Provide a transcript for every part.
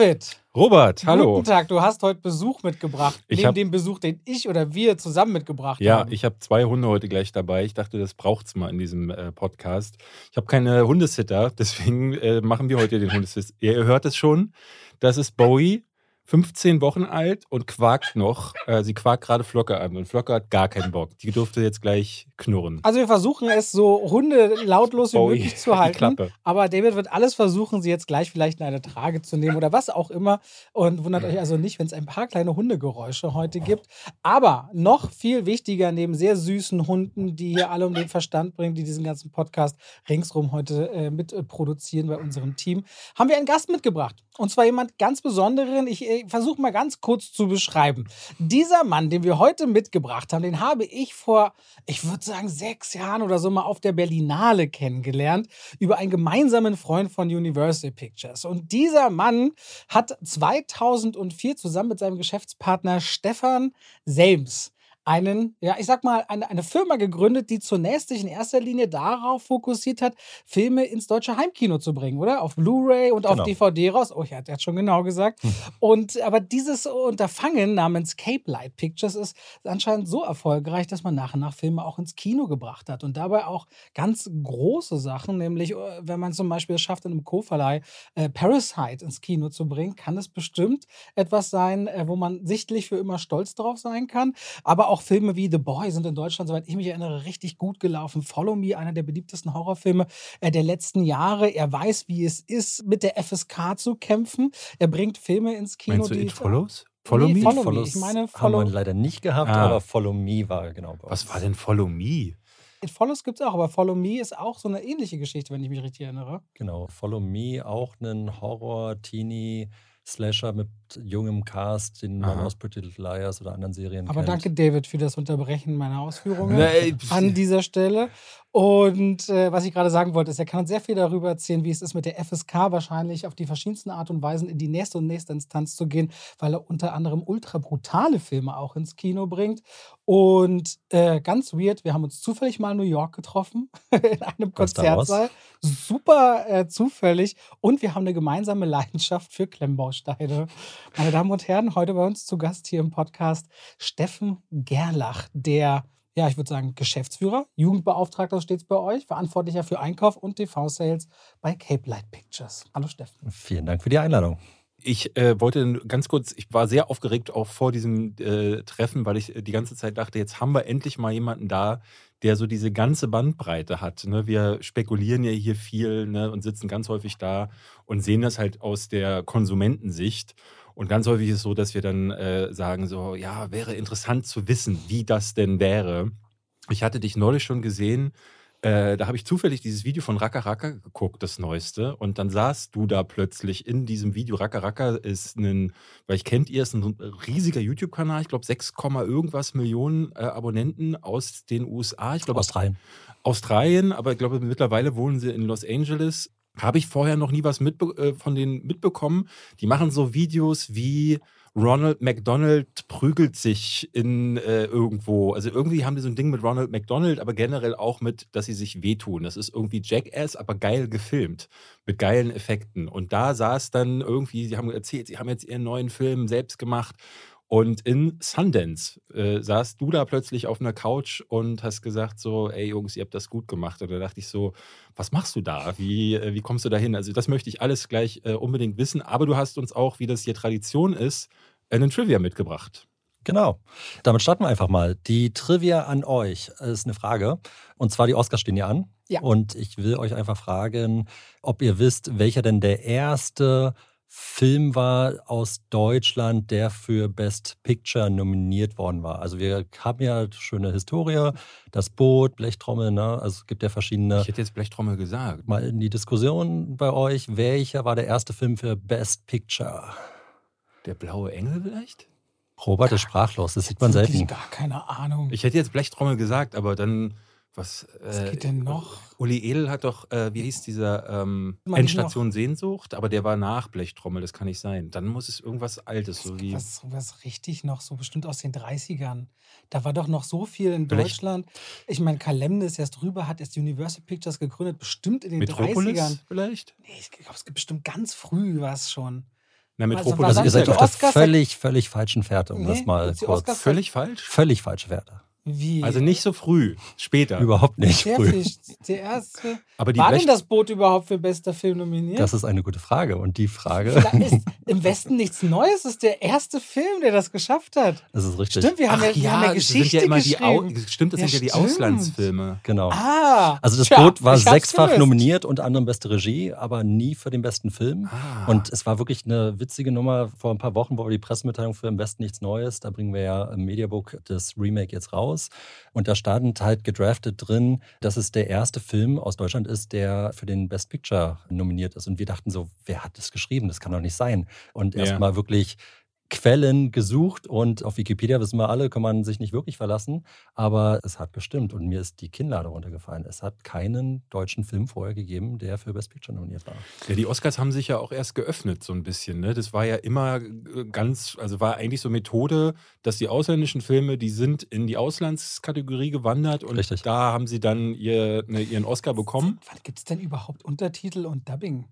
David. Robert, hallo. Guten Tag, du hast heute Besuch mitgebracht. Ich neben hab- dem Besuch, den ich oder wir zusammen mitgebracht Ja, haben. ich habe zwei Hunde heute gleich dabei. Ich dachte, das braucht's mal in diesem äh, Podcast. Ich habe keine Hundesitter, deswegen äh, machen wir heute den Hundesitter. Ihr hört es schon. Das ist Bowie, 15 Wochen alt und quakt noch. Äh, sie quakt gerade Flocke an und Flocke hat gar keinen Bock. Die durfte jetzt gleich knurren. Also wir versuchen es so Hunde lautlos wie Bowie, möglich zu halten. Aber David wird alles versuchen, sie jetzt gleich vielleicht in eine Trage zu nehmen oder was auch immer. Und wundert euch also nicht, wenn es ein paar kleine Hundegeräusche heute gibt. Aber noch viel wichtiger, neben sehr süßen Hunden, die hier alle um den Verstand bringen, die diesen ganzen Podcast ringsrum heute äh, mit äh, bei unserem Team, haben wir einen Gast mitgebracht. Und zwar jemand ganz Besonderen. Ich äh, versuche mal ganz kurz zu beschreiben. Dieser Mann, den wir heute mitgebracht haben, den habe ich vor, ich würde sagen, sechs Jahren oder so mal auf der Berlinale kennengelernt über einen gemeinsamen Freund von Universal Pictures. Und dieser Mann hat 2004 zusammen mit seinem Geschäftspartner Stefan Selms einen, ja, ich sag mal, eine, eine Firma gegründet, die zunächst sich in erster Linie darauf fokussiert hat, Filme ins deutsche Heimkino zu bringen, oder? Auf Blu-ray und auf Genau. DVD raus. Oh, ich hatte jetzt schon genau gesagt. Und aber dieses Unterfangen namens Cape Light Pictures ist anscheinend so erfolgreich, dass man nach und nach Filme auch ins Kino gebracht hat. Und dabei auch ganz große Sachen, nämlich äh, wenn man zum Beispiel es schafft, in einem Co-Verleih äh, Parasite ins Kino zu bringen, kann es bestimmt etwas sein, äh, wo man sichtlich für immer stolz drauf sein kann. Aber auch Filme wie The Boy sind in Deutschland, soweit ich mich erinnere, richtig gut gelaufen. Follow Me, einer der beliebtesten Horrorfilme äh, der letzten Jahre. Er weiß, wie es ist, mit der FSK zu kämpfen. Er bringt Filme ins Kino, Meinst du die It Follows? Follow Nee, Me? Follow Me. Follows Ich meine, haben Follow- wir leider nicht gehabt, Ah. aber Follow Me war genau bei Was uns. war denn Follow Me? It Follows gibt es auch, aber Follow Me ist auch so eine ähnliche Geschichte, wenn ich mich richtig erinnere. Genau, Follow Me, auch ein Horror-Teenie-Slasher mit jungem Cast, den man Aha. aus Pretty Little Liars oder anderen Serien Aber kennt. danke, David, für das Unterbrechen meiner Ausführungen Nee, an dieser Stelle. Und äh, was ich gerade sagen wollte, ist, er kann uns sehr viel darüber erzählen, wie es ist, mit der FSK wahrscheinlich auf die verschiedensten Art und Weisen in die nächste und nächste Instanz zu gehen, weil er unter anderem ultra brutale Filme auch ins Kino bringt. Und äh, ganz weird, wir haben uns zufällig mal in New York getroffen, in einem. Konzertsaal. Super äh, zufällig. Und wir haben eine gemeinsame Leidenschaft für Klemmbausteine. Meine Damen und Herren, heute bei uns zu Gast hier im Podcast Steffen Gerlach, der, ja, ich würde sagen, Geschäftsführer, Jugendbeauftragter steht es bei euch, Verantwortlicher für Einkauf und TV-Sales bei Cape Light Pictures. Hallo Steffen. Vielen Dank für die Einladung. Ich äh, wollte ganz kurz, ich war sehr aufgeregt auch vor diesem äh, Treffen, weil ich äh, die ganze Zeit dachte, jetzt haben wir endlich mal jemanden da, der so diese ganze Bandbreite hat. Ne? Wir spekulieren ja hier viel ne? und sitzen ganz häufig da und sehen das halt aus der Konsumentensicht. Und ganz häufig ist es so, dass wir dann äh, sagen, so, ja, wäre interessant zu wissen, wie das denn wäre. Ich hatte dich neulich schon gesehen, äh, da habe ich zufällig dieses Video von Raka Raka geguckt, das neueste. Und dann saßt du da plötzlich in diesem Video. Raka Raka ist ein, vielleicht kennt ihr, ist ein riesiger YouTube-Kanal. Ich glaube, 6, Komma irgendwas Millionen äh, Abonnenten aus den USA. Ich glaube, Australien. Australien, aber ich glaube, mittlerweile wohnen sie in Los Angeles. Habe ich vorher noch nie was äh, von denen mitbekommen. Die machen so Videos wie Ronald McDonald prügelt sich in äh, irgendwo. Also irgendwie haben die so ein Ding mit Ronald McDonald, aber generell auch mit, dass sie sich wehtun. Das ist irgendwie Jackass, aber geil gefilmt. Mit geilen Effekten. Und da saß dann irgendwie, sie haben erzählt, sie haben jetzt ihren neuen Film selbst gemacht. Und in Sundance äh, saßt du da plötzlich auf einer Couch und hast gesagt so, ey Jungs, ihr habt das gut gemacht. Und da dachte ich so, was machst du da? Wie, äh, wie kommst du da hin? Also das möchte ich alles gleich äh, unbedingt wissen. Aber du hast uns auch, wie das hier Tradition ist, einen Trivia mitgebracht. Genau. Damit starten wir einfach mal. Die Trivia an euch ist eine Frage. Und zwar die Oscars stehen ja an. Ja. Und ich will euch einfach fragen, ob ihr wisst, welcher denn der erste Film war aus Deutschland, der für Best Picture nominiert worden war. Also wir haben ja schöne Historie, das Boot, Blechtrommel, ne? Also es gibt ja verschiedene. Ich hätte jetzt Blechtrommel gesagt. Mal in die Diskussion bei euch, welcher war der erste Film für Best Picture? Der blaue Engel vielleicht? Robert ist sprachlos, das sieht man selten. gar keine Ahnung. Ich hätte jetzt Blechtrommel gesagt, aber dann, was. Was äh, geht denn noch? Uli Edel hat doch, äh, wie hieß dieser ähm, Endstation Sehnsucht, aber der war nach Blechtrommel, das kann nicht sein. Dann muss es irgendwas Altes, so wie. Was, was richtig noch, so bestimmt aus den 30ern. Da war doch noch so viel in Blech- Deutschland. Ich meine, Kalemne ist erst drüber, hat erst Universal Pictures gegründet, bestimmt in den 30ern. Metropolis vielleicht? Nee, ich glaube, es gibt bestimmt ganz früh was schon. Na, Also Metropolis war Also dann ihr seid auf der völlig, völlig falschen Fährte, um Nee, das mal kurz. Oscars- völlig falsch. Völlig falsche Fährte. Wie? Also nicht so früh, später. Überhaupt nicht der, früh. Fisch, der erste. Aber die War Blech denn das Boot überhaupt für bester Film nominiert? Das ist eine gute Frage. Und die Frage, Da ist im Westen nichts Neues. Das ist der erste Film, der das geschafft hat. das ist richtig. Stimmt, wir haben, ja, wir haben ja das Geschichte sind ja immer die Au geschrieben. Stimmt, das Ja, sind ja die stimmt. Auslandsfilme. Genau. Ah, Also das tja, Boot war sechsfach gelöst. nominiert, unter anderem beste Regie, aber nie für den besten Film. Ah. Und es war wirklich eine witzige Nummer vor ein paar Wochen, wo wir die Pressemitteilung für im Westen nichts Neues, da bringen wir ja im Mediabook das Remake jetzt raus. Und da stand halt gedraftet drin, dass es der erste Film aus Deutschland ist, der für den Best Picture nominiert ist. Und wir dachten so, wer hat das geschrieben? Das kann doch nicht sein. Und Ja. erstmal wirklich Quellen gesucht und auf Wikipedia wissen wir alle, kann man sich nicht wirklich verlassen, aber es hat gestimmt und mir ist die Kinnlade runtergefallen. Es hat keinen deutschen Film vorher gegeben, der für Best Picture nominiert war. Ja, die Oscars haben sich ja auch erst geöffnet, so ein bisschen. Ne? Das war ja immer äh, ganz, also war eigentlich so Methode, dass die ausländischen Filme, die sind in die Auslandskategorie gewandert und Richtig. da haben sie dann ihr, ne, ihren Oscar bekommen. Wann gibt es denn überhaupt Untertitel und Dubbing?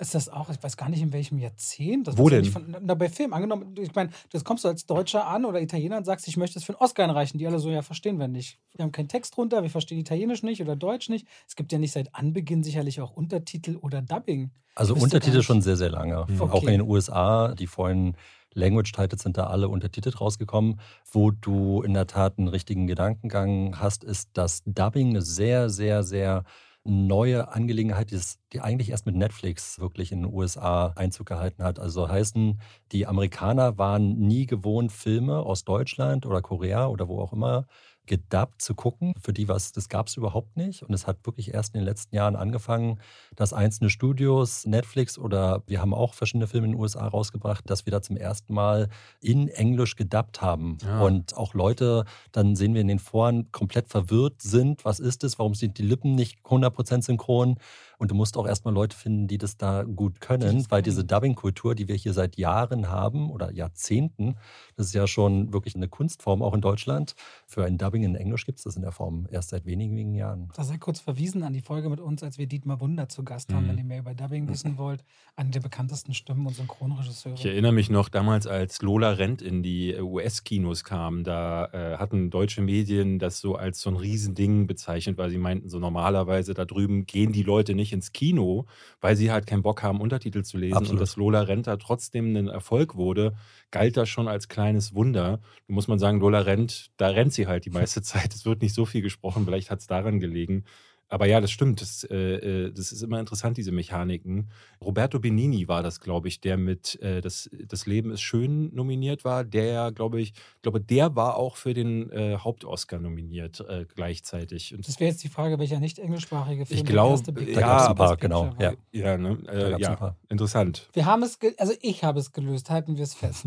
Ist das auch, ich weiß gar nicht in welchem Jahrzehnt. Das Wo denn? Nicht von, na, bei Film, angenommen, ich meine, das kommst du als Deutscher an oder Italiener und sagst, ich möchte es für einen Oscar einreichen. Die alle so, ja, verstehen wir nicht. Wir haben keinen Text drunter, wir verstehen Italienisch nicht oder Deutsch nicht. Es gibt ja nicht seit Anbeginn sicherlich auch Untertitel oder Dubbing. Also gar Untertitel schon sehr, sehr lange. Mhm. Auch Okay. in den USA, die vorhin Language Titles sind da alle untertitelt rausgekommen. Wo du in der Tat einen richtigen Gedankengang hast, ist, dass Dubbing eine sehr, sehr, sehr neue Angelegenheit die eigentlich erst mit Netflix wirklich in den USA Einzug gehalten hat. Also heißen, die Amerikaner waren nie gewohnt, Filme aus Deutschland oder Korea oder wo auch immer gedubbt zu gucken. Für die was, das gab es überhaupt nicht. Und es hat wirklich erst in den letzten Jahren angefangen, dass einzelne Studios, Netflix oder wir haben auch verschiedene Filme in den USA rausgebracht, dass wir da zum ersten Mal in Englisch gedubbt haben. Ja. Und auch Leute, dann sehen wir in den Foren, komplett verwirrt sind. Was ist es? Warum sind die Lippen nicht 100% synchron? Und du musst auch erstmal Leute finden, die das da gut können, weil diese Dubbing-Kultur, die wir hier seit Jahren haben oder Jahrzehnten, das ist ja schon wirklich eine Kunstform auch in Deutschland. Für ein Dubbing in Englisch gibt es das in der Form erst seit wenigen, wenigen Jahren. Da sei kurz verwiesen an die Folge mit uns, als wir Dietmar Wunder zu Gast haben, Mhm. wenn ihr mehr über Dubbing wissen wollt. Eine der bekanntesten Stimmen und Synchronregisseure. Ich erinnere mich noch damals, als Lola Rent in die US-Kinos kam, da äh, hatten deutsche Medien das so als so ein Riesending bezeichnet, weil sie meinten, so normalerweise da drüben gehen die Leute nicht ins Kino, weil sie halt keinen Bock haben, Untertitel zu lesen. Absolut. Und dass Lola Rent da trotzdem ein Erfolg wurde, galt das schon als kleines Wunder. Da muss man sagen, Lola Rent, da rennt sie halt die meiste Zeit. Es wird nicht so viel gesprochen, vielleicht hat es daran gelegen. Aber ja, das stimmt. Das, äh, äh, das ist immer interessant, diese Mechaniken. Roberto Benini war das, glaube ich, der mit äh, das, das Leben ist schön nominiert war. Der, glaube ich, glaube, der war auch für den äh, Hauptoscar nominiert äh, gleichzeitig. Und Das wäre jetzt die Frage, welcher nicht englischsprachige Film Ich der glaub, erste Big da Bang gab's ein paar, genau, ja. ja, ne? Da Äh, gab's ja, ein paar. interessant. Wir haben es, also ich habe es gelöst, halten wir es fest.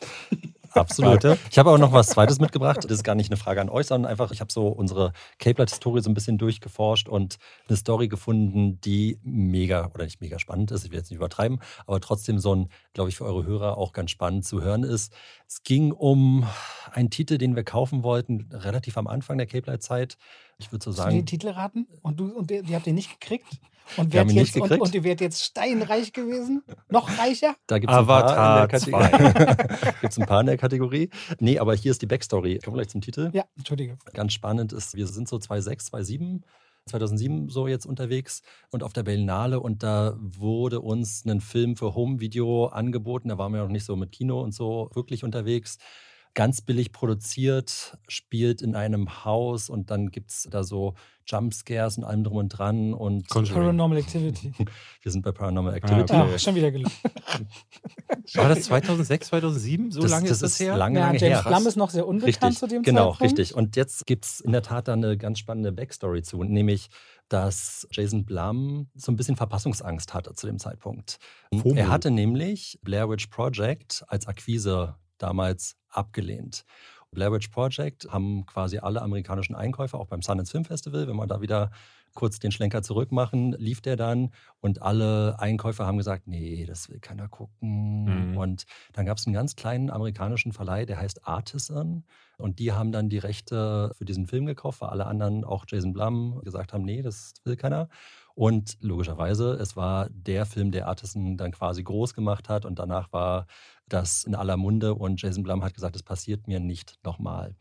Absolut. Ich habe aber noch was Zweites mitgebracht. Das ist gar nicht eine Frage an euch, sondern einfach, ich habe so unsere Cape-Light-Historie so ein bisschen durchgeforscht und eine Story gefunden, die mega oder nicht mega spannend ist. Ich will jetzt nicht übertreiben, aber trotzdem so ein, glaube ich, für eure Hörer auch ganz spannend zu hören ist. Es ging um einen Titel, den wir kaufen wollten, relativ am Anfang der Cape-Light-Zeit. Ich würde so Hast du den sagen, Titel raten? Und, du, und die, die habt ihr nicht gekriegt? Und, Wir haben wärt ihn jetzt, nicht und, gekriegt. und ihr wärt jetzt steinreich gewesen? Noch reicher? da gibt es Avatar ein paar in der Kategorie. gibt's ein paar in der Kategorie. Nee, aber hier ist die Backstory. Kommen wir gleich zum Titel. Ja, entschuldige. ganz spannend ist, wir sind so 2006, 2007, 2007 so jetzt unterwegs und auf der Berlinale und da wurde uns ein Film für Home-Video angeboten. Da waren wir noch nicht so mit Kino und so wirklich unterwegs. Ganz billig produziert, spielt in einem Haus und dann gibt es da so Jumpscares und allem drum und dran und Conjuring. Paranormal Activity. wir sind bei Paranormal Activity. okay. Ah, schon wieder gelungen. War das 2006, 2007? So Das- lange das ist das her? lange, Ja, lange James her. Plum ist noch sehr unbekannt Richtig, zu dem genau, Zeitpunkt. richtig. Und jetzt gibt es in der Tat da eine ganz spannende Backstory zu, nämlich, dass Jason Blum so ein bisschen Verpassungsangst hatte zu dem Zeitpunkt. FOMO. Er hatte nämlich Blair Witch Project als Akquise damals abgelehnt. Witch Project haben quasi alle amerikanischen Einkäufer, auch beim Sundance Film Festival, wenn man da wieder kurz den Schlenker zurück machen, lief der dann und alle Einkäufer haben gesagt, nee, das will keiner gucken. Mhm. Und dann gab es einen ganz kleinen amerikanischen Verleih, der heißt Artisan. Und die haben dann die Rechte für diesen Film gekauft, weil alle anderen, auch Jason Blum, gesagt haben, nee, das will keiner. Und logischerweise, es war der Film, der Artisan dann quasi groß gemacht hat. Und danach war das in aller Munde. Und Jason Blum hat gesagt, es passiert mir nicht nochmal.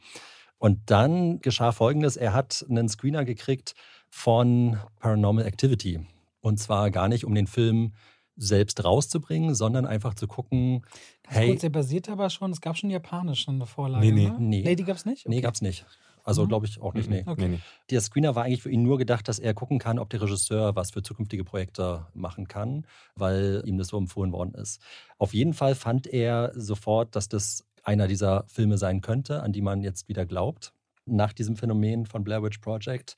Und dann geschah Folgendes. Er hat einen Screener gekriegt von Paranormal Activity. Und zwar gar nicht, um den Film selbst rauszubringen, sondern einfach zu gucken, Ganz hey, kurz, der basiert aber schon, es gab schon japanisch schon eine Vorlage. Nee, nee. ne? Nee. nee die gab es nicht? nee, Okay. gab's nicht. Also Mhm. glaube ich auch nicht, nee. Okay. Nee, nee. Der Screener war eigentlich für ihn nur gedacht, dass er gucken kann, ob der Regisseur was für zukünftige Projekte machen kann, weil ihm das so empfohlen worden ist. Auf jeden Fall fand er sofort, dass das einer dieser Filme sein könnte, an die man jetzt wieder glaubt, nach diesem Phänomen von Blair Witch Project.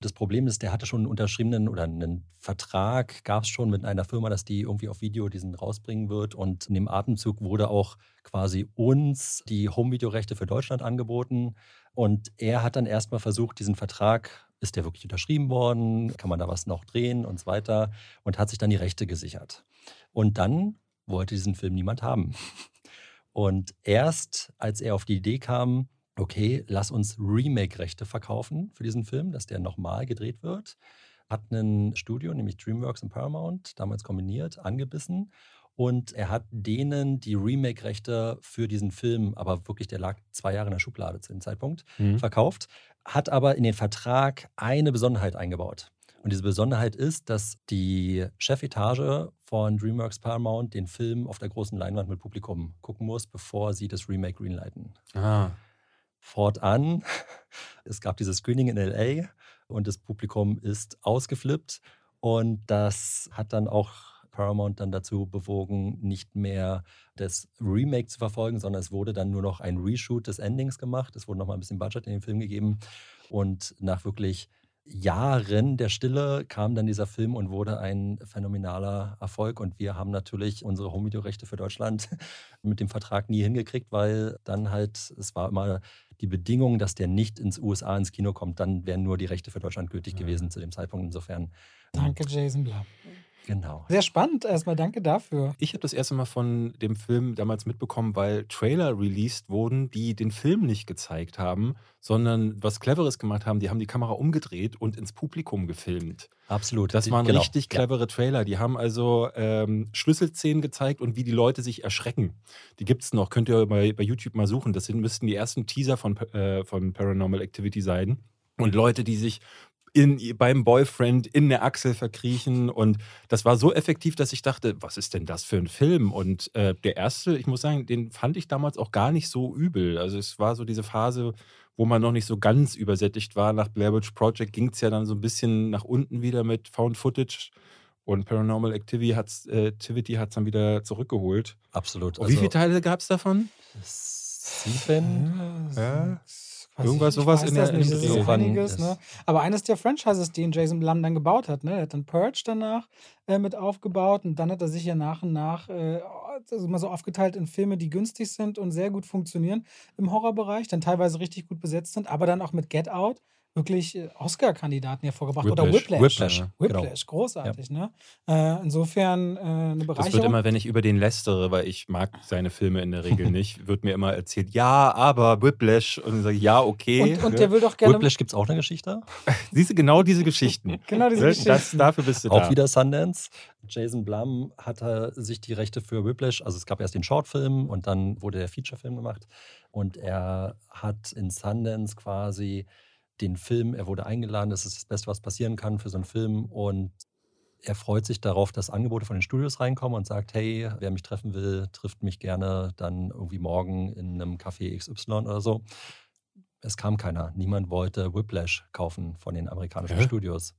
Das Problem ist, der hatte schon einen unterschriebenen oder einen Vertrag, gab es schon mit einer Firma, dass die irgendwie auf Video diesen rausbringen wird. Und in dem Atemzug wurde auch quasi uns die Home-Video-Rechte für Deutschland angeboten. Und er hat dann erstmal versucht, diesen Vertrag, ist der wirklich unterschrieben worden? Kann man da was noch drehen und so weiter? Und hat sich dann die Rechte gesichert. Und dann wollte diesen Film niemand haben. Und erst als er auf die Idee kam, okay, lass uns Remake-Rechte verkaufen für diesen Film, dass der nochmal gedreht wird, hat ein Studio, nämlich DreamWorks und Paramount, damals kombiniert, angebissen. Und er hat denen die Remake-Rechte für diesen Film, aber wirklich, der lag zwei Jahre in der Schublade zu dem Zeitpunkt, Mhm. verkauft, hat aber in den Vertrag eine Besonderheit eingebaut. Und diese Besonderheit ist, dass die Chefetage von DreamWorks Paramount den Film auf der großen Leinwand mit Publikum gucken muss, bevor sie das Remake greenlighten. Ah. Fortan, es gab dieses Screening in LA und das Publikum ist ausgeflippt und das hat dann auch Paramount dann dazu bewogen, nicht mehr das Remake zu verfolgen, sondern es wurde dann nur noch ein Reshoot des Endings gemacht. Es wurde noch mal ein bisschen Budget in den Film gegeben und nach wirklich Jahren der Stille kam dann dieser Film und wurde ein phänomenaler Erfolg. Und wir haben natürlich unsere Home-Video-Rechte für Deutschland mit dem Vertrag nie hingekriegt, weil dann halt, es war immer die Bedingung, dass der nicht ins USA ins Kino kommt, dann wären nur die Rechte für Deutschland gültig Ja. gewesen zu dem Zeitpunkt. Insofern, Danke, Jason Blum. Genau. Sehr spannend. Erstmal danke dafür. Ich habe das erste Mal von dem Film damals mitbekommen, weil Trailer released wurden, die den Film nicht gezeigt haben, sondern was Cleveres gemacht haben. Die haben die Kamera umgedreht und ins Publikum gefilmt. Absolut. Das waren genau. richtig Ja. clevere Trailer. Die haben also ähm, Schlüsselszenen gezeigt und wie die Leute sich erschrecken. Die gibt es noch. Könnt ihr bei, bei YouTube mal suchen. Das sind, müssten die ersten Teaser von, äh, von Paranormal Activity sein. Und Leute, die sich in, beim Boyfriend in der Achsel verkriechen. Und das war so effektiv, dass ich dachte, was ist denn das für ein Film? Und äh, der erste, ich muss sagen, den fand ich damals auch gar nicht so übel. Also es war so diese Phase, wo man noch nicht so ganz übersättigt war. Nach Blair Witch Project ging es ja dann so ein bisschen nach unten wieder mit Found Footage. Und Paranormal Activity hat es äh, Activity hat's dann wieder zurückgeholt. Absolut. Und wie viele Teile gab es davon? Sieben? Ja. Weiß Irgendwas sowas in der- nicht. Das einiges, ne? Aber eines der Franchises, die Jason Blum dann gebaut hat, ne? Er hat dann Purge danach äh, mit aufgebaut und dann hat er sich ja nach und nach äh, also mal so aufgeteilt in Filme, die günstig sind und sehr gut funktionieren im Horrorbereich, dann teilweise richtig gut besetzt sind, aber dann auch mit Get Out wirklich äh, Oscar-Kandidaten hervorgebracht. Oder Whiplash. Whiplash. Whiplash, genau. Whiplash, großartig, ne? Äh, insofern äh, eine Das Bereicherung. wird immer, wenn ich über den lästere, weil ich mag seine Filme in der Regel nicht, wird mir immer erzählt, ja, aber Whiplash. Und dann sage ich, ja, okay. und, und der will doch gerne. Whiplash gibt es auch eine Geschichte. Siehst du, genau diese Geschichten. Genau diese Ne? Geschichten. Das, dafür bist du Auch da. wieder Sundance. Jason Blum hatte sich die Rechte für Whiplash, also es gab erst den Shortfilm und dann wurde der Featurefilm gemacht. Und er hat in Sundance quasi den Film, er wurde eingeladen, das ist das Beste, was passieren kann für so einen Film. Und er freut sich darauf, dass Angebote von den Studios reinkommen und sagt, hey, wer mich treffen will, trifft mich gerne dann irgendwie morgen in einem Café XY oder so. Es kam keiner. Niemand wollte Whiplash kaufen von den amerikanischen Hä? Studios.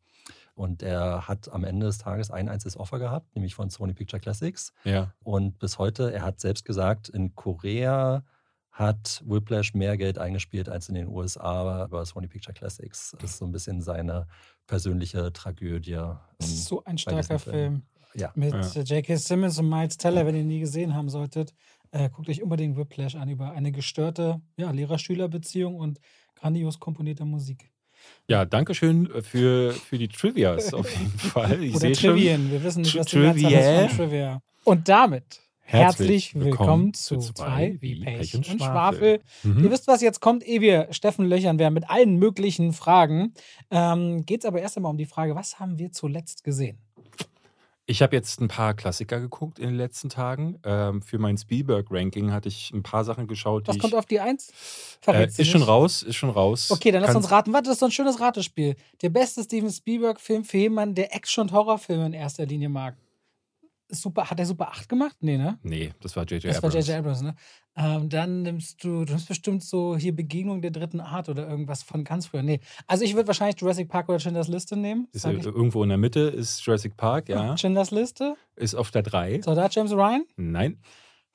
Und er hat am Ende des Tages ein einziges Offer gehabt, nämlich von Sony Picture Classics. Ja. Und bis heute, er hat selbst gesagt, in Korea hat Whiplash mehr Geld eingespielt als in den USA über Sony Picture Classics. Das ist so ein bisschen seine persönliche Tragödie. Das ähm, ist so ein starker Film. Ja. Mit Ja. J.K. Simmons und Miles Teller, wenn ihr ihn nie gesehen haben solltet, äh, guckt euch unbedingt Whiplash an über eine gestörte ja, Lehrer-Schüler-Beziehung und grandios komponierte Musik. Ja, danke schön für, für die Trivias auf jeden Fall. Ich Oder sehe schon. Trivien. Wir wissen nicht, Tri- was die Trivia. ist von Trivia. Und damit herzlich, Herzlich willkommen, willkommen zu zwei wie Pech und Schwafel. Mhm. Ihr wisst, was jetzt kommt, ehe wir Steffen löchern werden mit allen möglichen Fragen. Ähm, Geht es aber erst einmal um die Frage, was haben wir zuletzt gesehen? Ich habe jetzt ein paar Klassiker geguckt in den letzten Tagen. Ähm, für mein Spielberg-Ranking hatte ich ein paar Sachen geschaut, Was kommt ich, auf die Eins? äh, ist schon nicht? raus, ist schon raus. Okay, dann lass uns raten. Warte, das ist so ein schönes Ratespiel. Der beste Steven Spielberg-Film für jemanden, der Action- und Horrorfilme in erster Linie mag. Super, hat er Super 8 gemacht? Nee, ne? Nee, das war J.J. Das war Abrams. J.J. Abrams, ne? Ähm, dann nimmst du, du nimmst bestimmt so hier Begegnung der dritten Art oder irgendwas von ganz früher. Nee. Also ich würde wahrscheinlich Jurassic Park oder Schindlers Liste nehmen. Ist, irgendwo in der Mitte ist Jurassic Park, ja. Schindlers Liste. Ist auf der 3. So, da James Ryan. Nein,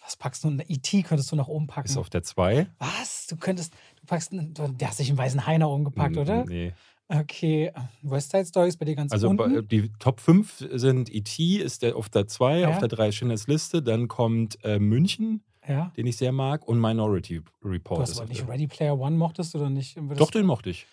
Was packst du? E.T. könntest du nach oben packen. ist auf der 2. Was? Du könntest, du packst, du, der hast dich einen weißen Hai nach oben gepackt, oder? Nee. Okay. West Side Story ist bei dir ganz Also unten. bei- die Top 5 sind E.T., ist der auf der 2, Ja. auf der 3 ist Schindlers Liste, dann kommt äh, München, ja. den ich sehr mag, und Minority Report. Du hast aber nicht Ready Player One mochtest oder nicht? Würdest- Doch, den mochte ich.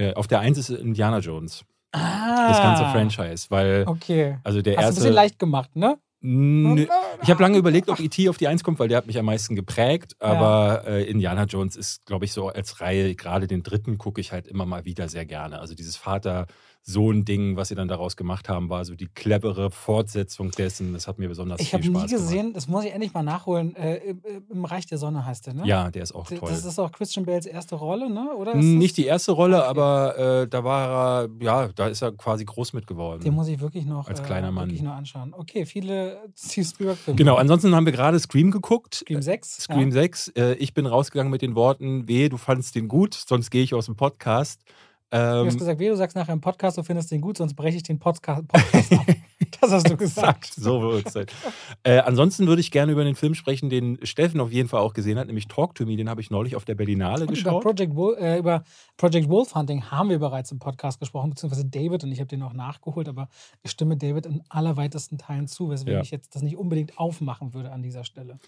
Ja, auf der 1 ist Indiana Jones, Ah. das ganze Franchise, weil Okay. also der Hast du ein erste. bisschen leicht gemacht, ne? Nö, ich habe lange überlegt, ob E.T. auf die 1 kommt, weil der hat mich am meisten geprägt. Aber äh, Indiana Jones ist, glaube ich, so als Reihe, gerade den dritten gucke ich halt immer mal wieder sehr gerne. Also dieses Vater-Sohn-Ding, was sie dann daraus gemacht haben, war so die clevere Fortsetzung dessen. Das hat mir besonders Ich viel habe nie Spaß gemacht. gesehen, das muss ich endlich mal nachholen. Äh, im, im Reich der Sonne heißt der, ne? Ja, der ist auch toll. Das ist auch Christian Bales erste Rolle, ne? Oder Nicht die erste Rolle, Okay. aber äh, da war er, ja, da ist er quasi groß mit geworden. Den muss ich wirklich noch, Als kleiner äh, Mann. wirklich noch anschauen. Okay, viele Steve Spielberg-Filme. Genau, ansonsten haben wir gerade Scream geguckt. Scream 6. Scream ja. 6. Äh, ich bin rausgegangen mit den Worten, weh, du fandst den gut, sonst gehe ich aus dem Podcast. Du hast Ähm, gesagt, wie du sagst nachher im Podcast, du findest den gut, sonst breche ich den Podcast, Podcast ab. Das hast du gesagt. So wird es sein. Äh, ansonsten würde ich gerne über den Film sprechen, den Steffen auf jeden Fall auch gesehen hat, nämlich Talk to Me. Den habe ich neulich auf der Berlinale Und über geschaut. Project, Wolf, äh, über Project Wolf Hunting haben wir bereits im Podcast gesprochen, beziehungsweise David und ich habe den auch nachgeholt, aber ich stimme David in allerweitesten Teilen zu, weswegen Ja. ich jetzt das nicht unbedingt aufmachen würde an dieser Stelle.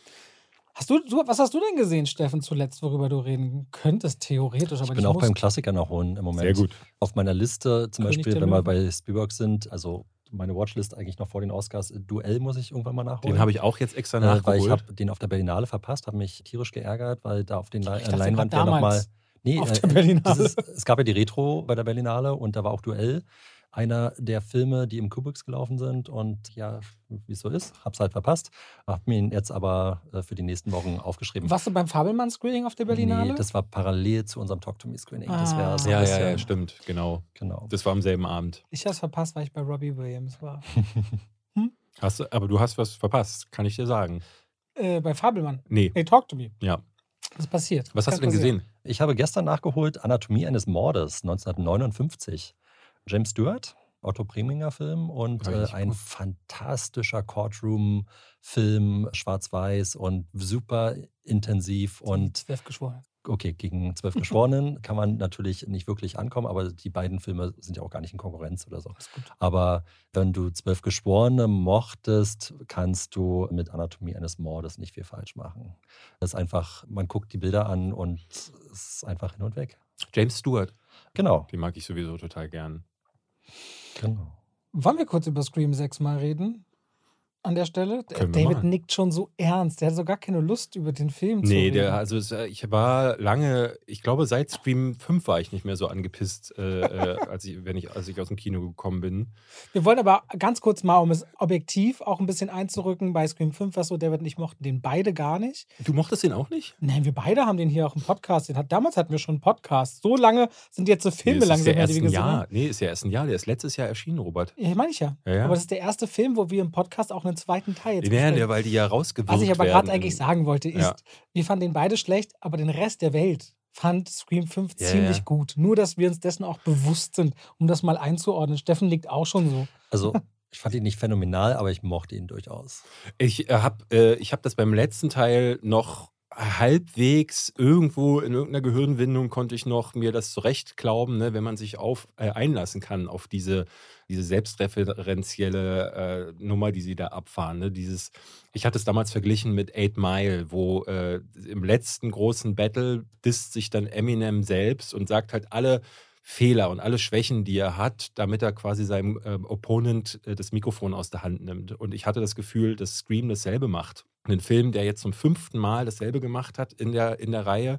Hast du, du, was hast du denn gesehen, Steffen, zuletzt, worüber du reden könntest, theoretisch, aber Ich bin nicht auch beim musst? Klassiker nachholen im Moment. Sehr gut. Auf meiner Liste, zum König Beispiel, wenn wir bei Spielberg sind, also meine Watchlist eigentlich noch vor den Oscars, äh, Duell muss ich irgendwann mal nachholen. Den habe ich auch jetzt extra äh, weil ich nachgeholt. habe den auf der Berlinale verpasst, habe mich tierisch geärgert, weil da auf den Le Ich dachte Leinwand grad ja nochmal. damals Nee, auf äh, der Berlinale. ist, es gab ja die Retro bei der Berlinale und da war auch Duell. Einer der Filme, die im Kubricks gelaufen sind und ja, wie es so ist, hab's halt verpasst. Hab mir ihn jetzt aber äh, für die nächsten Wochen aufgeschrieben. Warst du beim Fabelmann-Screening auf der Berlinale? Nee, das war parallel zu unserem Talk to Me Screening. Das Ah. wäre so ja, ja, ja, stimmt, genau. Genau. Das war am selben Abend. ich habe es verpasst, weil ich bei Robbie Williams war. Hast du, aber du hast was verpasst, kann ich dir sagen. Äh, bei Fabelmann. Nee, Hey, talk to me. ja. Was passiert? Was hast Kann du denn passieren. gesehen? Ich habe gestern nachgeholt Anatomie eines Mordes 1959. James Stewart, Otto Preminger Film und äh, ein geguckt. fantastischer Courtroom-Film, schwarz-weiß und super intensiv und Zwölf geschworen. okay, gegen zwölf Geschworenen kann man natürlich nicht wirklich ankommen, aber die beiden Filme sind ja auch gar nicht in Konkurrenz oder so. Gut. Aber wenn du zwölf Geschworene mochtest, kannst du mit Anatomie eines Mordes nicht viel falsch machen. Das ist einfach, man guckt die Bilder an und es ist einfach hin und weg. James Stewart. Genau. Den mag ich sowieso total gern. Genau. Wollen wir kurz über Scream 6 mal reden? An der Stelle? Können wir David nickt schon so ernst. Der hat so gar keine Lust, über den Film zu Nee, reden. der, also es, äh, ich war lange, ich glaube seit Scream 5 war ich nicht mehr so angepisst, äh, äh, als, ich, wenn ich, als ich aus dem Kino gekommen bin. Wir wollen aber ganz kurz mal, um es objektiv auch ein bisschen einzurücken, bei Scream 5, was so David und ich mochten, den beide gar nicht. Du mochtest den auch nicht? Nein, wir beide haben den hier auch im Podcast. Den hat, damals hatten wir schon einen Podcast. So lange sind jetzt so Filme nee, langsam ja die wir gesehen haben. Nee, ist ja erst ein Jahr. Der ist letztes Jahr erschienen, Robert. Ja, meine ich ja. Ja, ja. Aber das ist der erste Film, wo wir im Podcast auch einen zweiten Teil jetzt besprechen. ja, weil die ja rausgewirkt Was ich aber werden gerade eigentlich sagen wollte, ist, Ja. wir fanden den beide schlecht, aber den Rest der Welt fand Scream 5 Ja, ziemlich ja. gut. Nur, dass wir uns dessen auch bewusst sind, um das mal einzuordnen. Steffen liegt auch schon so. Also, ich fand ihn nicht phänomenal, aber ich mochte ihn durchaus. Ich äh, habe äh, ich hab das beim letzten Teil noch halbwegs irgendwo in irgendeiner Gehirnwindung konnte ich noch mir das zurecht glauben, ne, wenn man sich auf, äh, einlassen kann auf diese, diese selbstreferenzielle äh, Nummer, die sie da abfahren. Ne? Dieses, ich hatte es damals verglichen mit Eight Mile, wo äh, im letzten großen Battle disst sich dann Eminem selbst und sagt halt alle Fehler und alle Schwächen, die er hat, damit er quasi seinem äh, Opponent äh, das Mikrofon aus der Hand nimmt. Und ich hatte das Gefühl, dass Scream dasselbe macht. Ein Film, der jetzt zum fünften Mal dasselbe gemacht hat in der, in der Reihe.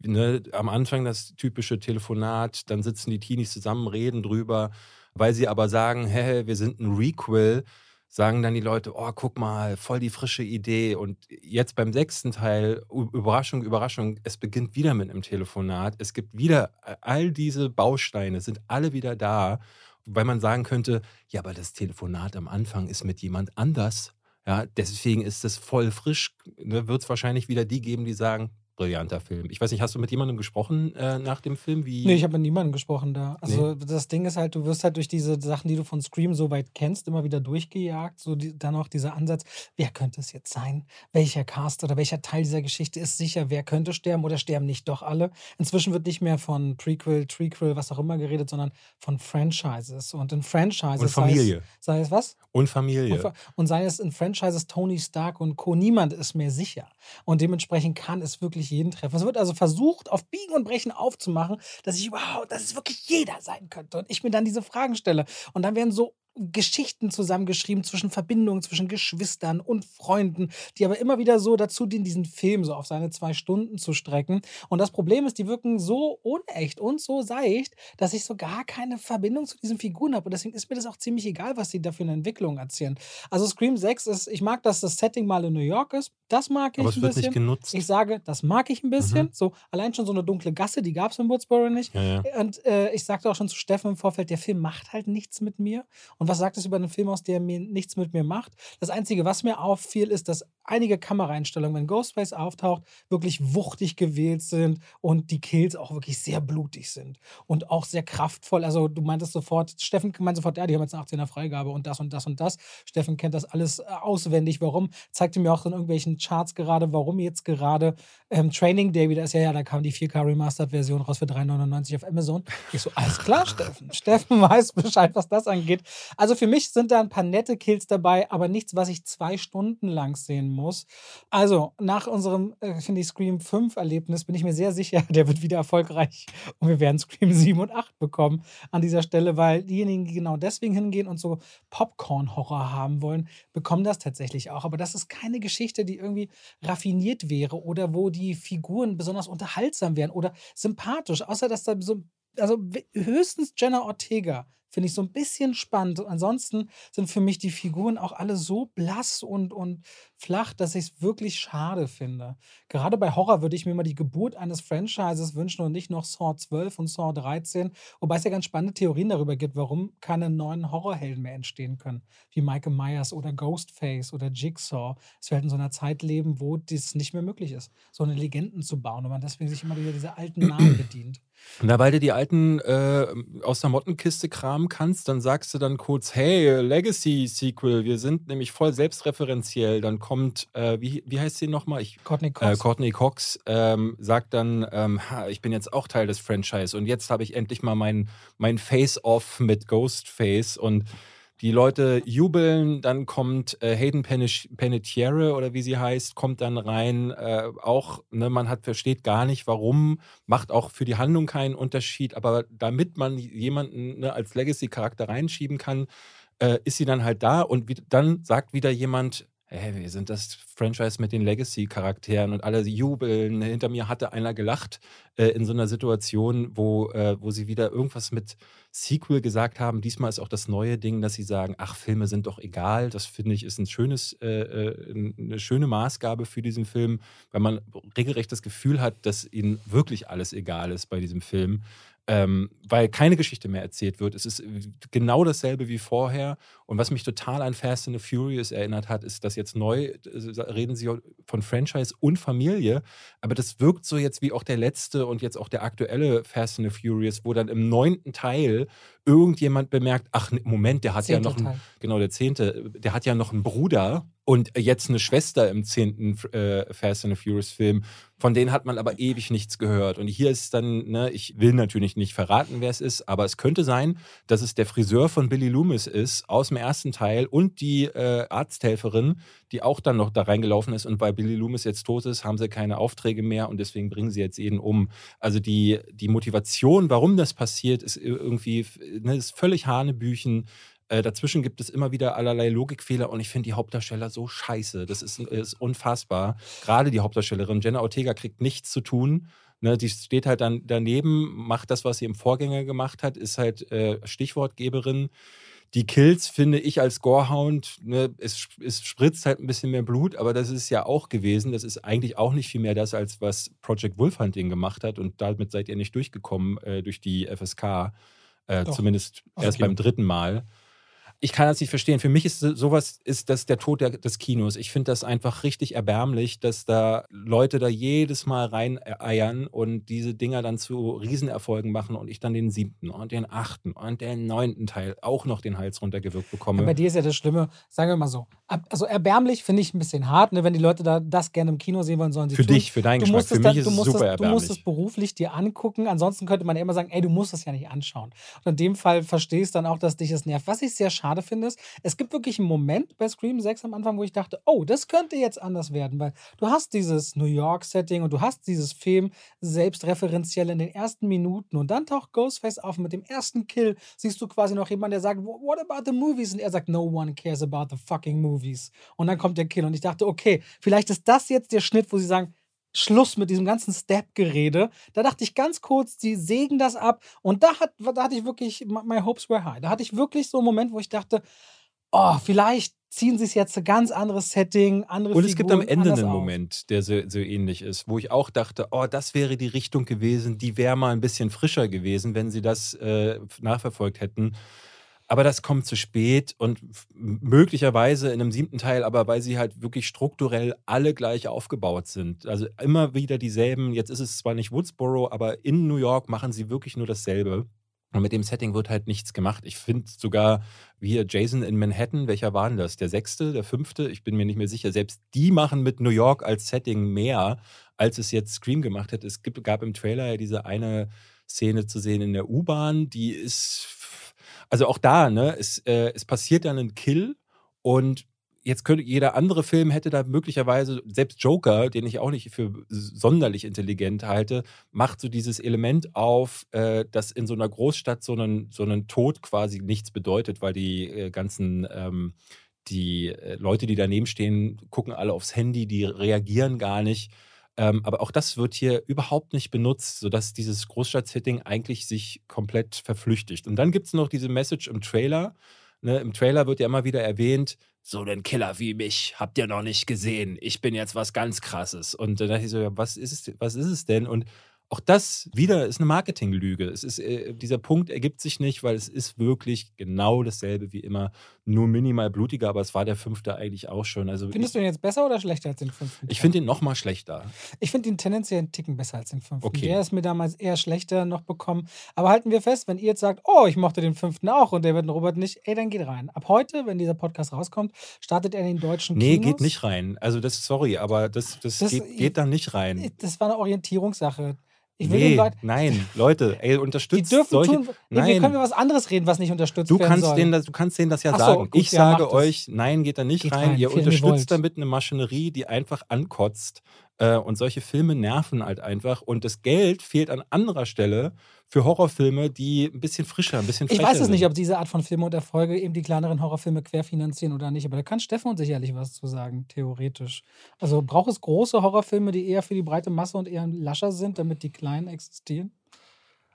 Ne, am Anfang das typische Telefonat, dann sitzen die Teenies zusammen, reden drüber, weil sie aber sagen, hey, wir sind ein Requel sagen dann die Leute, oh, guck mal, voll die frische Idee. Und jetzt beim sechsten Teil, Überraschung, Überraschung, es beginnt wieder mit einem Telefonat. Es gibt wieder, äh, all diese Bausteine sind alle wieder da, weil man sagen könnte, ja, aber das Telefonat am Anfang ist mit jemand anders. Ja, deswegen ist es voll frisch. Ne, Wird es wahrscheinlich wieder die geben, die sagen, brillanter Film. Ich weiß nicht, hast du mit jemandem gesprochen äh, nach dem Film? Wie? Nee, ich habe mit niemandem gesprochen da. Also nee. das Ding ist halt, du wirst halt durch diese Sachen, die du von Scream so weit kennst, immer wieder durchgejagt. So die, dann auch dieser Ansatz, wer könnte es jetzt sein? Welcher Cast oder welcher Teil dieser Geschichte ist sicher? Wer könnte sterben oder sterben nicht doch alle? Inzwischen wird nicht mehr von Prequel, Trequel, was auch immer geredet, sondern von Franchises. Und in Franchises und Familie. Sei es, sei es was? Und Familie. Und, und sei es in Franchises Tony Stark und Co. Niemand ist mehr sicher. Und dementsprechend kann es wirklich jeden treffen. Es wird also versucht, auf Biegen und Brechen aufzumachen, dass ich überhaupt, dass es wirklich jeder sein könnte. Und ich mir dann diese Fragen stelle. Und dann werden so Geschichten zusammengeschrieben zwischen Verbindungen, zwischen Geschwistern und Freunden, die aber immer wieder so dazu dienen, diesen Film so auf seine zwei Stunden zu strecken. Und das Problem ist, die wirken so unecht und so seicht, dass ich so gar keine Verbindung zu diesen Figuren habe. Und deswegen ist mir das auch ziemlich egal, was sie da für eine Entwicklung erzählen. Also Scream 6 ist, ich mag, dass das Setting mal in New York ist. Das mag ich aber es ein wird bisschen. nicht genutzt. Ich sage, das mag ich ein bisschen. Mhm. So, allein schon so eine dunkle Gasse, die gab es in Woodsboro nicht. Ja, ja. Und äh, ich sagte auch schon zu Steffen im Vorfeld, der Film macht halt nichts mit mir. Und was sagt es über einen Film aus, der mir nichts mit mir macht? Das Einzige, was mir auffiel, ist, dass einige Kameraeinstellungen, wenn Ghostface auftaucht, wirklich wuchtig gewählt sind und die Kills auch wirklich sehr blutig sind und auch sehr kraftvoll. Also du meintest sofort, Steffen meint sofort, ja, die haben jetzt eine 18er Freigabe und das und das und das. Steffen kennt das alles äh, auswendig. Warum? Zeigte mir auch in irgendwelchen Charts gerade, warum jetzt gerade ähm, Training Day wieder ist. Ja, ja, da kam die 4K Remastered Version raus für 3,99 auf Amazon. Ich so, alles klar, Steffen. Steffen weiß Bescheid, was das angeht. Also für mich sind da ein paar nette Kills dabei, aber nichts, was ich zwei Stunden lang sehen muss. Also, nach unserem, äh, finde ich, Scream 5 Erlebnis bin ich mir sehr sicher, der wird wieder erfolgreich und wir werden Scream 7 und 8 bekommen an dieser Stelle, weil diejenigen, die genau deswegen hingehen und so Popcorn-Horror haben wollen, bekommen das tatsächlich auch. Aber das ist keine Geschichte, die irgendwie raffiniert wäre oder wo die Figuren besonders unterhaltsam wären oder sympathisch, außer dass da so also höchstens Jenna Ortega finde ich so ein bisschen spannend. ansonsten sind für mich die Figuren auch alle so blass und, und flach, dass ich es wirklich schade finde. Gerade bei Horror würde ich mir mal die Geburt eines Franchises wünschen und nicht noch Saw 12 und Saw 13. Wobei es ja ganz spannende Theorien darüber gibt, warum keine neuen Horrorhelden mehr entstehen können. Wie Michael Myers oder Ghostface oder Jigsaw. Es wird in so einer Zeit leben, wo das nicht mehr möglich ist, so eine Legenden zu bauen und man deswegen sich immer wieder diese alten Namen bedient. Na, weil du die alten äh, aus der Mottenkiste kramen kannst, dann sagst du dann kurz, hey, Legacy-Sequel, wir sind nämlich voll selbstreferenziell. Dann kommt, äh, wie, wie heißt sie nochmal? Courtney Cox. Äh, Courtney Cox ähm, sagt dann, ähm, ich bin jetzt auch Teil des Franchise und jetzt habe ich endlich mal mein, mein Face-Off mit Ghostface und die Leute jubeln, dann kommt äh, Hayden Panettiere oder wie sie heißt, kommt dann rein. Äh, auch, ne, man hat versteht gar nicht, warum, macht auch für die Handlung keinen Unterschied, aber damit man jemanden ne, als Legacy-Charakter reinschieben kann, äh, ist sie dann halt da und wie, dann sagt wieder jemand, hey, wir sind das Franchise mit den Legacy-Charakteren und alle jubeln. Hinter mir hatte einer gelacht äh, in so einer Situation, wo, äh, wo sie wieder irgendwas mit Sequel gesagt haben. Diesmal ist auch das neue Ding, dass sie sagen, ach, Filme sind doch egal. Das finde ich ist ein schönes, äh, äh eine schöne Maßgabe für diesen Film, weil man regelrecht das Gefühl hat, dass ihnen wirklich alles egal ist bei diesem Film ähm, weil keine Geschichte mehr erzählt wird. Es ist genau dasselbe wie vorher. Und was mich total an Fast and the Furious erinnert hat, ist, dass jetzt neu äh, reden sie von Franchise und Familie, aber das wirkt so jetzt wie auch der letzte und jetzt auch der aktuelle Fast and the Furious, wo dann im neunten Teil irgendjemand bemerkt, ach Moment, der hat Zehnte ja noch einen, genau der zehnte, der hat ja noch einen Bruder und jetzt eine Schwester im zehnten äh, Fast and the Furious Film. Von denen hat man aber ewig nichts gehört. Und hier ist dann, ne, ich will natürlich nicht verraten, wer es ist, aber es könnte sein, dass es der Friseur von Billy Loomis ist aus dem ersten Teil und die äh, Arzthelferin, die auch dann noch da reingelaufen ist. Und weil Billy Loomis jetzt tot ist, haben sie keine Aufträge mehr und deswegen bringen sie jetzt jeden um. Also die, die Motivation, warum das passiert, ist irgendwie ne, ist völlig Hanebüchen. Äh, dazwischen gibt es immer wieder allerlei Logikfehler und ich finde die Hauptdarsteller so scheiße. Das ist, ist unfassbar. Gerade die Hauptdarstellerin Jenna Ortega kriegt nichts zu tun. Ne, die steht halt dann daneben, macht das, was sie im Vorgänger gemacht hat, ist halt äh, Stichwortgeberin. Die Kills finde ich als Gorehound, ne, es, es spritzt halt ein bisschen mehr Blut, aber das ist ja auch gewesen. Das ist eigentlich auch nicht viel mehr das, als was Project Wolfhunting gemacht hat und damit seid ihr nicht durchgekommen äh, durch die FSK. Äh, zumindest erst beim dritten Mal ich kann das nicht verstehen. Für mich ist sowas, ist das der Tod der, des Kinos. Ich finde das einfach richtig erbärmlich, dass da Leute da jedes Mal reineiern und diese Dinger dann zu Riesenerfolgen machen und ich dann den siebten und den achten und den neunten Teil auch noch den Hals runtergewirkt bekomme. Ja, bei dir ist ja das Schlimme, sagen wir mal so. Also erbärmlich finde ich ein bisschen hart, ne? wenn die Leute da das gerne im Kino sehen wollen, sollen sie Für tun. dich, für deinen Geschmack. Für mich ist es super das, erbärmlich. Du musst es beruflich dir angucken. Ansonsten könnte man ja immer sagen, ey, du musst das ja nicht anschauen. Und in dem Fall verstehst du dann auch, dass dich das nervt. Was ich sehr schade schade finde, ist, es gibt wirklich einen Moment bei Scream 6 am Anfang, wo ich dachte, oh, das könnte jetzt anders werden, weil du hast dieses New York-Setting und du hast dieses Film selbstreferenziell in den ersten Minuten und dann taucht Ghostface auf und mit dem ersten Kill siehst du quasi noch jemanden, der sagt, what about the movies? Und er sagt, no one cares about the fucking movies. Und dann kommt der Kill und ich dachte, okay, vielleicht ist das jetzt der Schnitt, wo sie sagen, Schluss mit diesem ganzen Step-Gerede. Da dachte ich ganz kurz, sie sägen das ab. Und da, hat, da hatte ich wirklich, my hopes were high. Da hatte ich wirklich so einen Moment, wo ich dachte, oh, vielleicht ziehen sie es jetzt ein ganz anderes Setting, andere Und es Figuren, gibt am Ende einen auf. Moment, der so, so ähnlich ist, wo ich auch dachte, oh, das wäre die Richtung gewesen, die wäre mal ein bisschen frischer gewesen, wenn sie das äh, nachverfolgt hätten. Aber das kommt zu spät und möglicherweise in einem siebten Teil, aber weil sie halt wirklich strukturell alle gleich aufgebaut sind. Also immer wieder dieselben. Jetzt ist es zwar nicht Woodsboro, aber in New York machen sie wirklich nur dasselbe. Und mit dem Setting wird halt nichts gemacht. Ich finde sogar, wie Jason in Manhattan, welcher war denn das? Der sechste, der fünfte? Ich bin mir nicht mehr sicher. Selbst die machen mit New York als Setting mehr, als es jetzt Scream gemacht hat. Es gab im Trailer ja diese eine Szene zu sehen in der U-Bahn, die ist also auch da, ne, es, äh, es passiert dann ein Kill und jetzt könnte jeder andere Film hätte da möglicherweise, selbst Joker, den ich auch nicht für sonderlich intelligent halte, macht so dieses Element auf, äh, dass in so einer Großstadt so ein, so einen Tod quasi nichts bedeutet, weil die äh, ganzen ähm, die äh, Leute, die daneben stehen, gucken alle aufs Handy, die reagieren gar nicht. Ähm, aber auch das wird hier überhaupt nicht benutzt, sodass dieses Großstadt-Setting eigentlich sich komplett verflüchtigt. Und dann gibt es noch diese Message im Trailer. Ne, Im Trailer wird ja immer wieder erwähnt, so einen Killer wie mich habt ihr noch nicht gesehen. Ich bin jetzt was ganz Krasses. Und dann dachte ich so, ja, was ist es, was ist es denn? Und auch das wieder ist eine Marketinglüge. Es ist, äh, dieser Punkt ergibt sich nicht, weil es ist wirklich genau dasselbe wie immer, nur minimal blutiger, aber es war der fünfte eigentlich auch schon. Also Findest ich, du ihn jetzt besser oder schlechter als den fünften? Ich finde ihn noch mal schlechter. Ich finde ihn tendenziell einen Ticken besser als den fünften. Okay. Der ist mir damals eher schlechter noch bekommen. Aber halten wir fest, wenn ihr jetzt sagt, oh, ich mochte den fünften auch und der wird Robert nicht, ey, dann geht rein. Ab heute, wenn dieser Podcast rauskommt, startet er den deutschen Nee, Kinos. geht nicht rein. Also das, sorry, aber das, das, Das- geht, geht da nicht rein. Das war eine Orientierungssache. Ich will Nee, nein, Leute, ey, die unterstützt dürfen solche. tun. Nee, wir können über was anderes reden, was nicht unterstützt Du werden kannst, soll. denen das, du kannst denen das ja so, sagen. gut, ich ja, sage euch, nein, geht da nicht Geht rein. rein, Ihr wollt. unterstützt damit eine Maschinerie, die einfach ankotzt. Äh, und solche Filme nerven halt einfach. Und das Geld fehlt an anderer Stelle für Horrorfilme, die ein bisschen frischer, ein bisschen Ich frecher weiß es nicht, ob diese Art von Filme und Erfolge eben die kleineren Horrorfilme querfinanzieren oder nicht, aber da kann Stefan sicherlich was zu sagen, theoretisch. Also braucht es große Horrorfilme, die eher für die breite Masse und eher lascher sind, damit die kleinen existieren?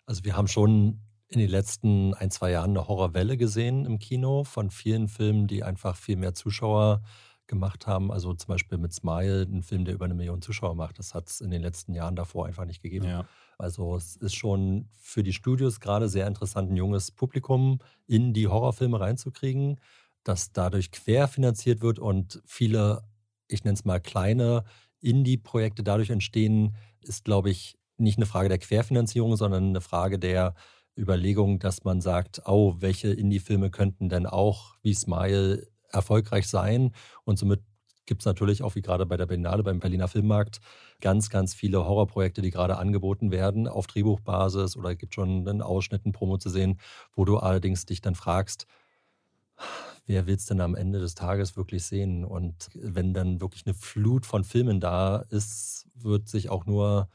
Also wir haben schon in den letzten ein, zwei Jahren eine Horrorwelle gesehen im Kino von vielen Filmen, die einfach viel mehr Zuschauer gemacht haben. Also zum Beispiel mit Smile, ein Film, der über eine Million Zuschauer macht. Das hat es in den letzten Jahren davor einfach nicht gegeben. Ja. Also es ist schon für die Studios gerade sehr interessant, ein junges Publikum in die Horrorfilme reinzukriegen, das dadurch querfinanziert wird und viele, ich nenne es mal kleine Indie-Projekte dadurch entstehen, ist, glaube ich, nicht eine Frage der Querfinanzierung, sondern eine Frage der Überlegung, dass man sagt, oh, welche Indie-Filme könnten denn auch wie Smile erfolgreich sein und somit gibt es natürlich auch wie gerade bei der Berlinale, beim Berliner Filmmarkt, ganz, ganz viele Horrorprojekte, die gerade angeboten werden auf Drehbuchbasis oder gibt schon einen Ausschnitt, einen Promo zu sehen, wo du allerdings dich dann fragst, wer will es denn am Ende des Tages wirklich sehen? Und wenn dann wirklich eine Flut von Filmen da ist, wird sich auch nur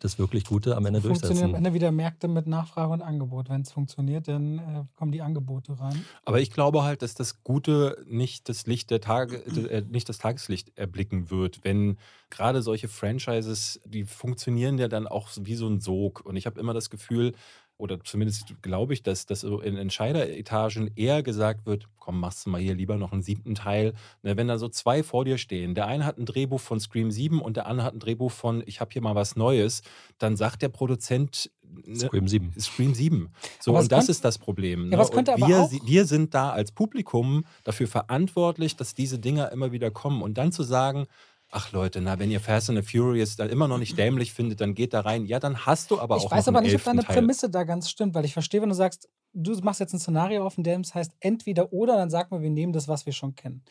das wirklich Gute am Ende Funktionieren durchsetzen. am Ende wieder Märkte mit Nachfrage und Angebot. Wenn es funktioniert, dann äh, kommen die Angebote rein. Aber ich glaube halt, dass das Gute nicht das Licht der Tage, äh, nicht das Tageslicht erblicken wird, wenn gerade solche Franchises, die funktionieren ja dann auch wie so ein Sog. Und ich habe immer das Gefühl, oder zumindest glaube ich, dass, dass so in Entscheideretagen eher gesagt wird, komm, machst du mal hier lieber noch einen siebten Teil. Ne, wenn da so zwei vor dir stehen, der eine hat ein Drehbuch von Scream 7 und der andere hat ein Drehbuch von Ich habe hier mal was Neues, dann sagt der Produzent ne, Scream 7. Scream 7. So, und das könnte- ist das Problem. Ja, Ne? aber wir, auch- wir sind da als Publikum dafür verantwortlich, dass diese Dinger immer wieder kommen. Und dann zu sagen, ach Leute, na, wenn ihr Fast and the Furious dann immer noch nicht dämlich findet, dann geht da rein. Ja, dann hast du aber ich auch weiß noch aber nicht, ob deine Teil. Prämisse da ganz stimmt, weil ich verstehe, wenn du sagst, du machst jetzt ein Szenario auf, in dem es heißt entweder oder, dann sagen wir, wir nehmen das, was wir schon kennen.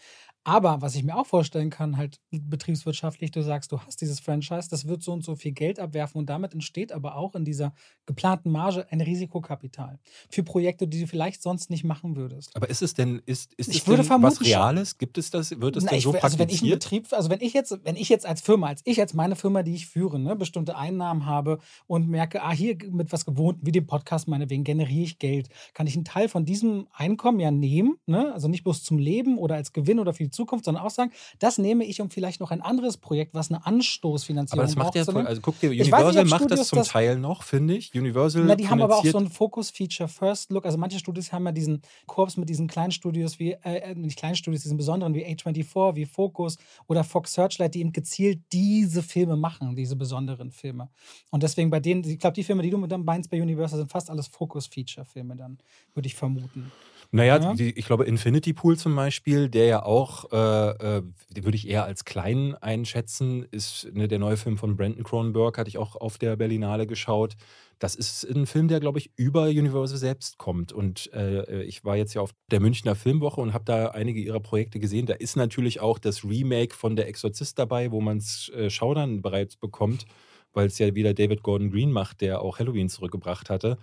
Aber was ich mir auch vorstellen kann, halt betriebswirtschaftlich, du sagst, du hast dieses Franchise, das wird so und so viel Geld abwerfen und damit entsteht aber auch in dieser geplanten Marge ein Risikokapital für Projekte, die du vielleicht sonst nicht machen würdest. Aber ist es denn, ist, ist Ich es würde denn vermuten was. Reales? Gibt es das? Wird es Na, denn ich, so will- also wenn ich praktiziert? Betrieb, also wenn ich jetzt, wenn ich jetzt als Firma, als ich jetzt meine Firma, die ich führe, ne, bestimmte Einnahmen habe und merke, ah, hier mit was Gewohnten, wie dem Podcast meinetwegen, generiere ich Geld, kann ich einen Teil von diesem Einkommen ja nehmen, ne? also nicht bloß zum Leben oder als Gewinn oder für die Zukunft, sondern auch sagen, das nehme ich, um vielleicht noch ein anderes Projekt, was eine Anstoßfinanzierung aber das macht braucht, ja voll, also guck dir, nicht, Universal ob macht Studios das zum das- Teil noch, finde ich. Universal Na, die haben aber auch so einen Focus-Feature First Look. Also manche Studios haben ja diesen Korps mit diesen kleinen Studios wie, äh, äh, nicht kleinen Studios, diesen besonderen wie A24, wie Focus oder Fox Searchlight, die eben gezielt diese Filme machen, diese besonderen Filme. Und deswegen bei denen, ich glaube, die Filme, die du mit dann meinst bei Universal, sind fast alles Focus-Feature-Filme dann, würde ich vermuten. Naja, Ja. die, ich glaube, Infinity Pool zum Beispiel, der ja auch, äh, äh, den würde ich eher als klein einschätzen, ist ne, der neue Film von Brandon Cronenberg, hatte ich auch auf der Berlinale geschaut. Das ist ein Film, der, glaube ich, über Universal selbst kommt. Und äh, ich war jetzt ja auf der Münchner Filmwoche und habe da einige ihrer Projekte gesehen. Da ist natürlich auch das Remake von Der Exorzist dabei, wo man es äh, Schaudern bereits bekommt, weil es ja wieder David Gordon Green macht, der auch Halloween zurückgebracht hatte.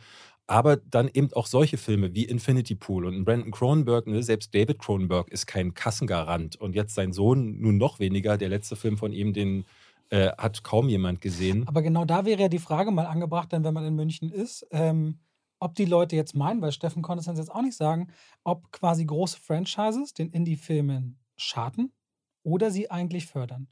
Aber dann eben auch solche Filme wie Infinity Pool und Brandon Cronenberg, ne, selbst David Cronenberg ist kein Kassengarant. Und jetzt sein Sohn nun noch weniger. Der letzte Film von ihm, den äh, hat kaum jemand gesehen. Aber genau da wäre ja die Frage mal angebracht, denn wenn man in München ist, ähm, ob die Leute jetzt meinen, weil Steffen konnte es jetzt auch nicht sagen, ob quasi große Franchises den Indie-Filmen schaden oder sie eigentlich fördern.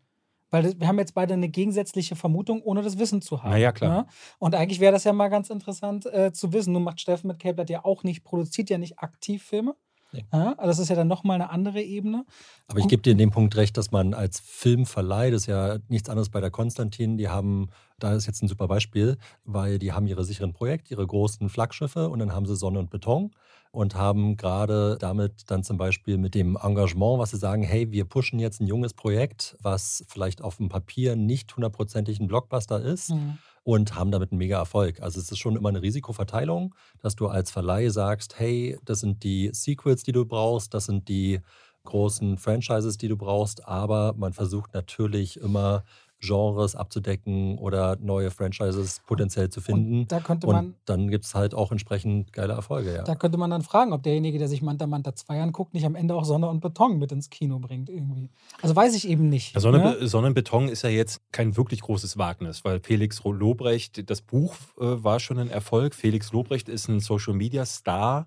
Weil wir haben jetzt beide eine gegensätzliche Vermutung, ohne das Wissen zu haben. Na ja, klar. Ne? Und eigentlich wäre das ja mal ganz interessant äh, zu wissen. Nun macht Steffen mit Cablet ja auch nicht, produziert ja nicht aktiv Filme. Nee. Ja, das ist ja dann nochmal eine andere Ebene. Aber ich gebe dir in dem Punkt recht, dass man als Filmverleih, das ist ja nichts anderes bei der Konstantin, die haben, da ist jetzt ein super Beispiel, weil die haben ihre sicheren Projekte, ihre großen Flaggschiffe und dann haben sie Sonne und Beton und haben gerade damit dann zum Beispiel mit dem Engagement, was sie sagen, hey, wir pushen jetzt ein junges Projekt, was vielleicht auf dem Papier nicht hundertprozentig ein Blockbuster ist, Mhm. Und haben damit einen mega Erfolg. Also es ist schon immer eine Risikoverteilung, dass du als Verleih sagst, hey, das sind die Sequels, die du brauchst, das sind die großen Franchises, die du brauchst, aber man versucht natürlich immer Genres abzudecken oder neue Franchises potenziell zu finden. Und da könnte man Und dann gibt es halt auch entsprechend geile Erfolge, ja. Da könnte man dann fragen, ob derjenige, der sich Manta Manta 2 anguckt, nicht am Ende auch Sonne und Beton mit ins Kino bringt irgendwie. Also weiß ich eben nicht. Ja, Sonne, ne? Sonnenbeton ist ja jetzt kein wirklich großes Wagnis, weil Felix Lobrecht, das Buch äh, war schon ein Erfolg. Felix Lobrecht ist ein Social Media Star.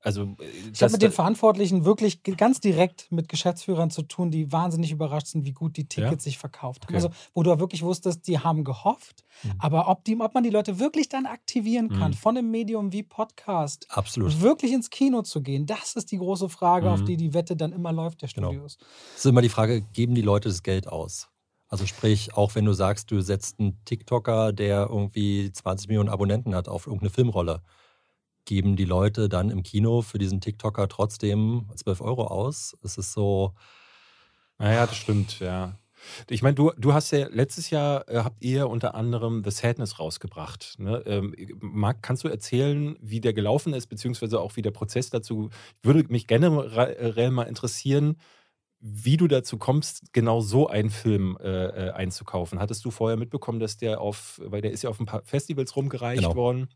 Also, äh, Ich habe mit den Verantwortlichen wirklich ganz direkt mit Geschäftsführern zu tun, die wahnsinnig überrascht sind, wie gut die Tickets Ja? sich verkauft haben. Okay. Also, wo du wirklich wusstest, die haben gehofft, Mhm. aber ob, die, ob man die Leute wirklich dann aktivieren kann, Mhm. von einem Medium wie Podcast, Absolut. wirklich ins Kino zu gehen, das ist die große Frage, auf Mhm. die die Wette dann immer läuft, der Genau. Studios. Es ist immer die Frage, geben die Leute das Geld aus? Also sprich, auch wenn du sagst, du setzt einen TikToker, der irgendwie 20 Millionen Abonnenten hat, auf irgendeine Filmrolle, geben die Leute dann im Kino für diesen TikToker trotzdem 12 Euro aus? Es ist so, Naja, das stimmt, ja. Ich meine, du, du hast ja letztes Jahr äh, habt ihr unter anderem The Sadness rausgebracht. Ne? Ähm, Marc, kannst du erzählen, wie der gelaufen ist, beziehungsweise auch wie der Prozess dazu? Würde mich generell mal interessieren, wie du dazu kommst, genau so einen Film äh, äh, einzukaufen. Hattest du vorher mitbekommen, dass der auf, weil der ist ja auf ein paar Festivals rumgereicht Genau. worden.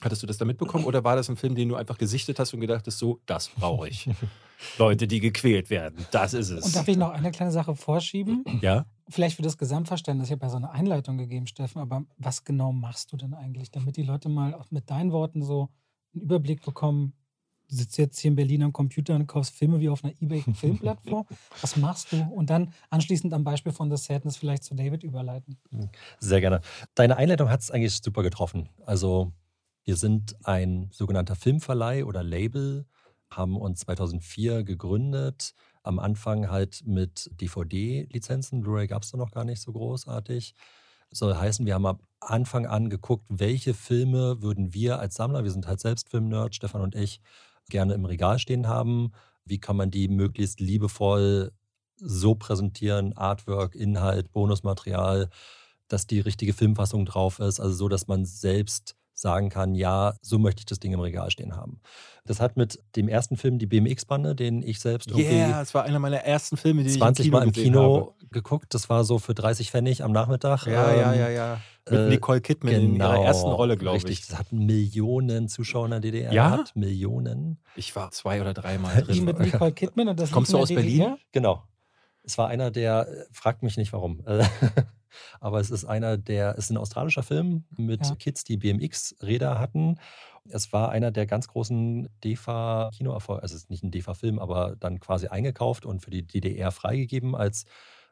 Hattest du das da mitbekommen oder war das ein Film, den du einfach gesichtet hast und gedacht hast, so, das brauche ich. Leute, die gequält werden, das ist es. Und darf ich noch eine kleine Sache vorschieben? ja? Vielleicht für das Gesamtverständnis. Ich habe ja so eine Einleitung gegeben, Steffen, aber was genau machst du denn eigentlich, damit die Leute mal auch mit deinen Worten so einen Überblick bekommen? Du sitzt jetzt hier in Berlin am Computer und kaufst Filme wie auf einer Ebay-Filmplattform. Was machst du? Und dann anschließend am Beispiel von The Sadness vielleicht zu David überleiten. Sehr gerne. Deine Einleitung hat es eigentlich super getroffen. Also wir sind ein sogenannter Filmverleih oder Label, haben uns 2004 gegründet. Am Anfang halt mit DVD-Lizenzen. Blu-ray gab es da noch gar nicht so großartig. Soll heißen, wir haben am Anfang an geguckt, welche Filme würden wir als Sammler, wir sind halt selbst Filmnerds, Stefan und ich, gerne im Regal stehen haben. Wie kann man die möglichst liebevoll so präsentieren, Artwork, Inhalt, Bonusmaterial, dass die richtige Filmfassung drauf ist, also so, dass man selbst sagen kann, ja, so möchte ich das Ding im Regal stehen haben. Das hat mit dem ersten Film, die BMX-Bande, den ich selbst irgendwie Yeah, es war einer meiner ersten Filme, die 20 ich im Kino Mal im Kino geguckt. Das war so für 30 Pfennig am Nachmittag. habe. Ja, ja, Ähm, ja, ja. Mit äh, Nicole Kidman in ihrer genau, ersten Rolle, glaube Richtig, ich. das hatten Millionen Zuschauer in der DDR. Ja? Hat Millionen. Ich war zwei oder dreimal Die drin. mit Nicole Kidman und das Kommst du aus der Berlin? DDR? Genau. Es war einer der, äh, fragt mich nicht warum, aber es ist einer der, es ist ein australischer Film mit Ja. Kids, die BMX-Räder hatten. Es war einer der ganz großen DEFA-Kinoerfolge, also es ist nicht ein DEFA-Film, aber dann quasi eingekauft und für die DDR freigegeben als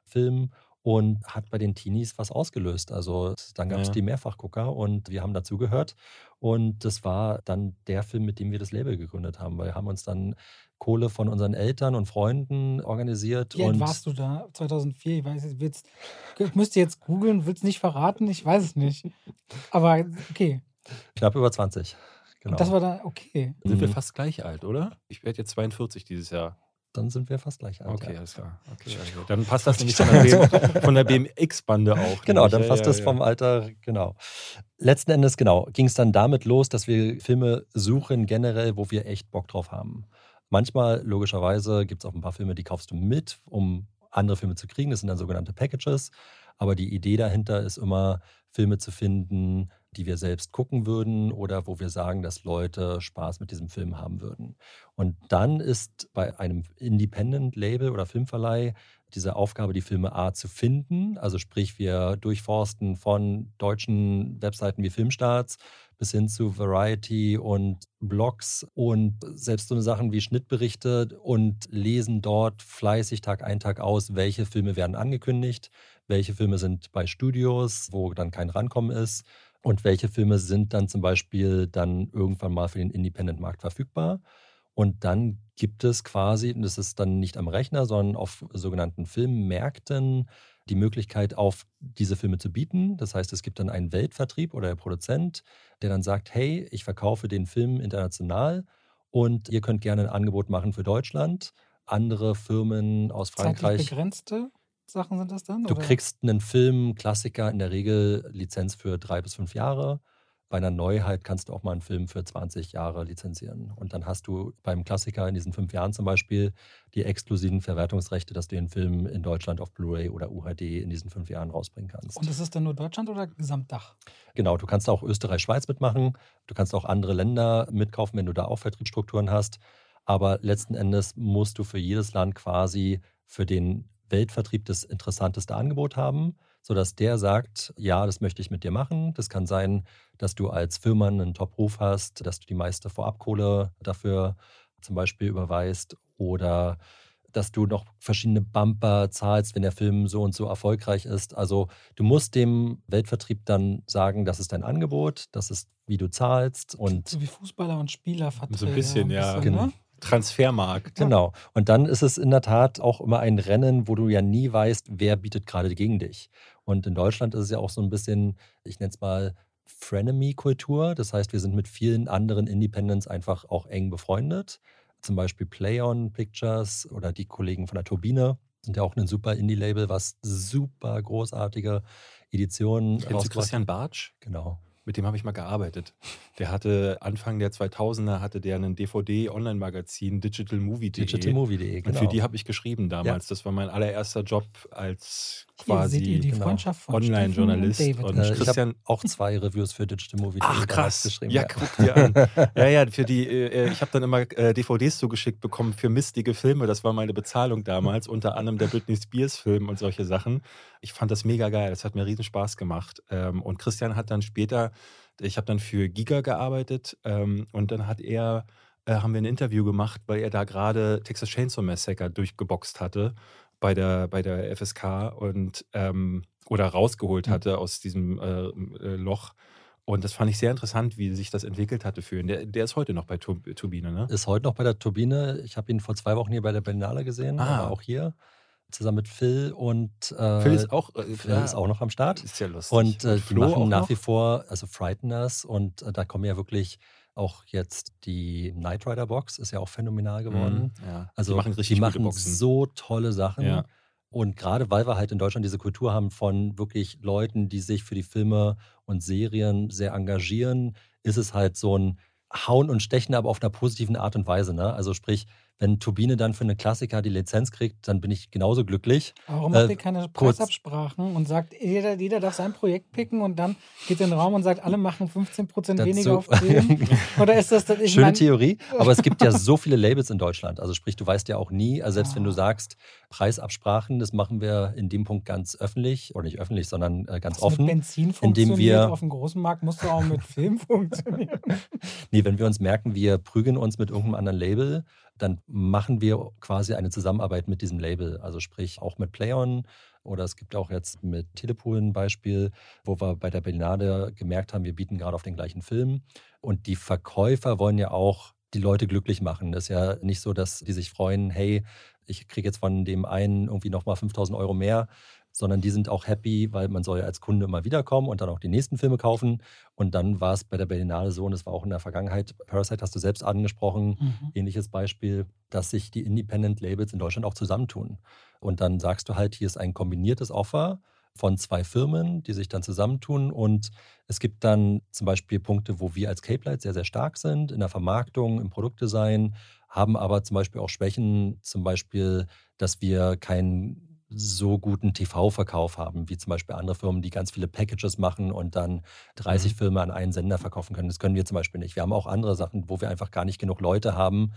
Film und hat bei den Teenies was ausgelöst. Also dann gab es Ja. die Mehrfachgucker und wir haben dazugehört. Und das war dann der Film, mit dem wir das Label gegründet haben, weil wir haben uns dann Kohle von unseren Eltern und Freunden organisiert. Wie alt und warst du da? 2004? Ich weiß es. Willst, ich müsste jetzt googeln, willst nicht verraten? Ich weiß es nicht. Aber okay. Knapp über 20. Genau. Und das war dann okay. Sind wir Mhm. fast gleich alt, oder? Ich werde jetzt 42 dieses Jahr. dann sind wir fast gleich alt. Okay, ja. alles klar. Okay, also dann passt das nämlich von der, BM, von der BMX-Bande auch. Genau, nämlich. dann Ja, passt ja, das ja. vom Alter, genau. Letzten Endes, genau, ging es dann damit los, dass wir Filme suchen generell, wo wir echt Bock drauf haben. Manchmal, logischerweise, gibt es auch ein paar Filme, die kaufst du mit, um andere Filme zu kriegen. Das sind dann sogenannte Packages. Aber die Idee dahinter ist immer, Filme zu finden, die wir selbst gucken würden oder wo wir sagen, dass Leute Spaß mit diesem Film haben würden. Und dann ist bei einem Independent-Label oder Filmverleih diese Aufgabe, die Filme A zu finden. Also sprich, wir durchforsten von deutschen Webseiten wie Filmstarts bis hin zu Variety und Blogs und selbst so Sachen wie Schnittberichte und lesen dort fleißig Tag ein, Tag aus, welche Filme werden angekündigt, welche Filme sind bei Studios, wo dann kein Rankommen ist und welche Filme sind dann zum Beispiel dann irgendwann mal für den Independent-Markt verfügbar. Und dann gibt es quasi, und das ist dann nicht am Rechner, sondern auf sogenannten Filmmärkten die Möglichkeit, auf diese Filme zu bieten. Das heißt, es gibt dann einen Weltvertrieb oder der Produzent, der dann sagt, hey, ich verkaufe den Film international und ihr könnt gerne ein Angebot machen für Deutschland. Andere Firmen aus Zeitlich Frankreich. begrenzte Sachen sind das dann? Du oder? kriegst einen Film, Klassiker, in der Regel Lizenz für drei bis fünf Jahre. Bei einer Neuheit kannst du auch mal einen Film für 20 Jahre lizenzieren. Und dann hast du beim Klassiker in diesen fünf Jahren zum Beispiel die exklusiven Verwertungsrechte, dass du den Film in Deutschland auf Blu-ray oder UHD in diesen fünf Jahren rausbringen kannst. Und ist es dann nur Deutschland oder Gesamtdach? Genau, du kannst auch Österreich, Schweiz mitmachen. Du kannst auch andere Länder mitkaufen, wenn du da auch Vertriebsstrukturen hast. Aber letzten Endes musst du für jedes Land quasi für den Weltvertrieb das interessanteste Angebot haben, sodass der sagt, ja, das möchte ich mit dir machen. Das kann sein, dass du als Firma einen Top-Ruf hast, dass du die meiste Vorabkohle dafür zum Beispiel überweist oder dass du noch verschiedene Bumper zahlst, wenn der Film so und so erfolgreich ist. Also du musst dem Weltvertrieb dann sagen, das ist dein Angebot, das ist, wie du zahlst und So wie Fußballer und Spieler So ein bisschen, ja. Genau. ne? Transfermarkt. Genau. Und dann ist es in der Tat auch immer ein Rennen, wo du ja nie weißt, wer bietet gerade gegen dich. Und in Deutschland ist es ja auch so ein bisschen, ich nenne es mal Frenemy-Kultur. Das heißt, wir sind mit vielen anderen Independents einfach auch eng befreundet. Zum Beispiel Playon Pictures oder die Kollegen von der Turbine sind ja auch ein super Indie-Label, was super großartige Editionen Kennst du Christian Bartsch? Genau. Mit dem habe ich mal gearbeitet. Der hatte Anfang der 2000er hatte der ein DVD-Online-Magazin Digital Movie.de. Digitalmovie.de, Und für genau. die habe ich geschrieben damals. Das war mein allererster Job als Hier quasi seht ihr die genau, Freundschaft von Online-Journalist. Und David. Äh, ich Christian- habe auch zwei Reviews für Digitalmovie.de Ach damals krass, geschrieben. ja, guck dir an. ja, ja, für die, äh, ich habe dann immer äh, DVDs zugeschickt bekommen für mistige Filme. Das war meine Bezahlung damals, unter anderem der Britney Spears Film und solche Sachen. Ich fand das mega geil. Das hat mir riesen Spaß gemacht. Ähm, und Christian hat dann später, ich habe dann für Giga gearbeitet ähm, und dann hat er äh, haben wir ein Interview gemacht, weil er da gerade Texas Chainsaw Massacre durchgeboxt hatte bei der, bei der FSK und ähm, oder rausgeholt Mhm. hatte aus diesem äh, äh, Loch. Und das fand ich sehr interessant, wie sich das entwickelt hatte für ihn. Der, der ist heute noch bei Tur Turbine, ne? Ist heute noch bei der Turbine. Ich habe ihn vor zwei Wochen hier bei der Berlinale gesehen, Ah. aber auch hier. Zusammen mit Phil und äh, Phil ist auch, äh, Phil ja, ist auch noch am Start. Ist ja lustig. Und äh, die machen nach noch? wie vor, also Frighteners und äh, da kommen ja wirklich auch jetzt die Knight Rider Box, ist ja auch phänomenal geworden. Mhm, ja. Also die machen richtig die machen so tolle Sachen. Ja. Und gerade weil wir halt in Deutschland diese Kultur haben von wirklich Leuten, die sich für die Filme und Serien sehr engagieren, ist es halt so ein Hauen und Stechen, aber auf einer positiven Art und Weise. Ne? Also sprich, wenn Turbine dann für einen Klassiker die Lizenz kriegt, dann bin ich genauso glücklich. Warum macht Äh, ihr keine Preisabsprachen und sagt, jeder, jeder darf sein Projekt picken und dann geht in den Raum und sagt, alle machen 15% Dazu- weniger auf Film? Oder ist das, das ich Schöne mein, Theorie, aber es gibt ja so viele Labels in Deutschland. Also sprich, du weißt ja auch nie, also selbst wenn du Ah. sagst, Preisabsprachen, das machen wir in dem Punkt ganz öffentlich, oder nicht öffentlich, sondern äh, ganz was mit offen. Benzin indem funktioniert, wir- auf dem großen Markt musst du auch mit Film funktionieren. Nee, wenn wir uns merken, wir prügeln uns mit irgendeinem anderen Label, dann machen wir quasi eine Zusammenarbeit mit diesem Label. Also sprich auch mit Playon oder es gibt auch jetzt mit Telepool ein Beispiel, wo wir bei der Berlinade gemerkt haben, wir bieten gerade auf den gleichen Film. Und die Verkäufer wollen ja auch die Leute glücklich machen. Das ist ja nicht so, dass die sich freuen, hey, ich kriege jetzt von dem einen irgendwie nochmal 5000 Euro mehr, sondern die sind auch happy, weil man soll ja als Kunde immer wiederkommen und dann auch die nächsten Filme kaufen. Und dann war es bei der Berlinale so, und es war auch in der Vergangenheit, Parasite hast du selbst angesprochen, Mhm. ähnliches Beispiel, dass sich die Independent Labels in Deutschland auch zusammentun. Und dann sagst du halt, hier ist ein kombiniertes Offer von zwei Firmen, die sich dann zusammentun. Und es gibt dann zum Beispiel Punkte, wo wir als Cape Light sehr, sehr stark sind, in der Vermarktung, im Produktdesign, haben aber zum Beispiel auch Schwächen, zum Beispiel, dass wir keinen so guten TV-Verkauf haben, wie zum Beispiel andere Firmen, die ganz viele Packages machen und dann 30 Mhm. Filme an einen Sender verkaufen können. Das können wir zum Beispiel nicht. Wir haben auch andere Sachen, wo wir einfach gar nicht genug Leute haben,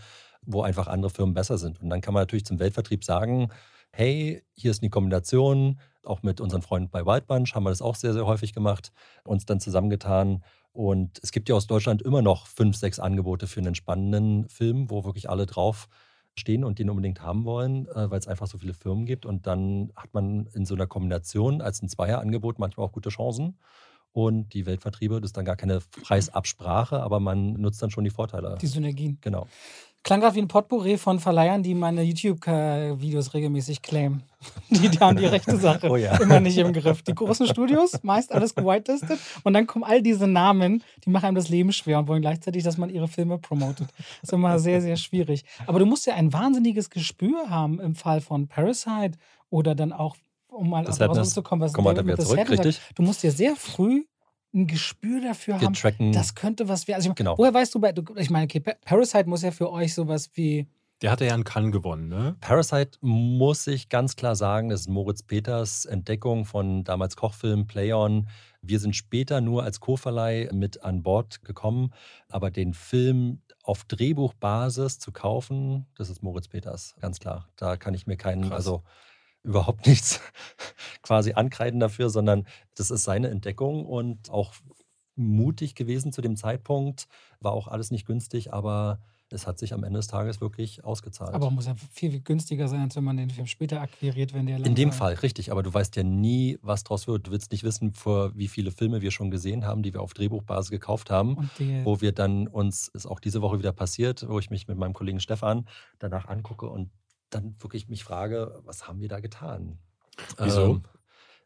wo einfach andere Firmen besser sind. Und dann kann man natürlich zum Weltvertrieb sagen, hey, hier ist eine Kombination, auch mit unseren Freunden bei Wild Bunch haben wir das auch sehr, sehr häufig gemacht, uns dann zusammengetan. Und es gibt ja aus Deutschland immer noch fünf, sechs Angebote für einen spannenden Film, wo wirklich alle drauf stehen und den unbedingt haben wollen, äh, weil es einfach so viele Firmen gibt. Und dann hat man in so einer Kombination als ein Zweierangebot manchmal auch gute Chancen. Und die Weltvertriebe, das ist dann gar keine Preisabsprache, aber man nutzt dann schon die Vorteile. Die Synergien. Genau. Klang gerade wie ein Potpourri von Verleihern, die meine YouTube-Videos regelmäßig claimen. Die, die haben die rechte Sache Oh ja. immer nicht im Griff. Die großen Studios, meist alles gewhitelistet. Und dann kommen all diese Namen, die machen einem das Leben schwer und wollen gleichzeitig, dass man ihre Filme promotet. Das ist immer sehr, sehr schwierig. Aber du musst ja ein wahnsinniges Gespür haben im Fall von Parasite oder dann auch, um mal auf was Sadness. zu kommen, was Kommen wir David da wieder zurück, richtig? Du musst ja sehr früh ein Gespür dafür haben, tracken, das könnte was werden. Also ich, Genau. Woher weißt du, bei, du, ich meine, okay, Pa- Parasite muss ja für euch sowas wie. Der hatte ja einen Cannes gewonnen, ne? Parasite muss ich ganz klar sagen, das ist Moritz Peters Entdeckung von damals Kochfilm Playon. Wir sind später nur als Co-Verleih mit an Bord gekommen, aber den Film auf Drehbuchbasis zu kaufen, das ist Moritz Peters, ganz klar. Da kann ich mir keinen, Krass. also überhaupt nichts quasi ankreiden dafür, sondern das ist seine Entdeckung und auch mutig gewesen zu dem Zeitpunkt. War auch alles nicht günstig, aber es hat sich am Ende des Tages wirklich ausgezahlt. Aber muss ja viel, viel günstiger sein, als wenn man den Film später akquiriert, wenn der In dem Fall, richtig. Aber du weißt ja nie, was draus wird. Du willst nicht wissen, vor wie viele Filme wir schon gesehen haben, die wir auf Drehbuchbasis gekauft haben, wo wir dann uns, ist auch diese Woche wieder passiert, wo ich mich mit meinem Kollegen Stefan danach angucke und dann wirklich mich frage, was haben wir da getan? Wieso?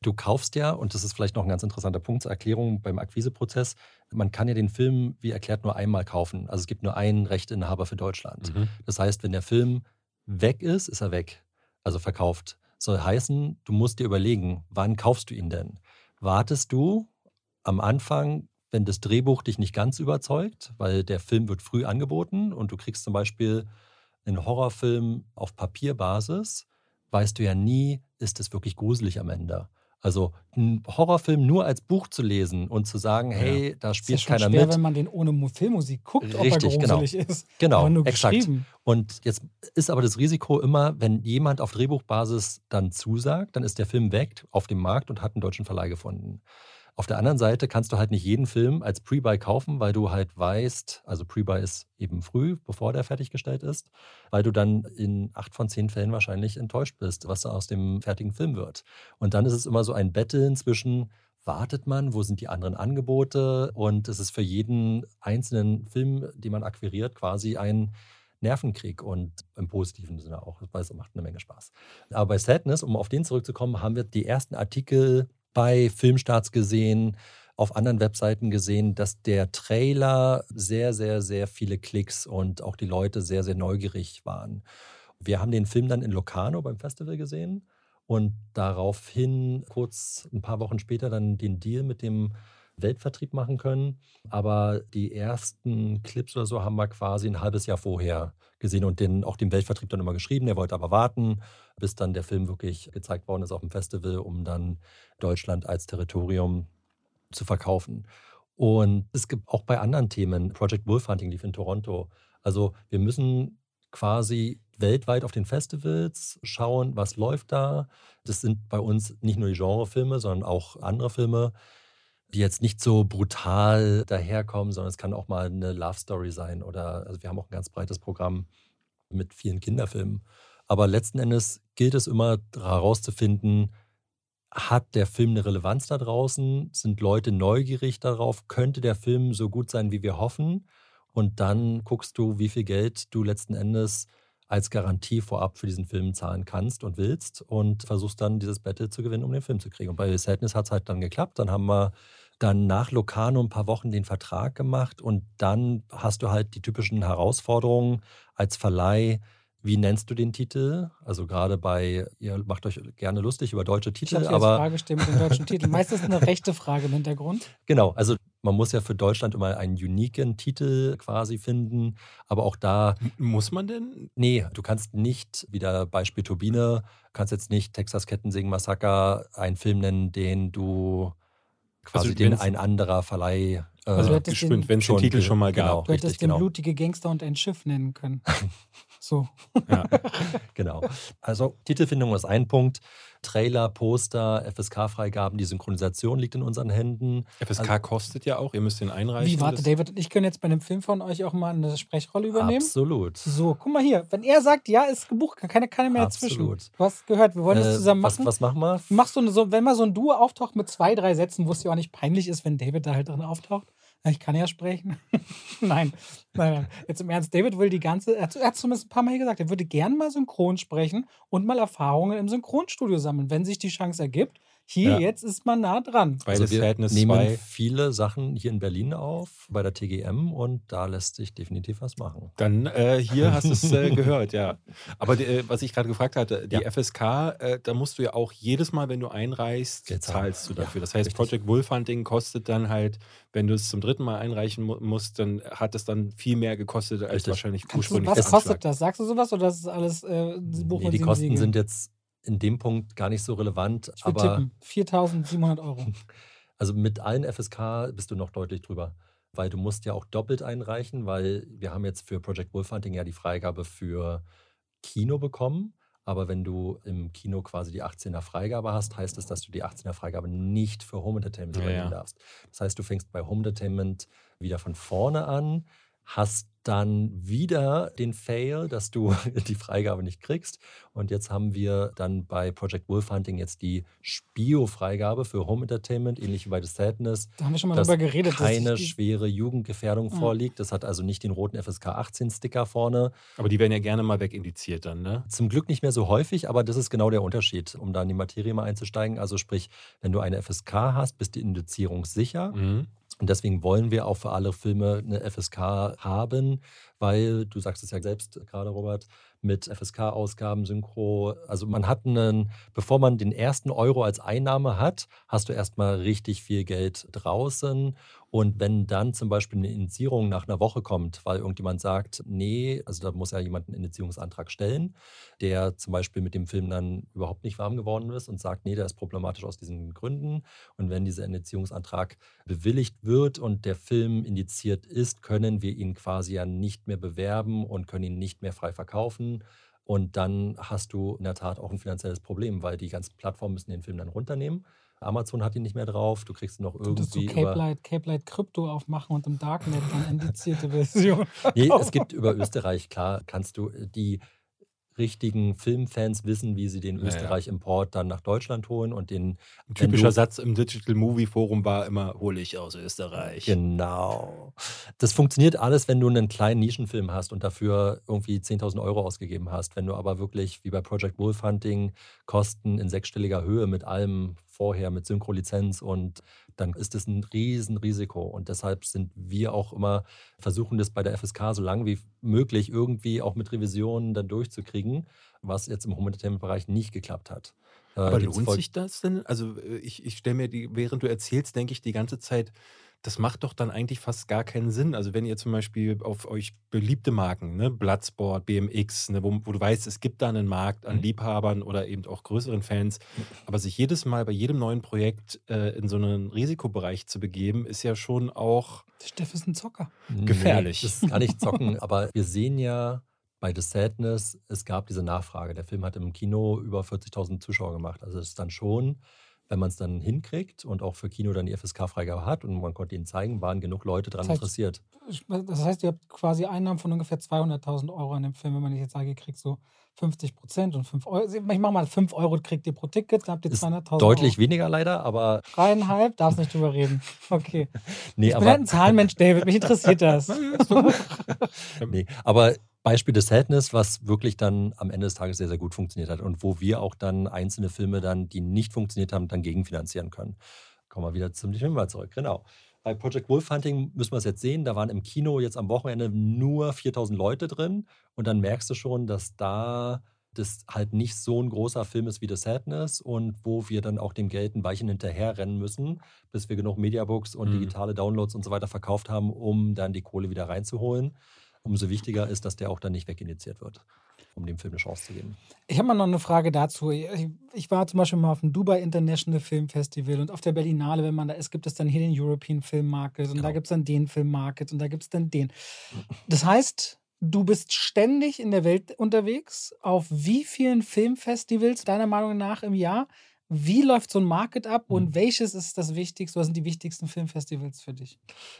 du kaufst ja, und das ist vielleicht noch ein ganz interessanter Punkt zur Erklärung beim Akquiseprozess, man kann ja den Film, wie erklärt, nur einmal kaufen. Also es gibt nur einen Rechteinhaber für Deutschland. Mhm. Das heißt, wenn der Film weg ist, ist er weg. Also verkauft. Soll heißen, du musst dir überlegen, wann kaufst du ihn denn? Wartest du am Anfang wenn das Drehbuch dich nicht ganz überzeugt, weil der Film wird früh angeboten und du kriegst zum Beispiel einen Horrorfilm auf Papierbasis, weißt du ja nie, ist es wirklich gruselig am Ende. Also einen Horrorfilm nur als Buch zu lesen und zu sagen, hey, da spielt ist ja schon keiner schwer, mit. wenn man den ohne Filmmusik guckt, ob Richtig, er genau. gruselig ist. Genau, Aber nur exakt. Und jetzt ist aber das Risiko immer, wenn jemand auf Drehbuchbasis dann zusagt, dann ist der Film weg auf dem Markt und hat einen deutschen Verleih gefunden. Auf der anderen Seite kannst du halt nicht jeden Film als Pre-Buy kaufen, weil du halt weißt, also Pre-Buy ist eben früh, bevor der fertiggestellt ist, weil du dann in acht von zehn Fällen wahrscheinlich enttäuscht bist, was da aus dem fertigen Film wird. Und dann ist es immer so ein Betteln zwischen, wartet man, wo sind die anderen Angebote und es ist für jeden einzelnen Film, den man akquiriert, quasi ein Nervenkrieg und im positiven Sinne auch, weil es macht eine Menge Spaß. Aber bei Sadness, um auf den zurückzukommen, haben wir die ersten Artikel bei Filmstarts gesehen, auf anderen Webseiten gesehen, dass der Trailer sehr, sehr, sehr viele Klicks und auch die Leute sehr, sehr neugierig waren. Wir haben den Film dann in Locarno beim Festival gesehen und daraufhin kurz ein paar Wochen später dann den Deal mit dem Weltvertrieb machen können. Aber die ersten Clips oder so haben wir quasi ein halbes Jahr vorher gesehen und den, auch dem Weltvertrieb dann immer geschrieben. Der wollte aber warten, bis dann der Film wirklich gezeigt worden ist auf dem Festival, um dann Deutschland als Territorium zu verkaufen. Und es gibt auch bei anderen Themen, Project Wolfhunting lief in Toronto. Also wir müssen quasi weltweit auf den Festivals schauen, was läuft da. Das sind bei uns nicht nur die Genrefilme, sondern auch andere Filme, die jetzt nicht so brutal daherkommen, sondern es kann auch mal eine Love Story sein oder also wir haben auch ein ganz breites Programm mit vielen Kinderfilmen. Aber letzten Endes gilt es immer herauszufinden, hat der Film eine Relevanz da draußen? Sind Leute neugierig darauf? Könnte der Film so gut sein, wie wir hoffen? Und dann guckst du, wie viel Geld du letzten Endes als Garantie vorab für diesen Film zahlen kannst und willst und versuchst dann dieses Battle zu gewinnen, um den Film zu kriegen. Und bei Sadness hat es halt dann geklappt. Dann haben wir dann nach Locarno ein paar Wochen den Vertrag gemacht und dann hast du halt die typischen Herausforderungen als Verleih. Wie nennst du den Titel? Also gerade bei, ihr macht euch gerne lustig über deutsche Ich Titel, jetzt aber Frage stellen mit dem deutschen Titel. Meistens eine rechte Frage im Hintergrund. Genau, also man muss ja für Deutschland immer einen uniken Titel quasi finden, aber auch da, Muss man denn? nee, du kannst nicht, wieder Beispiel Turbine, kannst jetzt nicht Texas Kettensägen Massaker einen Film nennen, den du quasi Also den ein anderer Verleih äh, Also den- wenn es den schon Titel schon mal genau. gab. Du hättest Richtig, den genau. blutige Gangster und ein Schiff nennen können. So. Ja. Genau. Also Titelfindung ist ein Punkt. Trailer, Poster, FSK-Freigaben, die Synchronisation liegt in unseren Händen. FSK kostet ja auch, ihr müsst den einreichen. Wie, warte, Das- David und ich können jetzt bei einem Film von euch auch mal eine Sprechrolle übernehmen? Absolut. So, guck mal hier. Wenn er sagt, ja, ist gebucht, kann keiner, keiner mehr dazwischen. Absolut. Du hast gehört, wir wollen das Äh, zusammen was, machen. was machen wir? Machst du eine, so, wenn mal so ein Duo auftaucht mit zwei, drei Sätzen, wo es dir auch nicht peinlich ist, wenn David da halt drin auftaucht? Ich kann ja sprechen. nein, nein, nein. Jetzt im Ernst, David will die ganze, er hat er hat zumindest ein paar Mal gesagt, er würde gern mal synchron sprechen und mal Erfahrungen im Synchronstudio sammeln, wenn sich die Chance ergibt. Hier, Ja. jetzt ist man nah dran. Bei Also wir Sadness nehmen 2. viele Sachen hier in Berlin auf, bei der TGM und da lässt sich definitiv was machen. Dann äh, hier hast du es äh, gehört, ja. Aber die, äh, was ich gerade gefragt hatte, die Ja. FSK, äh, da musst du ja auch jedes Mal, wenn du einreichst, Geld zahlen. zahlst du Ja, dafür. das heißt, richtig. Project Wolfhunting kostet dann halt, wenn du es zum dritten Mal einreichen mu musst, dann hat es dann viel mehr gekostet als Richtig. wahrscheinlich ursprünglich was kostet das? Sagst du sowas oder ist das alles äh, Buch Nee, und die Kosten Siegel? sind jetzt in dem Punkt gar nicht so relevant, Ich würde aber tippen. 4.700 Euro. also mit allen FSK bist du noch deutlich drüber. Weil du musst ja auch doppelt einreichen, weil wir haben jetzt für Project Wolfhunting ja die Freigabe für Kino bekommen. Aber wenn du im Kino quasi die 18er Freigabe hast, heißt es, dass du die 18er Freigabe nicht für Home Entertainment Ja, übernehmen ja. darfst. Das heißt, du fängst bei Home Entertainment wieder von vorne an, hast dann wieder den Fail, dass du die Freigabe nicht kriegst. Und jetzt haben wir dann bei Project Wolfhunting jetzt die Spio-Freigabe für Home Entertainment, ähnlich wie bei The Sadness, Da haben wir schon mal dass drüber geredet. dass keine die- schwere Jugendgefährdung Ja. vorliegt. Das hat also nicht den roten FSK 18-Sticker vorne. Aber die werden ja gerne mal wegindiziert dann, ne? Zum Glück nicht mehr so häufig, aber das ist genau der Unterschied, um da in die Materie mal einzusteigen. Also sprich, wenn du eine FSK hast, bist die Indizierung sicher. Mhm. Und deswegen wollen wir auch für alle Filme eine FSK haben, weil du sagst es ja selbst gerade, Robert, mit FSK-Ausgaben, Synchro. Also man hat einen, bevor man den ersten Euro als Einnahme hat, hast du erstmal richtig viel Geld draußen. Und wenn dann zum Beispiel eine Indizierung nach einer Woche kommt, weil irgendjemand sagt, nee, also da muss ja jemand einen Indizierungsantrag stellen, der zum Beispiel mit dem Film dann überhaupt nicht warm geworden ist und sagt, nee, der ist problematisch aus diesen Gründen. Und wenn dieser Indizierungsantrag bewilligt wird und der Film indiziert ist, können wir ihn quasi ja nicht mehr bewerben und können ihn nicht mehr frei verkaufen. Und dann hast du in der Tat auch ein finanzielles Problem, weil die ganzen Plattformen müssen den Film dann runternehmen. Amazon hat ihn nicht mehr drauf. Du kriegst ihn noch irgendwie. Du Cape Light, Cape Light Krypto aufmachen und im Darknet dann indizierte Version. nee, es gibt über Österreich, klar, kannst du äh, die richtigen Filmfans wissen, wie sie den Österreich-Import dann nach Deutschland holen und den. Ein typischer Satz im Digital Movie Forum war immer: hole ich aus Österreich. Genau. Das funktioniert alles, wenn du einen kleinen Nischenfilm hast und dafür irgendwie 10.000 Euro ausgegeben hast. Wenn du aber wirklich wie bei Project Wolf Hunting Kosten in sechsstelliger Höhe mit allem vorher, mit Synchro-Lizenz und dann ist es ein Riesenrisiko. Und deshalb sind wir auch immer versuchen, das bei der FSK so lange wie möglich irgendwie auch mit Revisionen dann durchzukriegen, was jetzt im Entertainment-Bereich nicht geklappt hat. Äh, Aber lohnt sich das denn? Also äh, ich, ich stelle mir die, während du erzählst, denke ich die ganze Zeit, das macht doch dann eigentlich fast gar keinen Sinn. Also wenn ihr zum Beispiel auf euch beliebte Marken, ne, Bloodsport, BMX, ne, wo, wo, du weißt, es gibt da einen Markt an mhm. Liebhabern oder eben auch größeren Fans, aber sich jedes Mal bei jedem neuen Projekt äh, in so einen Risikobereich zu begeben, ist ja schon auch Steff ist ein Zocker. Gefährlich. Nee, das gar nicht zocken, aber wir sehen ja bei The Sadness, es gab diese Nachfrage. Der Film hat im Kino über 40.000 Zuschauer gemacht. Also es ist dann schon wenn man es dann hinkriegt und auch für Kino dann die FSK-Freigabe hat und man konnte ihnen zeigen, waren genug Leute daran das heißt, interessiert. Das heißt, ihr habt quasi Einnahmen von ungefähr 200.000 Euro an dem Film, wenn man jetzt sage, ihr kriegt so 50 Prozent und 5 Euro. Ich mache mal 5 Euro kriegt ihr pro Ticket, dann habt ihr 200.000 Deutlich Euro. weniger leider, aber. Dreieinhalb, darfst nicht drüber reden. Okay. nee, ich aber, bin halt ein Zahlenmensch, David, mich interessiert das. nee, aber Beispiel des Sadness, was wirklich dann am Ende des Tages sehr, sehr gut funktioniert hat und wo wir auch dann einzelne Filme dann, die nicht funktioniert haben, dann gegenfinanzieren können. Kommen wir wieder zum Filmwahl zurück. Genau. Bei Project Wolf Hunting müssen wir es jetzt sehen. Da waren im Kino jetzt am Wochenende nur 4000 Leute drin. Und dann merkst du schon, dass da das halt nicht so ein großer Film ist wie The Sadness und wo wir dann auch dem Geld ein Weichen hinterherrennen müssen, bis wir genug Mediabooks und mhm. digitale Downloads und so weiter verkauft haben, um dann die Kohle wieder reinzuholen umso wichtiger ist, dass der auch dann nicht wegindiziert wird, um dem Film eine Chance zu geben. Ich habe mal noch eine Frage dazu. Ich, war zum Beispiel mal auf dem Dubai International Film Festival und auf der Berlinale, wenn man da ist, gibt es dann hier den European Film Market und genau. da gibt es dann den Film Market und da gibt es dann den. Das heißt, du bist ständig in der Welt unterwegs. Auf wie vielen Filmfestivals deiner Meinung nach im Jahr? Wie läuft so ein Market ab und mhm. welches ist das Wichtigste? Was sind die wichtigsten Filmfestivals für dich?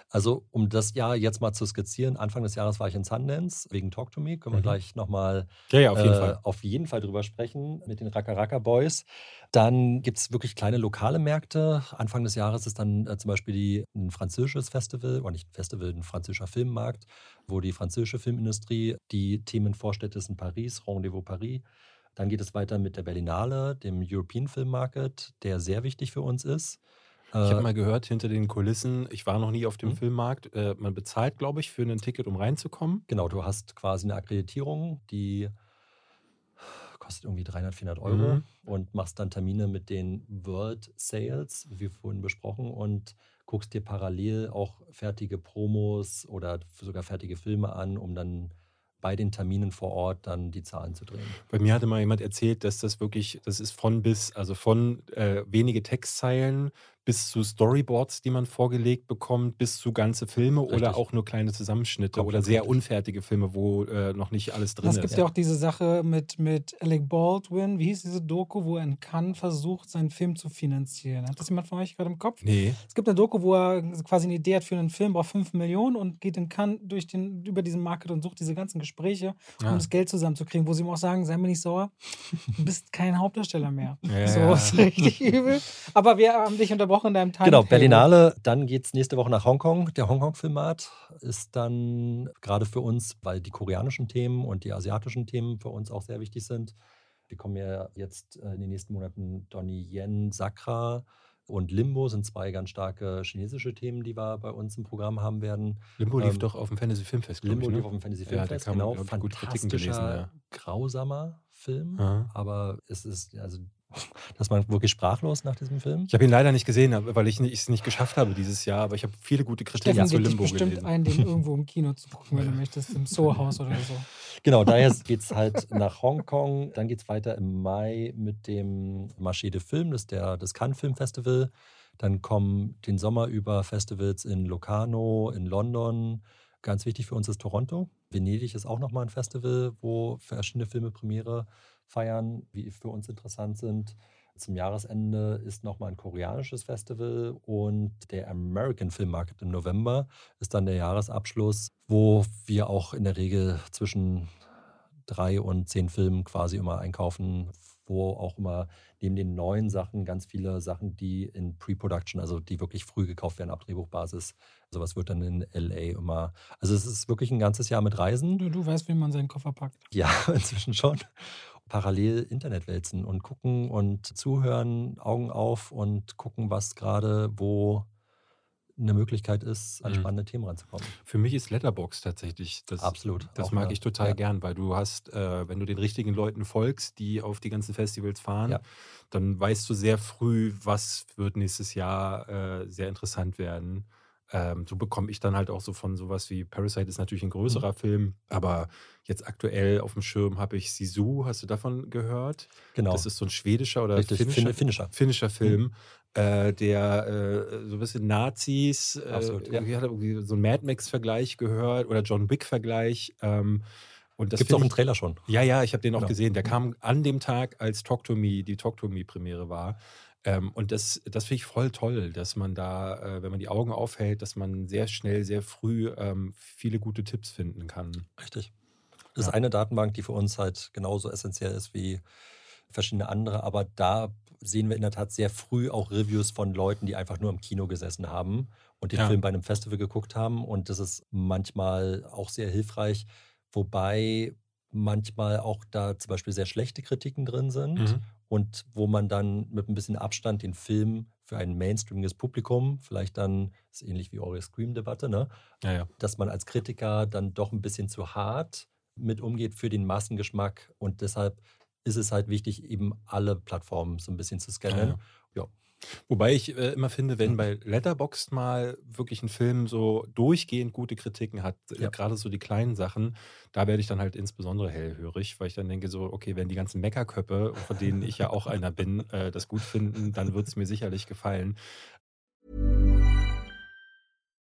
Also, um das Jahr jetzt mal zu skizzieren, Anfang des Jahres war ich in Sundance wegen Talk to Me. Können wir mhm. gleich nochmal ja, ja, auf, jeden äh, auf jeden Fall drüber sprechen mit den Raka Raka Boys. Dann gibt es wirklich kleine lokale Märkte. Anfang des Jahres ist dann äh, zum Beispiel die, ein französisches Festival, oder nicht ein Festival, ein französischer Filmmarkt, wo die französische Filmindustrie die Themen vorstellt, ist in Paris, Rendezvous Paris. Dann geht es weiter mit der Berlinale, dem European Film Market, der sehr wichtig für uns ist. Ich habe äh, mal gehört, hinter den Kulissen, ich war noch nie auf dem mhm. Filmmarkt, äh, man bezahlt, glaube ich, für ein Ticket, um reinzukommen. Genau, du hast quasi eine Akkreditierung, die kostet irgendwie 300, 400 Euro mhm. und machst dann Termine mit den World Sales, wie vorhin besprochen, und guckst dir parallel auch fertige Promos oder sogar fertige Filme an, um dann bei den Terminen vor Ort dann die Zahlen zu drehen. Bei mir hatte mal jemand erzählt, dass das wirklich, das ist von bis, also von äh, wenige Textzeilen bis zu Storyboards, die man vorgelegt bekommt, bis zu ganze Filme richtig. oder auch nur kleine Zusammenschnitte Komplett oder sehr unfertige Filme, wo äh, noch nicht alles drin das ist. Es gibt ja. ja auch diese Sache mit, mit Alec Baldwin, wie hieß diese Doku, wo er in Cannes versucht, seinen Film zu finanzieren. Hat das jemand von euch gerade im Kopf? Nee. Es gibt eine Doku, wo er quasi eine Idee hat für einen Film, braucht 5 Millionen und geht in Cannes durch den, über diesen Market und sucht diese ganzen Gespräche, um ah. das Geld zusammenzukriegen, wo sie ihm auch sagen, sei mir nicht sauer, du bist kein Hauptdarsteller mehr. Ja, so ja. ist richtig übel. Aber wir haben dich unterbrochen in deinem Time. Genau, Berlinale. Dann geht es nächste Woche nach Hongkong. Der Hongkong-Filmat ist dann gerade für uns, weil die koreanischen Themen und die asiatischen Themen für uns auch sehr wichtig sind. Wir kommen ja jetzt äh, in den nächsten Monaten Donnie Yen, Sakra, und Limbo sind zwei ganz starke chinesische Themen, die wir bei uns im Programm haben werden. Limbo lief Ähm, doch auf dem Fantasy Filmfest. Limbo ich, ne? lief auf dem Fantasy Ja, Filmfest, kam, genau. Fantastischer, gelesen, ja. grausamer Film, Ja. aber es ist, also, dass man wirklich sprachlos nach diesem Film. Ich habe ihn leider nicht gesehen, weil ich es nicht geschafft habe dieses Jahr, aber ich habe viele gute Kritiken Steffen zu geht dich Limbo bestimmt gelesen. ein, den irgendwo im Kino zu gucken, wenn du möchtest, im Soho-Haus oder so. Genau, daher geht es halt nach Hongkong. Dann geht es weiter im Mai mit dem Marché de Film, das ist der, das Cannes Film Festival. Dann kommen den Sommer über Festivals in Locarno, in London. Ganz wichtig für uns ist Toronto. Venedig ist auch nochmal ein Festival, wo verschiedene Filme Premiere feiern, die für uns interessant sind. Zum Jahresende ist nochmal ein koreanisches Festival und der American Film Market im November ist dann der Jahresabschluss, wo wir auch in der Regel zwischen drei und zehn Filmen quasi immer einkaufen, wo auch immer neben den neuen Sachen ganz viele Sachen, die in Pre-Production, also die wirklich früh gekauft werden, ab Drehbuchbasis. Sowas wird dann in LA immer. Also es ist wirklich ein ganzes Jahr mit Reisen. Du, du weißt, wie man seinen Koffer packt. Ja, inzwischen schon. Parallel Internet wälzen und gucken und zuhören, Augen auf und gucken, was gerade wo eine Möglichkeit ist, an Mhm. spannende Themen ranzukommen. Für mich ist Letterbox tatsächlich das. Absolut. Das mag eine- ich total ja. gern, weil du hast, äh, wenn du den richtigen Leuten folgst, die auf die ganzen Festivals fahren, Ja. dann weißt du sehr früh, was wird nächstes Jahr äh, sehr interessant werden. Ähm, so bekomme ich dann halt auch so von sowas wie Parasite ist natürlich ein größerer Film, aber jetzt aktuell auf dem Schirm habe ich Sisu, hast du davon gehört? Genau. Das ist so ein schwedischer oder Richtig, finnischer, Fin- finnischer. finnischer Film, äh, der äh, so ein bisschen Nazis, äh, Absolut, ja. irgendwie hat irgendwie so einen Mad Max-Vergleich gehört oder John Wick-Vergleich. Ähm, und das Gibt es auch einen ich- Trailer schon. ja, ja, ich habe den auch Genau. gesehen. Der kam an dem Tag, als Talk to Me, die Talk to Me-Premiere war. Ähm, und das, das finde ich voll toll, dass man da, äh, wenn man die Augen aufhält, dass man sehr schnell, sehr früh ähm, viele gute Tipps finden kann. Richtig. Das ist Ja. eine Datenbank, die für uns halt genauso essentiell ist wie verschiedene andere, aber da sehen wir in der Tat sehr früh auch Reviews von Leuten, die einfach nur im Kino gesessen haben und den Ja. Film bei einem Festival geguckt haben und das ist manchmal auch sehr hilfreich, wobei manchmal auch da zum Beispiel sehr schlechte Kritiken drin sind Mhm. Und wo man dann mit ein bisschen Abstand den Film für ein mainstreamiges Publikum, vielleicht dann, ist ähnlich wie eure Scream-Debatte, ne? Ja, ja. dass man als Kritiker dann doch ein bisschen zu hart mit umgeht für den Massengeschmack und deshalb ist es halt wichtig, eben alle Plattformen so ein bisschen zu scannen. Ja. Wobei ich äh, immer finde, wenn bei Letterboxd mal wirklich ein Film so durchgehend gute Kritiken hat, äh, Ja. gerade so die kleinen Sachen, da werde ich dann halt insbesondere hellhörig, weil ich dann denke so, okay, wenn die ganzen Meckerköppe, von denen ich ja auch einer bin, äh, das gut finden, dann wird es mir sicherlich gefallen.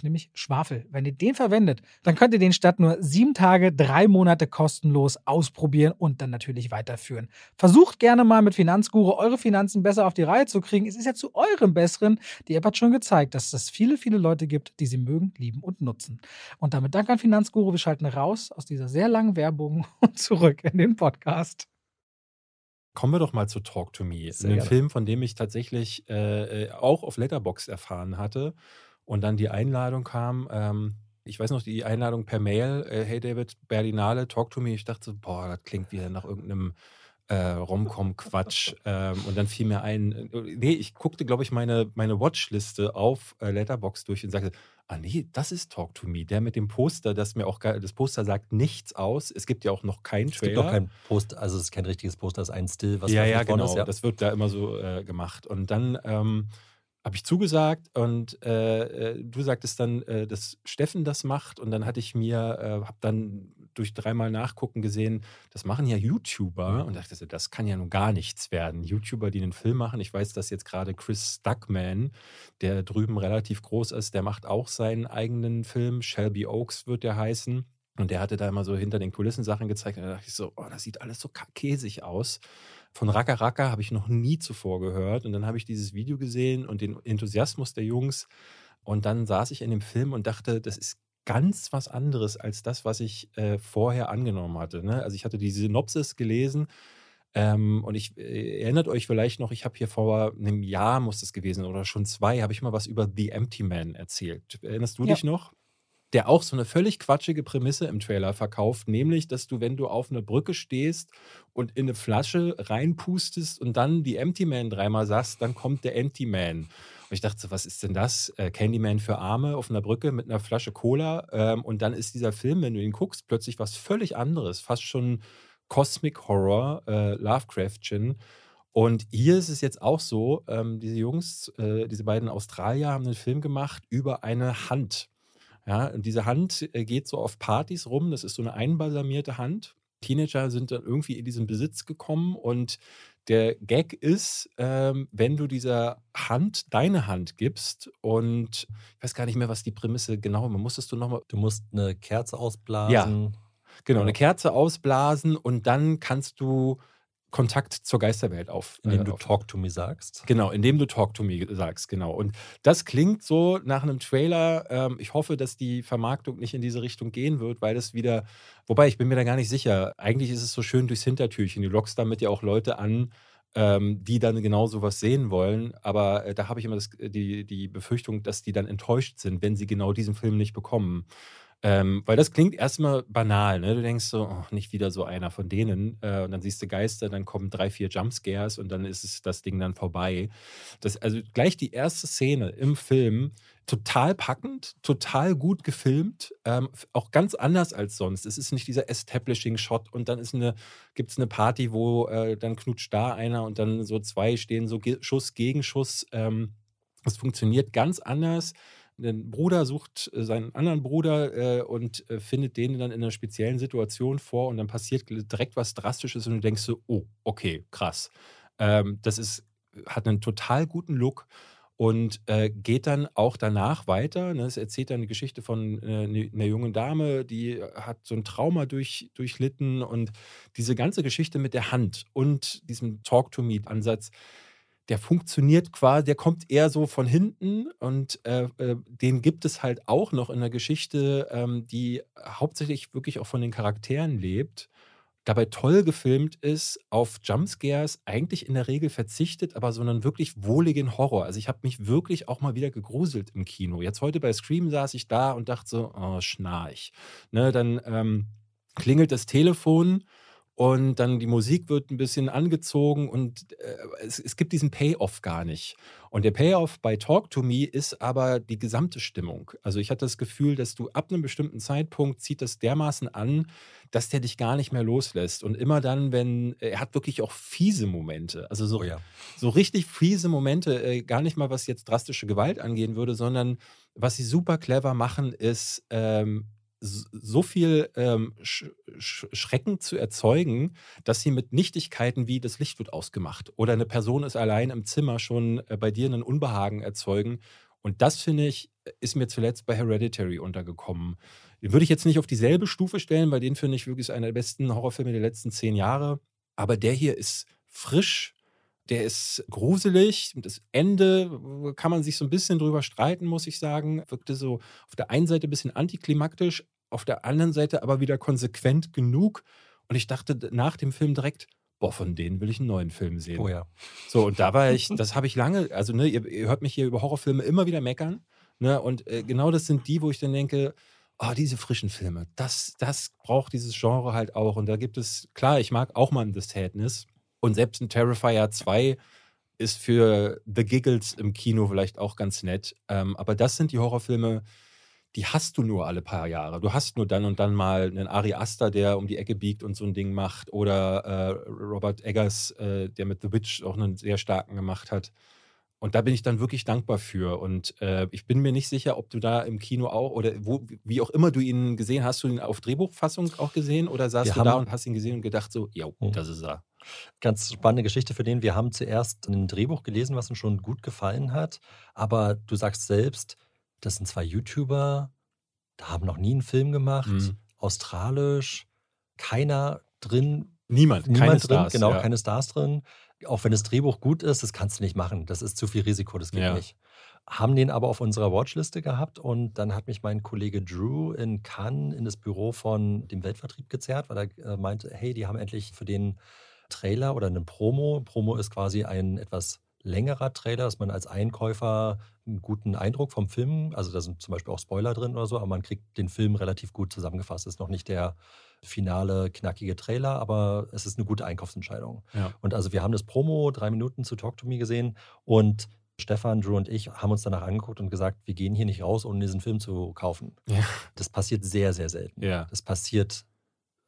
Euch nämlich Schwafel. Wenn ihr den verwendet, dann könnt ihr den statt nur sieben Tage, drei Monate kostenlos ausprobieren und dann natürlich weiterführen. Versucht gerne mal mit Finanzguru eure Finanzen besser auf die Reihe zu kriegen. Es ist ja zu eurem Besseren. Die App hat schon gezeigt, dass es viele, viele Leute gibt, die sie mögen, lieben und nutzen. Und damit danke an Finanzguru. Wir schalten raus aus dieser sehr langen Werbung und zurück in den Podcast. Kommen wir doch mal zu Talk to Me. Sehr Ein gerne. Film, von dem ich tatsächlich äh, äh, auch auf Letterbox erfahren hatte und dann die Einladung kam. Ähm, ich weiß noch, die Einladung per Mail. Äh, hey David, Berlinale, Talk to Me. Ich dachte, so, boah, das klingt wieder nach irgendeinem äh, Romcom-Quatsch. ähm, und dann fiel mir ein, äh, nee, ich guckte, glaube ich, meine, meine Watchliste auf äh, Letterbox durch und sagte, ah nee, das ist Talk to Me. Der mit dem Poster, das mir auch, das Poster sagt nichts aus. Es gibt ja auch noch keinen Es gibt Trailer. auch kein Poster, also es ist kein richtiges Poster, es ist ein Still, was ja, ja, genau. ist. Ja. Das wird da immer so äh, gemacht. Und dann ähm, habe ich zugesagt und äh, äh, du sagtest dann, äh, dass Steffen das macht. Und dann hatte ich mir, äh, habe dann durch dreimal Nachgucken gesehen, das machen ja YouTuber. Und dachte, das kann ja nun gar nichts werden. YouTuber, die einen Film machen. Ich weiß, dass jetzt gerade Chris Stuckman, der drüben relativ groß ist, der macht auch seinen eigenen Film. Shelby Oaks wird der heißen. Und der hatte da immer so hinter den Kulissen Sachen gezeigt. Und da dachte ich so, oh, das sieht alles so käsig aus. Von Raka Raka habe ich noch nie zuvor gehört. Und dann habe ich dieses Video gesehen und den Enthusiasmus der Jungs. Und dann saß ich in dem Film und dachte, das ist ganz was anderes als das, was ich äh, vorher angenommen hatte. Ne? Also ich hatte die Synopsis gelesen ähm, und ich äh, erinnert euch vielleicht noch, ich habe hier vor einem Jahr, muss das gewesen oder schon zwei, habe ich mal was über The Empty Man erzählt. Erinnerst du Ja. dich noch? Der auch so eine völlig quatschige Prämisse im Trailer verkauft, nämlich, dass du, wenn du auf einer Brücke stehst und in eine Flasche reinpustest und dann die Empty Man dreimal sagst, dann kommt der Empty Man. Und ich dachte so, was ist denn das? Äh, Candyman für Arme auf einer Brücke mit einer Flasche Cola. Ähm, und dann ist dieser Film, wenn du ihn guckst, plötzlich was völlig anderes, fast schon Cosmic Horror, äh, Lovecraftchen. Und hier ist es jetzt auch so, ähm, diese Jungs, äh, diese beiden Australier haben einen Film gemacht über eine Hand. Ja, und diese Hand äh, geht so auf Partys rum. Das ist so eine einbalsamierte Hand. Teenager sind dann irgendwie in diesen Besitz gekommen und der Gag ist, ähm, wenn du dieser Hand deine Hand gibst und ich weiß gar nicht mehr, was die Prämisse genau, man musstest du nochmal, Du musst eine Kerze ausblasen. genau, Ja. eine Kerze ausblasen und dann kannst du Kontakt zur Geisterwelt auf. indem äh, du auf Talk to me sagst. Genau, indem du Talk to Me sagst, genau. Und das klingt so nach einem Trailer. Ähm, ich hoffe, dass die Vermarktung nicht in diese Richtung gehen wird, weil das wieder, wobei ich bin mir da gar nicht sicher. Eigentlich ist es so schön durchs Hintertürchen. Du lockst damit ja auch Leute an, ähm, die dann genau sowas sehen wollen. Aber äh, da habe ich immer das, die, die Befürchtung, dass die dann enttäuscht sind, wenn sie genau diesen Film nicht bekommen. Ähm, weil das klingt erstmal banal, ne? Du denkst so, oh, nicht wieder so einer von denen. Äh, und dann siehst du Geister, dann kommen drei, vier Jumpscares und dann ist es das Ding dann vorbei. Das, also gleich die erste Szene im Film, total packend, total gut gefilmt, ähm, auch ganz anders als sonst. Es ist nicht dieser Establishing-Shot und dann eine, gibt es eine Party, wo äh, dann knutscht da einer und dann so zwei stehen, so Ge Schuss gegen Schuss. Ähm, das funktioniert ganz anders ein Bruder sucht äh, seinen anderen Bruder äh, und äh, findet den dann in einer speziellen Situation vor und dann passiert direkt was Drastisches und du denkst so, oh, okay, krass. Ähm, das ist, hat einen total guten Look und äh, geht dann auch danach weiter. Ne? Es erzählt dann eine Geschichte von äh, ne- einer jungen Dame, die hat so ein Trauma durch, durchlitten und diese ganze Geschichte mit der Hand und diesem Talk-to-Me-Ansatz, der funktioniert quasi, der kommt eher so von hinten und äh, äh, den gibt es halt auch noch in der Geschichte, ähm, die hauptsächlich wirklich auch von den Charakteren lebt. Dabei toll gefilmt ist, auf Jumpscares eigentlich in der Regel verzichtet, aber so einen wirklich wohligen Horror. Also ich habe mich wirklich auch mal wieder gegruselt im Kino. Jetzt heute bei Scream saß ich da und dachte so, oh, schnarch. Ne, dann ähm, klingelt das Telefon und dann die Musik wird ein bisschen angezogen und äh, es, es gibt diesen Payoff gar nicht. Und der Payoff bei Talk to Me ist aber die gesamte Stimmung. Also ich hatte das Gefühl, dass du ab einem bestimmten Zeitpunkt zieht das dermaßen an, dass der dich gar nicht mehr loslässt. Und immer dann, wenn, er hat wirklich auch fiese Momente. Also so, Oh ja. so richtig fiese Momente, äh, gar nicht mal was jetzt drastische Gewalt angehen würde, sondern was sie super clever machen, ist ähm, so viel ähm, Sch Sch Schrecken zu erzeugen, dass sie mit Nichtigkeiten wie das Licht wird ausgemacht oder eine Person ist allein im Zimmer schon äh, bei dir einen Unbehagen erzeugen Und das, finde ich, ist mir zuletzt bei Hereditary untergekommen. Den würde ich jetzt nicht auf dieselbe Stufe stellen, weil den finde ich wirklich einer der besten Horrorfilme der letzten zehn Jahre. Aber der hier ist frisch, der ist gruselig. Das Ende kann man sich so ein bisschen drüber streiten, muss ich sagen. Wirkte so auf der einen Seite ein bisschen antiklimaktisch, auf der anderen Seite aber wieder konsequent genug. Und ich dachte nach dem Film direkt, boah, von denen will ich einen neuen Film sehen. Oh ja. So, und da war ich, das habe ich lange, also ne, ihr, ihr, hört mich hier über Horrorfilme immer wieder meckern. Ne, und äh, genau das sind die, wo ich dann denke, oh, diese frischen Filme, das, das braucht dieses Genre halt auch. Und da gibt es, klar, ich mag auch mal ein The Sadness. Und selbst ein Terrifier 2 ist für The Giggles im Kino vielleicht auch ganz nett. Ähm, aber das sind die Horrorfilme, die hast du nur alle paar Jahre. Du hast nur dann und dann mal einen Ari Aster, der um die Ecke biegt und so ein Ding macht. Oder äh, Robert Eggers, äh, der mit The Witch auch einen sehr starken gemacht hat. Und da bin ich dann wirklich dankbar für. Und äh, ich bin mir nicht sicher, ob du da im Kino auch oder wo, wie auch immer du ihn gesehen hast, du ihn auf Drehbuchfassung auch gesehen oder saßt Wir du da und hast ihn gesehen und gedacht so, ja, mhm. das ist er. Ganz spannende Geschichte für den. Wir haben zuerst ein Drehbuch gelesen, was uns schon gut gefallen hat. Aber du sagst selbst, das sind zwei YouTuber, da haben noch nie einen Film gemacht, mhm. australisch, keiner drin. Niemand, niemand keine drin, Stars, genau, ja. keine Stars drin. Auch wenn das Drehbuch gut ist, das kannst du nicht machen. Das ist zu viel Risiko, das geht ja. nicht. Haben den aber auf unserer Watchliste gehabt und dann hat mich mein Kollege Drew in Cannes in das Büro von dem Weltvertrieb gezerrt, weil er äh, meinte, hey, die haben endlich für den Trailer oder eine Promo. Promo ist quasi ein etwas längerer Trailer, dass man als Einkäufer einen guten Eindruck vom Film, also da sind zum Beispiel auch Spoiler drin oder so, aber man kriegt den Film relativ gut zusammengefasst. Das ist noch nicht der finale, knackige Trailer, aber es ist eine gute Einkaufsentscheidung. Ja. Und also wir haben das Promo drei Minuten zu Talk to Me gesehen und Stefan, Drew und ich haben uns danach angeguckt und gesagt, wir gehen hier nicht raus, ohne diesen Film zu kaufen. Ja. Das passiert sehr, sehr selten. Ja. Das passiert,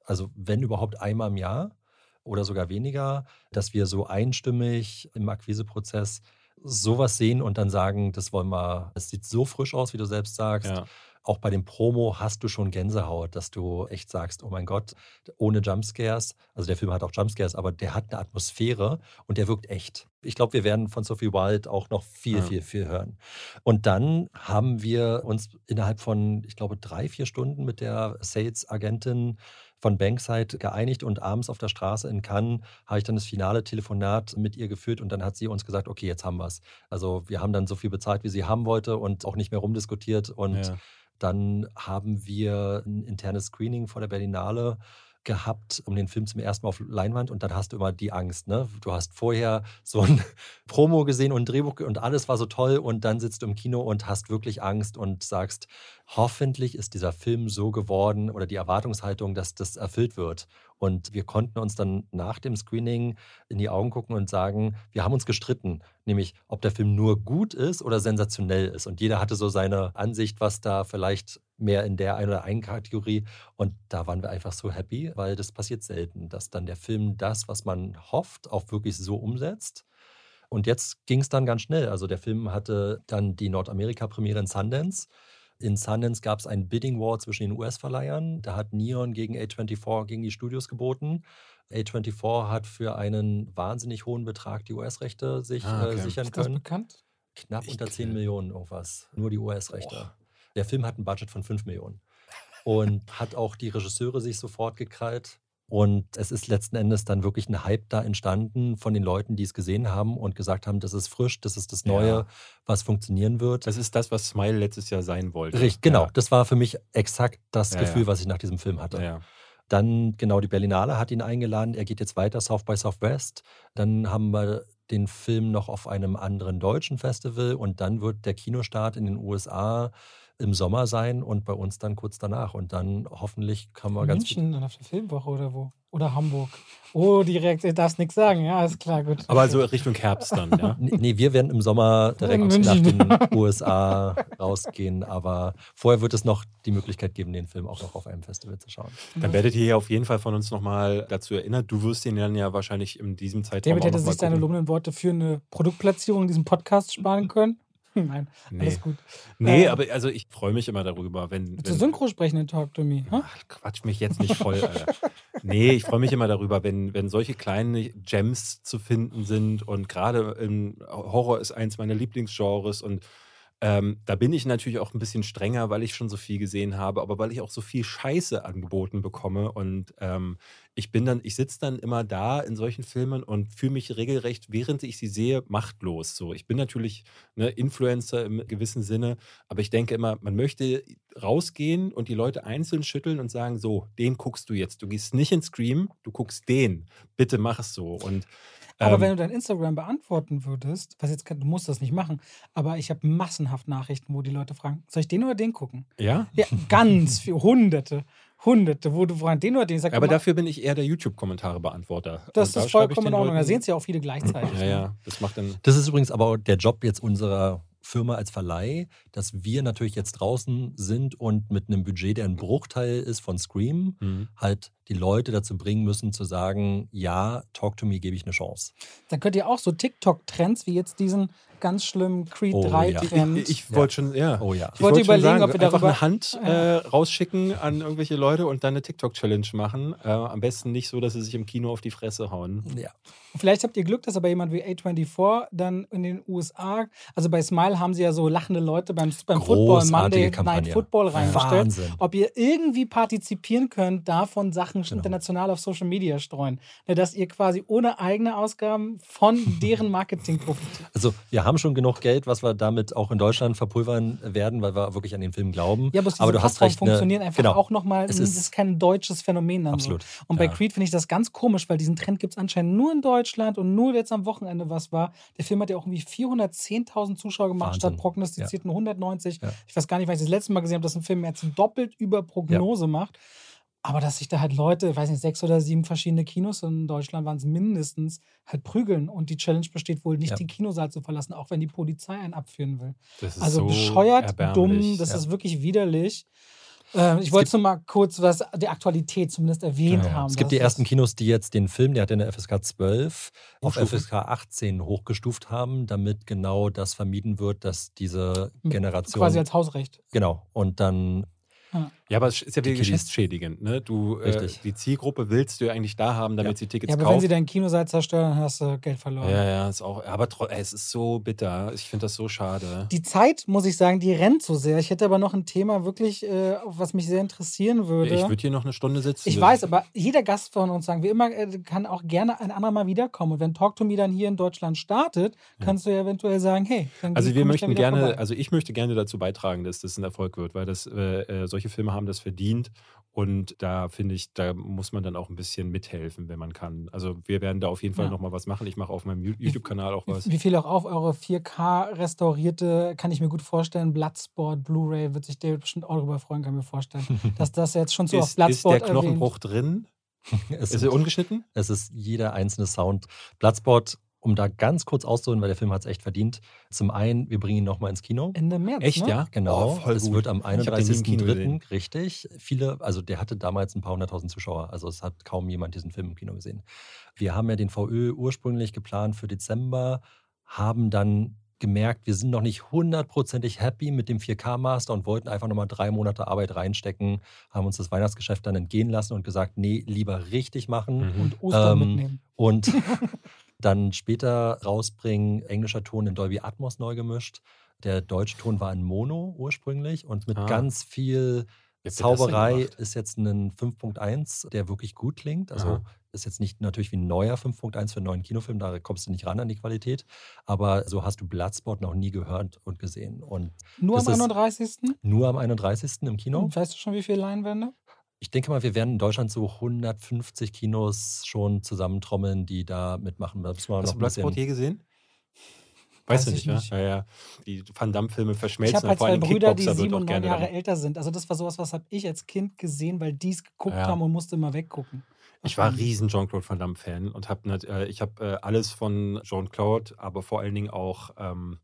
also wenn überhaupt einmal im Jahr oder sogar weniger, dass wir so einstimmig im Akquiseprozess sowas sehen und dann sagen, das wollen wir, es sieht so frisch aus, wie du selbst sagst. Ja. Auch bei dem Promo hast du schon Gänsehaut, dass du echt sagst, oh mein Gott, ohne Jumpscares, also der Film hat auch Jumpscares, aber der hat eine Atmosphäre und der wirkt echt. Ich glaube, wir werden von Sophie Wild auch noch viel, ja. viel, viel hören. Und dann haben wir uns innerhalb von, ich glaube, drei, vier Stunden mit der Sales-Agentin von Bankside geeinigt und abends auf der Straße in Cannes habe ich dann das finale Telefonat mit ihr geführt und dann hat sie uns gesagt, okay, jetzt haben wir es. Also wir haben dann so viel bezahlt, wie sie haben wollte und auch nicht mehr rumdiskutiert und ja. dann haben wir ein internes Screening vor der Berlinale gehabt, um den Film zum ersten Mal auf Leinwand und dann hast du immer die Angst. Ne? Du hast vorher so ein Promo gesehen und ein Drehbuch und alles war so toll und dann sitzt du im Kino und hast wirklich Angst und sagst, hoffentlich ist dieser Film so geworden oder die Erwartungshaltung, dass das erfüllt wird. Und wir konnten uns dann nach dem Screening in die Augen gucken und sagen, wir haben uns gestritten, nämlich ob der Film nur gut ist oder sensationell ist. Und jeder hatte so seine Ansicht, was da vielleicht mehr in der einen oder einen Kategorie. Und da waren wir einfach so happy, weil das passiert selten, dass dann der Film das, was man hofft, auch wirklich so umsetzt. Und jetzt ging es dann ganz schnell. Also der Film hatte dann die Nordamerika-Premiere in Sundance. In Sundance gab es einen Bidding War zwischen den US-Verleihern. Da hat Neon gegen A24 gegen die Studios geboten. A24 hat für einen wahnsinnig hohen Betrag die US-Rechte sich ah, okay. äh, sichern Ist das können. bekannt? Knapp ich unter 10 Millionen irgendwas. Nur die US-Rechte. Der Film hat ein Budget von 5 Millionen. Und hat auch die Regisseure sich sofort gekrallt. Und es ist letzten Endes dann wirklich ein Hype da entstanden von den Leuten, die es gesehen haben und gesagt haben, das ist frisch, das ist das Neue, ja. was funktionieren wird. Das ist das, was Smile letztes Jahr sein wollte. Richtig, genau. Ja. Das war für mich exakt das ja, Gefühl, was ich nach diesem Film hatte. Dann genau die Berlinale hat ihn eingeladen. Er geht jetzt weiter, South by Southwest. Dann haben wir den Film noch auf einem anderen deutschen Festival und dann wird der Kinostart in den USA im Sommer sein und bei uns dann kurz danach. Und dann hoffentlich kann man ganz. München dann auf der Filmwoche oder wo? Oder Hamburg. Oh, direkt, du darfst nichts sagen, ja, ist klar, gut. Aber so Richtung Herbst dann, ja? nee, wir werden im Sommer direkt nach den USA rausgehen, aber vorher wird es noch die Möglichkeit geben, den Film auch noch auf einem Festival zu schauen. Dann werdet ihr hier auf jeden Fall von uns nochmal dazu erinnert. Du wirst ihn dann ja wahrscheinlich in diesem Zeitraum David hätte sich seine lobenden Worte für eine Produktplatzierung in diesem Podcast sparen können. Nein, nee. alles gut. Nee, äh, aber also ich freue mich immer darüber, wenn. Zu Synchro sprechen in Talk to Me. Ach, quatsch mich jetzt nicht voll, Alter. nee, ich freue mich immer darüber, wenn, wenn solche kleinen Gems zu finden sind. Und gerade im Horror ist eins meiner Lieblingsgenres und Ähm, da bin ich natürlich auch ein bisschen strenger, weil ich schon so viel gesehen habe, aber weil ich auch so viel Scheiße angeboten bekomme. Und ähm, ich bin dann, ich sitze dann immer da in solchen Filmen und fühle mich regelrecht, während ich sie sehe, machtlos. So, ich bin natürlich ne, Influencer im gewissen Sinne, aber ich denke immer, man möchte rausgehen und die Leute einzeln schütteln und sagen: So, den guckst du jetzt. Du gehst nicht in Scream, du guckst den. Bitte mach es so. Und Aber ähm, wenn du dein Instagram beantworten würdest, was jetzt, du musst das nicht machen, aber ich habe massenhaft Nachrichten, wo die Leute fragen, soll ich den oder den gucken? ja, Ja, ganz viel, hunderte, hunderte, wo du fragst, den oder den, ich sag aber immer, dafür bin ich eher der YouTube-Kommentare-Beantworter. das Und ist vollkommen in Ordnung. Da sehen es ja auch viele gleichzeitig. Ja, ja, das macht dann. Das ist übrigens aber der Job jetzt unserer Firma als Verleih, dass wir natürlich jetzt draußen sind und mit einem Budget, der ein Bruchteil ist von Scream, Mhm. halt die Leute dazu bringen müssen zu sagen, ja, Talk to Me gebe ich eine Chance. Dann könnt ihr auch so TikTok-Trends wie jetzt diesen ganz schlimmen Creed Oh, 3-Trend. ja. Ich, ich wollte schon, ja. Oh ja. Ich wollte schon überlegen, sagen, ob wir einfach darüber- eine Hand äh, rausschicken an irgendwelche Leute und dann eine TikTok-Challenge machen. Äh, am besten nicht so, dass sie sich im Kino auf die Fresse hauen. ja. Vielleicht habt ihr Glück, dass aber jemand wie A24 dann in den USA, also bei Smile haben sie ja so lachende Leute beim, beim Football Monday Kampagne. Night Football reingestellt. Wahnsinn. Ob ihr irgendwie partizipieren könnt, davon Sachen Genau. international auf Social Media streuen. Ne, Dass ihr quasi ohne eigene Ausgaben von deren Marketing profitiert. Also wir haben schon genug Geld, was wir damit auch in Deutschland verpulvern werden, weil wir wirklich an den Film glauben. Ja, diese aber du hast recht. ne- funktionieren einfach genau. auch nochmal, Es ist- ist kein deutsches Phänomen dann Absolut. so. Und bei Ja. Creed finde ich das ganz komisch, weil diesen Trend gibt es anscheinend nur in Deutschland und nur jetzt am Wochenende was war. Der Film hat ja auch irgendwie 410.000 Zuschauer gemacht, Wahnsinn. statt prognostizierten 190. Ja. Ich weiß gar nicht, weil ich das letzte Mal gesehen habe, dass ein Film jetzt doppelt über Prognose macht. Aber dass sich da halt Leute, ich weiß nicht, sechs oder sieben verschiedene Kinos in Deutschland waren es mindestens, halt prügeln. Und die Challenge besteht wohl nicht, Ja. den Kinosaal zu verlassen, auch wenn die Polizei einen abführen will. Das ist Also so bescheuert, dumm, das Ja. ist wirklich widerlich. Ähm, ich wollte nur mal kurz was die Aktualität zumindest erwähnt Ja, haben. Es gibt die ersten Kinos, die jetzt den Film, der hat ja eine FSK 12, auf. FSK 18 hochgestuft haben, damit genau das vermieden wird, dass diese Generation. quasi als Hausrecht. genau. Und dann Ja, aber es ist ja wieder geschäftsschädigend. Ne? Du, äh, die Zielgruppe willst du ja eigentlich da haben, damit Ja. sie Tickets Ja, aber kaufen. wenn sie deinen Kinosaal zerstören, dann hast du Geld verloren. ja, ja, ist auch. Aber ey, es ist so bitter. Ich finde das so schade. Die Zeit, muss ich sagen, die rennt so sehr. Ich hätte aber noch ein Thema wirklich, äh, was mich sehr interessieren würde. ich würde hier noch eine Stunde sitzen. Ich weiß, aber jeder Gast von uns, sagen wir immer, äh, kann auch gerne ein andermal wiederkommen. Und wenn Talk to Me dann hier in Deutschland startet, kannst du ja eventuell sagen, hey, dann Also wir möchten wieder gerne, vorbei. also ich möchte gerne dazu beitragen, dass das ein Erfolg wird, weil das äh, äh, solche Filme haben das verdient und da finde ich, da muss man dann auch ein bisschen mithelfen, wenn man kann. Also wir werden da auf jeden Fall Ja. noch mal was machen. Ich mache auf meinem YouTube-Kanal auch was. Wie viel auch auf eure 4K restaurierte, kann ich mir gut vorstellen, Bloodsport, Blu-ray, wird sich David bestimmt auch darüber freuen, kann ich mir vorstellen. dass das jetzt schon so auf Ist, ist der Bloodsport Knochenbruch drin? es, Ist er ungeschnitten? es ist jeder einzelne Sound. Bloodsport, um da ganz kurz auszuholen, weil der Film hat es echt verdient. Zum einen, wir bringen ihn nochmal ins Kino. Ende März. Echt, ne? ja? Genau, Oh, voll es gut. wird am Ich hab den nie im Kino 31.03. gesehen. richtig. Viele, also der hatte damals ein paar hunderttausend Zuschauer, also es hat kaum jemand diesen Film im Kino gesehen. Wir haben ja den VÖ ursprünglich geplant für Dezember, haben dann gemerkt, wir sind noch nicht hundertprozentig happy mit dem 4K-Master und wollten einfach nochmal drei Monate Arbeit reinstecken, haben uns das Weihnachtsgeschäft dann entgehen lassen und gesagt, nee, lieber richtig machen. Mhm. Und Ostern Ähm, mitnehmen. Und dann später rausbringen, englischer Ton in Dolby Atmos neu gemischt. Der deutsche Ton war in Mono ursprünglich und mit Ah. ganz viel denn Zauberei ist jetzt ein 5.1, der wirklich gut klingt. Also Aha. ist jetzt nicht natürlich wie ein neuer 5.1 für einen neuen Kinofilm, da kommst du nicht ran an die Qualität. Aber so hast du Bloodsport noch nie gehört und gesehen. Und Nur am ist- 31. nur am 31. im Kino. Und weißt du schon, wie viele Leinwände? Ich denke mal, wir werden in Deutschland so 150 Kinos schon zusammentrommeln, die da mitmachen. Hast noch du Bloodsport je gesehen? Weiß Weißt du ich nicht, nicht. ne? Ja, ja. Die Van Damme-Filme Ich verschmelzen. habe halt vor zwei allem Brüder, die sieben auch und neun Jahre dann- älter sind. Also das war sowas, was habe ich als Kind gesehen, weil die es geguckt Ja. haben und musste immer weggucken. Ich war riesen Jean-Claude Van Damme-Fan und habe äh, ich hab, äh, alles von Jean-Claude, aber vor allen Dingen auch, ähm,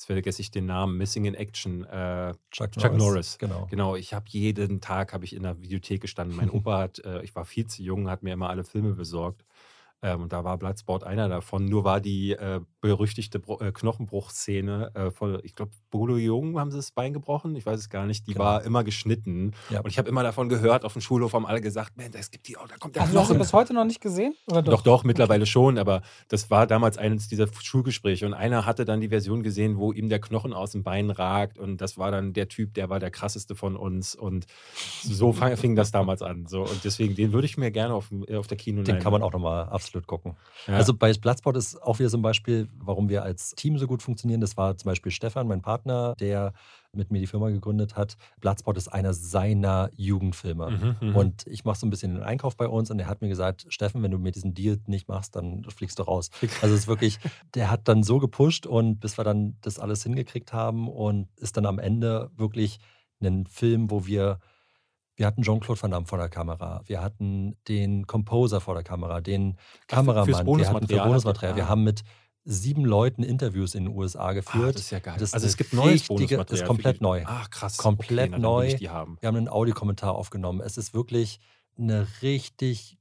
jetzt vergesse ich den Namen, Missing in Action, äh, Chuck, Chuck Norris. Genau. Genau, ich habe jeden Tag habe ich in der Videothek gestanden. Mein Opa hat, äh, ich war viel zu jung, hat mir immer alle Filme besorgt. Ähm, und da war Bloodsport einer davon. Nur war die äh, berüchtigte Bro äh, Knochenbruchszene äh, von, ich glaube, Bolo Jung haben sie das Bein gebrochen. Ich weiß es gar nicht. Die Genau. war immer geschnitten. Ja. Und ich habe immer davon gehört, auf dem Schulhof haben alle gesagt, Mensch, es gibt die, oh, da kommt der Hast du das Knochen. bis heute noch nicht gesehen? Oder Doch, doch, mittlerweile schon, aber das war damals eines dieser Schulgespräche und einer hatte dann die Version gesehen, wo ihm der Knochen aus dem Bein ragt und das war dann der Typ, der war der krasseste von uns und so fang, fing das damals an. So, und deswegen, den würde ich mir gerne auf, dem- auf der Kino Den kann man auch nochmal absolut gucken. Ja. Also bei Bloodsport ist auch wieder so ein Beispiel, warum wir als Team so gut funktionieren. Das war zum Beispiel Stefan, mein Partner, der mit mir die Firma gegründet hat. Bloodsport ist einer seiner Jugendfilme. Mhm, mhm. Und ich mache so ein bisschen den Einkauf bei uns und er hat mir gesagt, Steffen, wenn du mir diesen Deal nicht machst, dann fliegst du raus. Also es ist wirklich, der hat dann so gepusht und bis wir dann das alles hingekriegt haben und ist dann am Ende wirklich ein Film, wo wir wir hatten Jean-Claude Van Damme vor der Kamera, wir hatten den Composer vor der Kamera, den Kameramann, wir hatten für Bonusmaterial. Wir Ah. haben mit sieben Leuten Interviews in den USA Ah, geführt. das ist ja geil. Das also es gibt neues Bonusmaterial. das ist komplett neu. Ach krass. Komplett okay, neu. Die haben. Wir haben einen Audiokommentar aufgenommen. Es ist wirklich eine richtig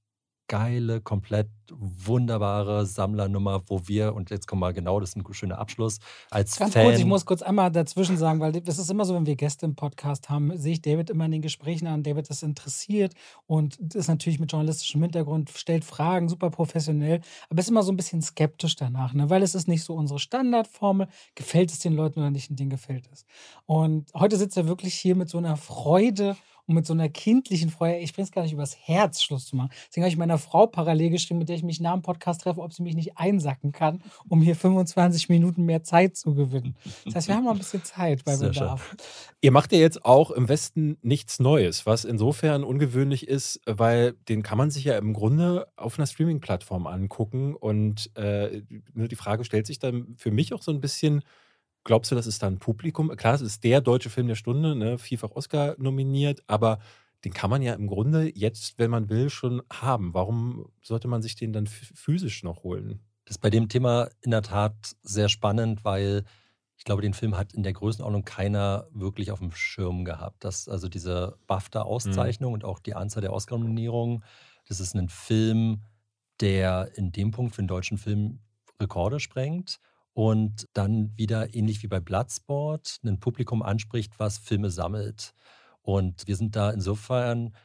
geile, komplett wunderbare Sammlernummer, wo wir, und jetzt kommen wir genau, das ist ein schöner Abschluss, als Ganz Fan. kurz, ich muss kurz einmal dazwischen sagen, weil das ist immer so, wenn wir Gäste im Podcast haben, sehe ich David immer in den Gesprächen an. David ist interessiert und ist natürlich mit journalistischem Hintergrund, stellt Fragen, super professionell, aber ist immer so ein bisschen skeptisch danach, ne? weil es ist nicht so unsere Standardformel, gefällt es den Leuten oder nicht und denen gefällt es. Und heute sitzt er wirklich hier mit so einer Freude und mit so einer kindlichen Freude, ich bringe es gar nicht übers Herz, Schluss zu machen. Deswegen habe ich meiner Frau parallel geschrieben, mit der ich mich nach dem Podcast treffe, ob sie mich nicht einsacken kann, um hier 25 Minuten mehr Zeit zu gewinnen. Das heißt, wir haben noch ein bisschen Zeit bei Sehr Bedarf. Ihr macht ja jetzt auch im Westen nichts Neues, was insofern ungewöhnlich ist, weil den kann man sich ja im Grunde auf einer Streaming-Plattform angucken. Und äh, nur die Frage stellt sich dann für mich auch so ein bisschen, glaubst du, das ist da ein Publikum? Klar, es ist der deutsche Film der Stunde, ne, vielfach Oscar nominiert, aber den kann man ja im Grunde jetzt, wenn man will, schon haben. Warum sollte man sich den dann ph- physisch noch holen? Das ist bei dem Thema in der Tat sehr spannend, weil ich glaube, den Film hat in der Größenordnung keiner wirklich auf dem Schirm gehabt. Das, also diese BAFTA-Auszeichnung und auch die Anzahl der Oscar-Nominierungen, das ist ein Film, der in dem Punkt für den deutschen Film Rekorde sprengt und dann wieder ähnlich wie bei Bloodsport ein Publikum anspricht, was Filme sammelt. Und wir sind da insofern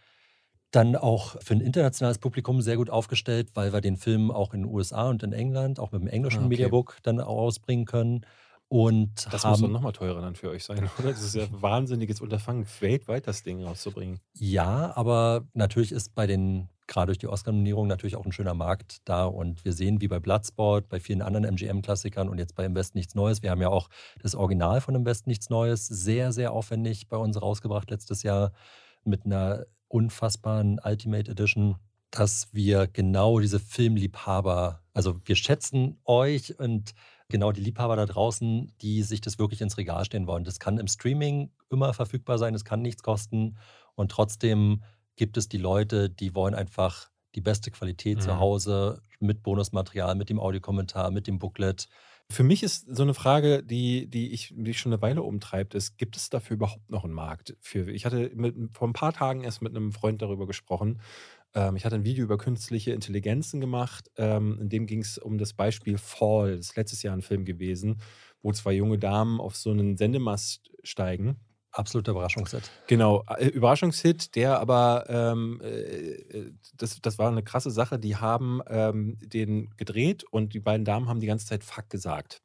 dann auch für ein internationales Publikum sehr gut aufgestellt, weil wir den Film auch in den USA und in England, auch mit dem englischen Ah, okay. Mediabook dann ausbringen können. Und Das muss doch haben, nochmal teurer dann für euch sein, oder? Das ist ja ein wahnsinniges Unterfangen, weltweit das Ding rauszubringen. ja, aber natürlich ist bei den, gerade durch die Oscar-Nominierung, natürlich auch ein schöner Markt da. Und wir sehen, wie bei Bloodsport, bei vielen anderen MGM-Klassikern und jetzt bei Im Westen nichts Neues. Wir haben ja auch das Original von Im Westen nichts Neues sehr, sehr aufwendig bei uns rausgebracht letztes Jahr mit einer unfassbaren Ultimate Edition, dass wir genau diese Filmliebhaber, also wir schätzen euch und genau die Liebhaber da draußen, die sich das wirklich ins Regal stehen wollen. Das kann im Streaming immer verfügbar sein, es kann nichts kosten und trotzdem gibt es die Leute, die wollen einfach die beste Qualität zu Mhm. Hause mit Bonusmaterial, mit dem Audiokommentar, mit dem Booklet. Für mich ist so eine Frage, die, die, ich, die schon eine Weile umtreibt, ist, gibt es dafür überhaupt noch einen Markt? Für, ich hatte mit, vor ein paar Tagen erst mit einem Freund darüber gesprochen. Ähm, ich hatte ein Video über künstliche Intelligenzen gemacht. Ähm, in dem ging es um das Beispiel Fall. Das ist letztes Jahr ein Film gewesen, wo zwei junge Damen auf so einen Sendemast steigen. Absoluter Überraschungshit. Genau, äh, Überraschungshit, der aber, ähm, äh, das, das war eine krasse Sache, die haben ähm, den gedreht und die beiden Damen haben die ganze Zeit Fuck gesagt.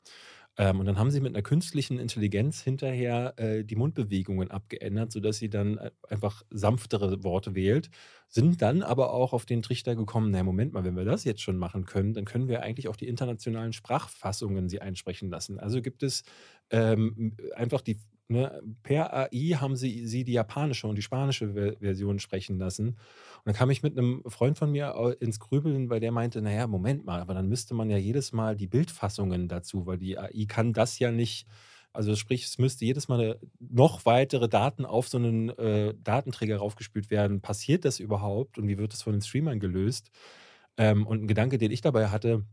Ähm, und dann haben sie mit einer künstlichen Intelligenz hinterher äh, die Mundbewegungen abgeändert, sodass sie dann äh, einfach sanftere Worte wählt, sind dann aber auch auf den Trichter gekommen, na Moment mal, wenn wir das jetzt schon machen können, dann können wir eigentlich auch die internationalen Sprachfassungen sie einsprechen lassen. Also gibt es ähm, einfach die Ne, per AI haben sie, sie die japanische und die spanische Ver- Version sprechen lassen. Und dann kam ich mit einem Freund von mir au- ins Grübeln, weil der meinte, naja, Moment mal, aber dann müsste man ja jedes Mal die Bildfassungen dazu, weil die AI kann das ja nicht. Also sprich, es müsste jedes Mal eine- noch weitere Daten auf so einen äh, Datenträger raufgespült werden. Passiert das überhaupt und wie wird das von den Streamern gelöst? Ähm, und ein Gedanke, den ich dabei hatte,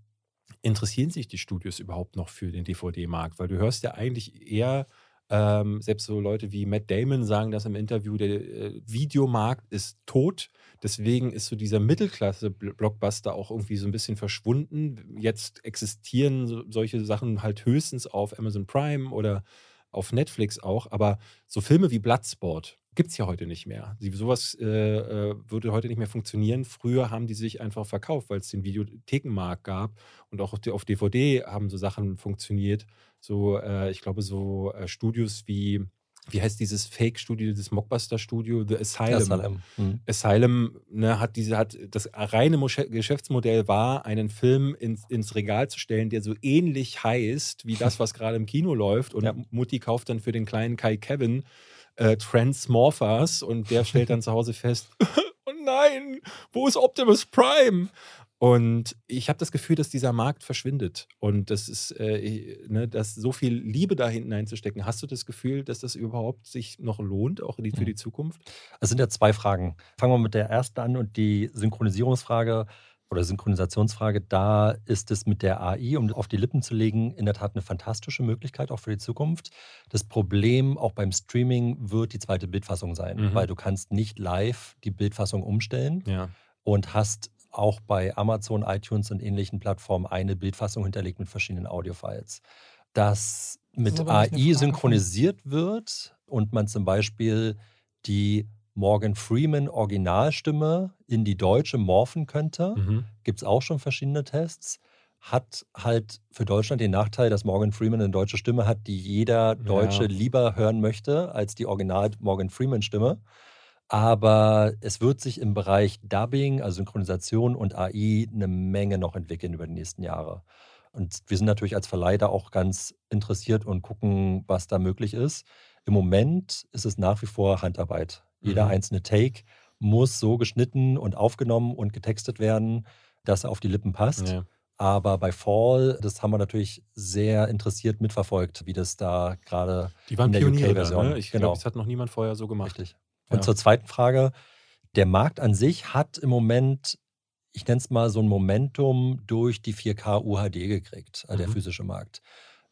interessieren sich die Studios überhaupt noch für den DVD-Markt? Weil du hörst ja eigentlich eher Ähm, selbst so Leute wie Matt Damon sagen das im Interview, der äh, Videomarkt ist tot. Deswegen ist so dieser Mittelklasse-Blockbuster auch irgendwie so ein bisschen verschwunden. Jetzt existieren so, solche Sachen halt höchstens auf Amazon Prime oder auf Netflix auch. Aber so Filme wie Bloodsport, gibt es ja heute nicht mehr. Sie, sowas äh, äh, würde heute nicht mehr funktionieren. Früher haben die sich einfach verkauft, weil es den Videothekenmarkt gab und auch auf DVD haben so Sachen funktioniert. So, äh, ich glaube, so äh, Studios wie wie heißt dieses Fake-Studio, dieses Mockbuster-Studio, The Asylum. Asylum, mhm. Asylum ne, hat diese, hat das reine Geschäftsmodell war, einen Film ins, ins Regal zu stellen, der so ähnlich heißt wie das, was gerade im Kino läuft. Und ja. Mutti kauft dann für den kleinen Kai Kevin äh, Transmorphers und der stellt dann zu Hause fest, oh nein, wo ist Optimus Prime? Und ich habe das Gefühl, dass dieser Markt verschwindet und das ist, äh, ne, dass so viel Liebe da hinten einzustecken. Hast du das Gefühl, dass das überhaupt sich noch lohnt, auch die, für die Zukunft? Es sind ja zwei Fragen. Fangen wir mit der ersten an und die Synchronisierungsfrage oder Synchronisationsfrage, da ist es mit der AI, um auf die Lippen zu legen, in der Tat eine fantastische Möglichkeit, auch für die Zukunft. Das Problem auch beim Streaming wird die zweite Bildfassung sein, mhm. weil du kannst nicht live die Bildfassung umstellen ja. und hast auch bei Amazon, iTunes und ähnlichen Plattformen eine Bildfassung hinterlegt mit verschiedenen Audiofiles. Dass mit das AI synchronisiert wird und man zum Beispiel die Morgan Freeman Originalstimme in die deutsche morphen könnte. Mhm. Gibt es auch schon verschiedene Tests. Hat halt für Deutschland den Nachteil, dass Morgan Freeman eine deutsche Stimme hat, die jeder Deutsche ja. lieber hören möchte als die Original Morgan Freeman Stimme. Aber es wird sich im Bereich Dubbing, also Synchronisation und AI eine Menge noch entwickeln über die nächsten Jahre. Und wir sind natürlich als Verleih auch ganz interessiert und gucken, was da möglich ist. Im Moment ist es nach wie vor Handarbeit. Jeder mhm. einzelne Take muss so geschnitten und aufgenommen und getextet werden, dass er auf die Lippen passt. Ja. Aber bei Fall, das haben wir natürlich sehr interessiert mitverfolgt, wie das da gerade in der UK-Version. Ne? Ich genau. glaube, das hat noch niemand vorher so gemacht. Richtig. Und ja. zur zweiten Frage, der Markt an sich hat im Moment, ich nenne es mal so ein Momentum durch die 4K UHD gekriegt, also mhm. der physische Markt.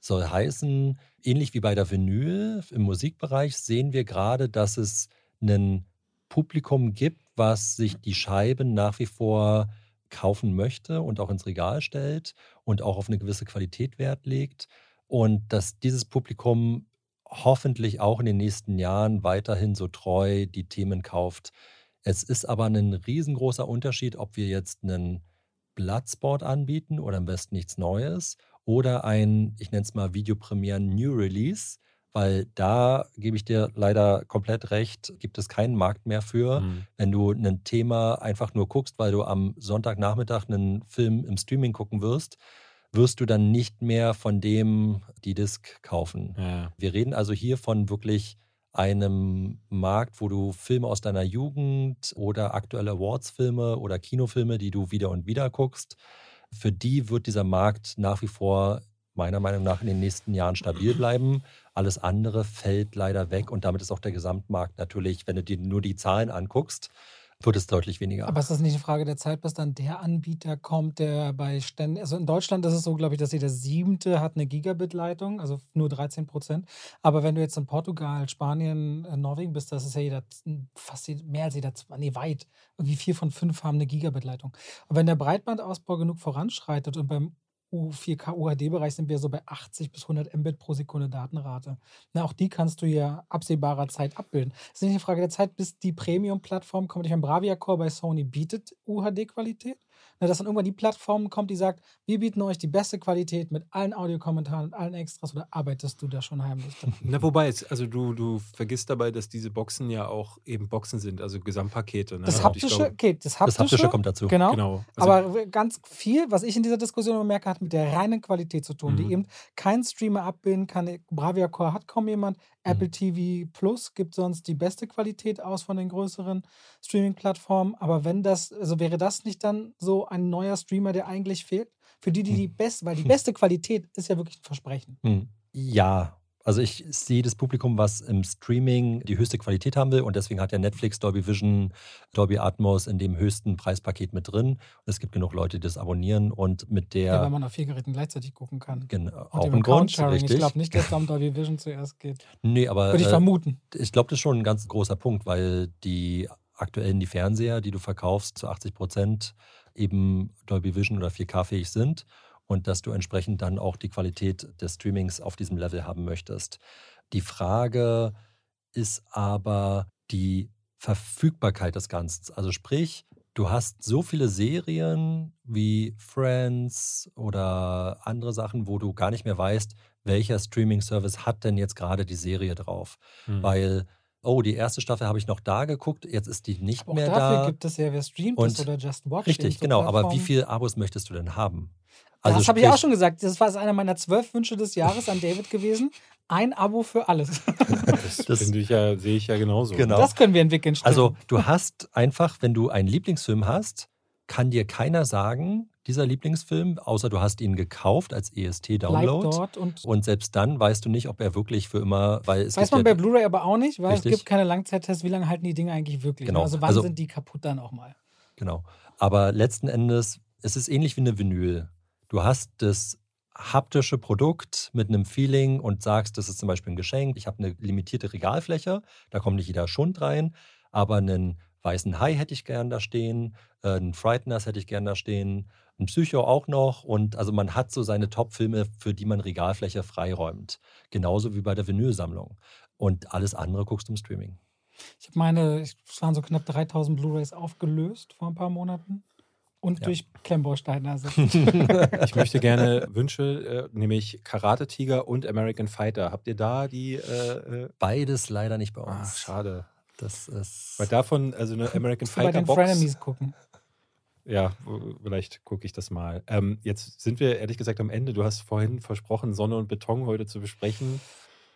Soll heißen, ähnlich wie bei der Vinyl im Musikbereich sehen wir gerade, dass es ein Publikum gibt, was sich die Scheiben nach wie vor kaufen möchte und auch ins Regal stellt und auch auf eine gewisse Qualität Wert legt. Und dass dieses Publikum hoffentlich auch in den nächsten Jahren weiterhin so treu die Themen kauft. Es ist aber ein riesengroßer Unterschied, ob wir jetzt einen Bloodsport anbieten oder am besten nichts Neues oder ein, ich nenne es mal Videopremieren New Release, weil da gebe ich dir leider komplett recht, gibt es keinen Markt mehr für. Mhm. Wenn du ein Thema einfach nur guckst, weil du am Sonntagnachmittag einen Film im Streaming gucken wirst, wirst du dann nicht mehr von dem die Disc kaufen. Ja. Wir reden also hier von wirklich einem Markt, wo du Filme aus deiner Jugend oder aktuelle Awards-Filme oder Kinofilme, die du wieder und wieder guckst, für die wird dieser Markt nach wie vor meiner Meinung nach in den nächsten Jahren stabil bleiben. Alles andere fällt leider weg und damit ist auch der Gesamtmarkt natürlich, wenn du dir nur die Zahlen anguckst, wird es deutlich weniger. Aber ist das nicht eine Frage der Zeit, bis dann der Anbieter kommt, der bei Ständen, also in Deutschland ist es so, glaube ich, dass jeder siebte hat eine Gigabit-Leitung, also nur 13 Prozent. Aber wenn du jetzt in Portugal, Spanien, äh, Norwegen bist, das ist ja jeder, fast mehr als jeder, nee, weit, irgendwie vier von fünf haben eine Gigabit-Leitung. Und wenn der Breitbandausbau genug voranschreitet und beim 4K UHD-Bereich sind wir so bei 80 bis 100 Mbit pro Sekunde Datenrate. Na, auch die kannst du ja absehbarer Zeit abbilden. Es ist nicht eine Frage der Zeit, bis die Premium-Plattform kommt. Ich meine, Bravia Core bei Sony bietet UHD-Qualität. Dass dann irgendwann die Plattform kommt, die sagt, wir bieten euch die beste Qualität mit allen Audiokommentaren und allen Extras oder arbeitest du da schon heimlich? Na, wobei, also du, du vergisst dabei, dass diese Boxen ja auch eben Boxen sind, also Gesamtpakete. Ne? Das haptische, glaube, okay, das haptische, das haptische kommt dazu. Genau. genau. Also, aber ganz viel, was ich in dieser Diskussion merke, hat mit der reinen Qualität zu tun, mhm. die eben kein Streamer abbilden kann. Bravia Core hat kaum jemand. Apple mhm. TV Plus gibt sonst die beste Qualität aus von den größeren Streaming-Plattformen. Aber wenn das, also wäre das nicht dann so ein neuer Streamer, der eigentlich fehlt? Für die, die die hm. beste, weil die beste Qualität ist ja wirklich ein Versprechen. Hm. Ja, Also ich sehe das Publikum, was im Streaming die höchste Qualität haben will und deswegen hat ja Netflix Dolby Vision, Dolby Atmos in dem höchsten Preispaket mit drin. Und es gibt genug Leute, die das abonnieren und mit der... Ja, weil man auf vier Geräten gleichzeitig gucken kann. Genau, auch dem ein Grund, richtig. Ich glaube nicht, dass da um Dolby Vision zuerst geht. Nee, aber Würde ich äh, vermuten. ich glaube, das ist schon ein ganz großer Punkt, weil die aktuellen die Fernseher, die du verkaufst, zu 80 Prozent eben Dolby Vision oder 4K-fähig sind und dass du entsprechend dann auch die Qualität des Streamings auf diesem Level haben möchtest. Die Frage ist aber die Verfügbarkeit des Ganzen. Also sprich, du hast so viele Serien wie Friends oder andere Sachen, wo du gar nicht mehr weißt, welcher Streaming-Service hat denn jetzt gerade die Serie drauf. Hm. Weil, oh, die erste Staffel habe ich noch da geguckt, jetzt ist die nicht Aber auch mehr dafür da. gibt es ja, wer streamt Und- oder Just Watch. Richtig, genau. Aber wie viele Abos möchtest du denn haben? Also das habe ich auch schon gesagt. Das war einer meiner zwölf Wünsche des Jahres an David gewesen. Ein Abo für alles. Das, Das- ich ja, sehe ich ja genauso. Genau. Das können wir entwickeln. Steffen. Also du hast einfach, wenn du einen Lieblingsfilm hast, kann dir keiner sagen, dieser Lieblingsfilm, außer du hast ihn gekauft als EST-Download. und Und selbst dann weißt du nicht, ob er wirklich für immer, weil es weiß man ja bei Blu-ray aber auch nicht, weil Richtig. es gibt keine Langzeittests, wie lange halten die Dinge eigentlich wirklich. Genau. Ne? Also wann Also- sind die kaputt dann auch mal? Genau. Aber letzten Endes, es ist ähnlich wie eine Vinyl. Du hast das haptische Produkt mit einem Feeling und sagst, das ist zum Beispiel ein Geschenk. Ich habe eine limitierte Regalfläche, da kommt nicht jeder Schund rein, aber einen weißen Hai hätte ich gern da stehen, äh, einen Frighteners hätte ich gern da stehen, ein Psycho auch noch und also man hat so seine Top-Filme, für die man Regalfläche freiräumt. Genauso wie bei der Vinylsammlung. Und alles andere guckst du im Streaming. Ich habe meine, es waren so knapp 3000 Blu-rays aufgelöst vor ein paar Monaten und Ja. durch Klemmbausteine ersetzt. Ich möchte gerne Wünsche, äh, nämlich Karate Tiger und American Fighter. Habt ihr da die? Äh, äh, Beides leider nicht bei ah, uns. schade. Das ist. Weil davon, also eine American Musst du bei Fighter den Box. Frenemies gucken. Ja, vielleicht gucke ich das mal. Ähm, jetzt sind wir ehrlich gesagt am Ende. Du hast vorhin versprochen, Sonne und Beton heute zu besprechen.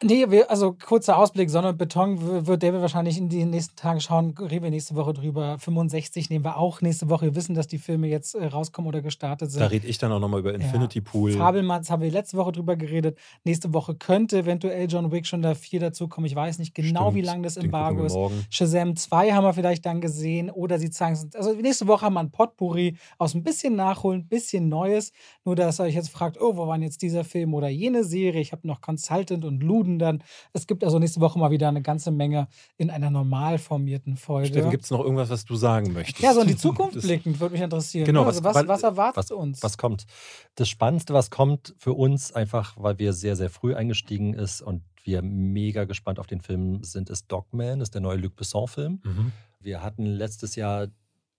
Nee, wir, also kurzer Ausblick, Sonne und Beton wird David wahrscheinlich in den nächsten Tagen schauen, reden wir nächste Woche drüber. 65 nehmen wir auch nächste Woche. Wir wissen, dass die Filme jetzt äh, rauskommen oder gestartet sind. Da rede ich dann auch nochmal über Infinity Pool. Fabelmanns haben wir letzte Woche drüber geredet. Nächste Woche könnte eventuell John Wick schon da vier dazukommen. Ich weiß nicht genau, Stimmt, wie lang das Embargo ist. Shazam 2 haben wir vielleicht dann gesehen oder sie zeigen es. Also nächste Woche haben wir ein Potpourri aus ein bisschen Nachholen, ein bisschen Neues. Nur, dass ihr euch jetzt fragt, oh, wo war denn jetzt dieser Film oder jene Serie? Ich habe noch Consultant und Luden dann. Es gibt also nächste Woche mal wieder eine ganze Menge in einer normal formierten Folge. Steffen, gibt es noch irgendwas, was du sagen möchtest? ja, so in die Zukunft blickend würde mich interessieren. Genau, ne? also was, was- was erwartet was, uns? was kommt? Das Spannendste, was kommt für uns, einfach weil wir sehr, sehr früh eingestiegen ist und wir mega gespannt auf den Film sind, ist Dogman, ist der neue Luc Besson-Film. Mhm. Wir hatten letztes Jahr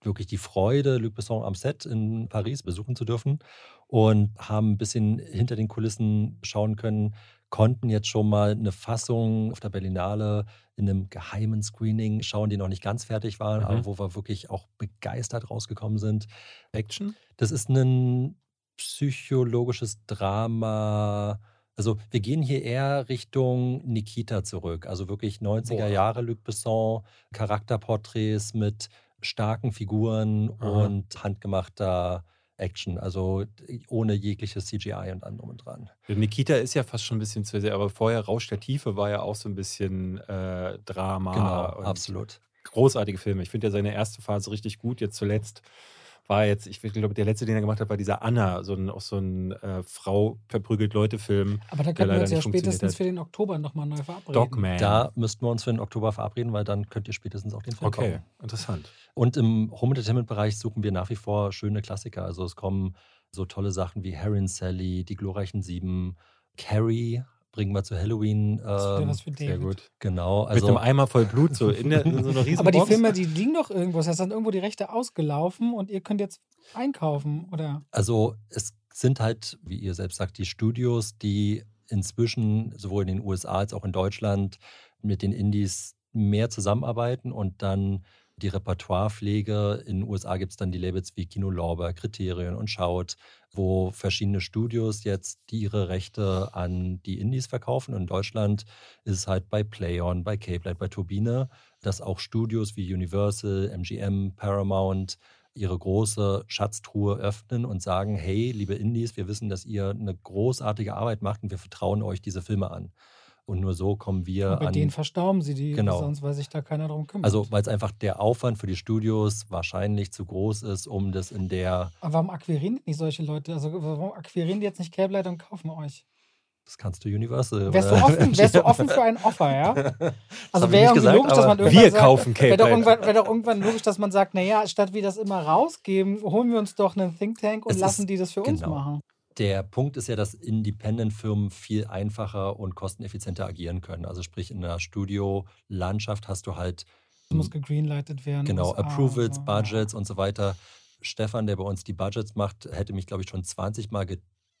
wirklich die Freude, Luc Besson am Set in Paris besuchen zu dürfen und haben ein bisschen hinter den Kulissen schauen können, konnten jetzt schon mal eine Fassung auf der Berlinale in einem geheimen Screening schauen, die noch nicht ganz fertig waren, Mhm. aber wo wir wirklich auch begeistert rausgekommen sind. Action? Das ist ein psychologisches Drama. Also wir gehen hier eher Richtung Nikita zurück. Also wirklich 90er Boah. Jahre Luc Besson, Charakterporträts mit starken Figuren Aha. und handgemachter Action. Also ohne jegliches CGI und allem drum und dran. Nikita ist ja fast schon ein bisschen zu sehr, aber vorher Rausch der Tiefe war ja auch so ein bisschen äh, Drama. genau, absolut. Großartige Filme. Ich finde ja seine erste Phase richtig gut. Jetzt zuletzt war jetzt, ich glaube, der letzte, den er gemacht hat, war dieser Anna, so ein, auch so ein äh, Frau verprügelt Leute-Film. Aber da der könnten wir uns ja spätestens für den Oktober nochmal neu verabreden. Dogman. Da müssten wir uns für den Oktober verabreden, weil dann könnt ihr spätestens auch den Film Okay, gucken. interessant. Und im Home Entertainment-Bereich suchen wir nach wie vor schöne Klassiker. Also es kommen so tolle Sachen wie Harry und Sally, Die glorreichen Sieben, Carrie bringen wir zu Halloween. Das Ähm, was für Sehr David. gut. genau, Mit einem also Eimer voll Blut, so in, der, in so einer riesen Aber die. Filme, die liegen doch irgendwo. Das heißt, dann irgendwo die Rechte ausgelaufen und ihr könnt jetzt einkaufen, oder? Also es sind halt, wie ihr selbst sagt, die Studios, die inzwischen sowohl in den USA als auch in Deutschland mit den Indies mehr zusammenarbeiten und dann die Repertoirepflege. In den USA gibt es dann die Labels wie Kino Lorber, Kriterien und Schaut, wo verschiedene Studios jetzt ihre Rechte an die Indies verkaufen. In Deutschland ist es halt bei Playon, bei Light, bei Turbine, dass auch Studios wie Universal, MGM, Paramount ihre große Schatztruhe öffnen und sagen, hey, liebe Indies, wir wissen, dass ihr eine großartige Arbeit macht und wir vertrauen euch diese Filme an. Und nur so kommen wir Und bei an. denen verstauben sie die, Genau. sonst weil sich da keiner drum kümmert. Also, weil es einfach der Aufwand für die Studios wahrscheinlich zu groß ist, um das in der. Aber warum akquirieren die nicht solche Leute? Also warum akquirieren die jetzt nicht Cable und kaufen euch? Das kannst du Universal. Wärst du oder- offen, wärst du offen für ein Offer, ja? Also wäre irgendwie gesagt, logisch, dass man irgendwann Wir sagt, kaufen Wäre doch, Cape irgendwann, wär doch irgendwann logisch, dass man sagt, naja, statt wir das immer rausgeben, holen wir uns doch einen Think Tank und Es ist- lassen die das für uns genau. machen. Der Punkt ist ja, dass Independent-Firmen viel einfacher und kosteneffizienter agieren können. Also sprich, in einer Studiolandschaft hast du halt Das muss gegreenlightet werden. genau USA, Approvals, so. Budgets und so weiter. Stefan, der bei uns die Budgets macht, hätte mich, glaube ich, schon 20 Mal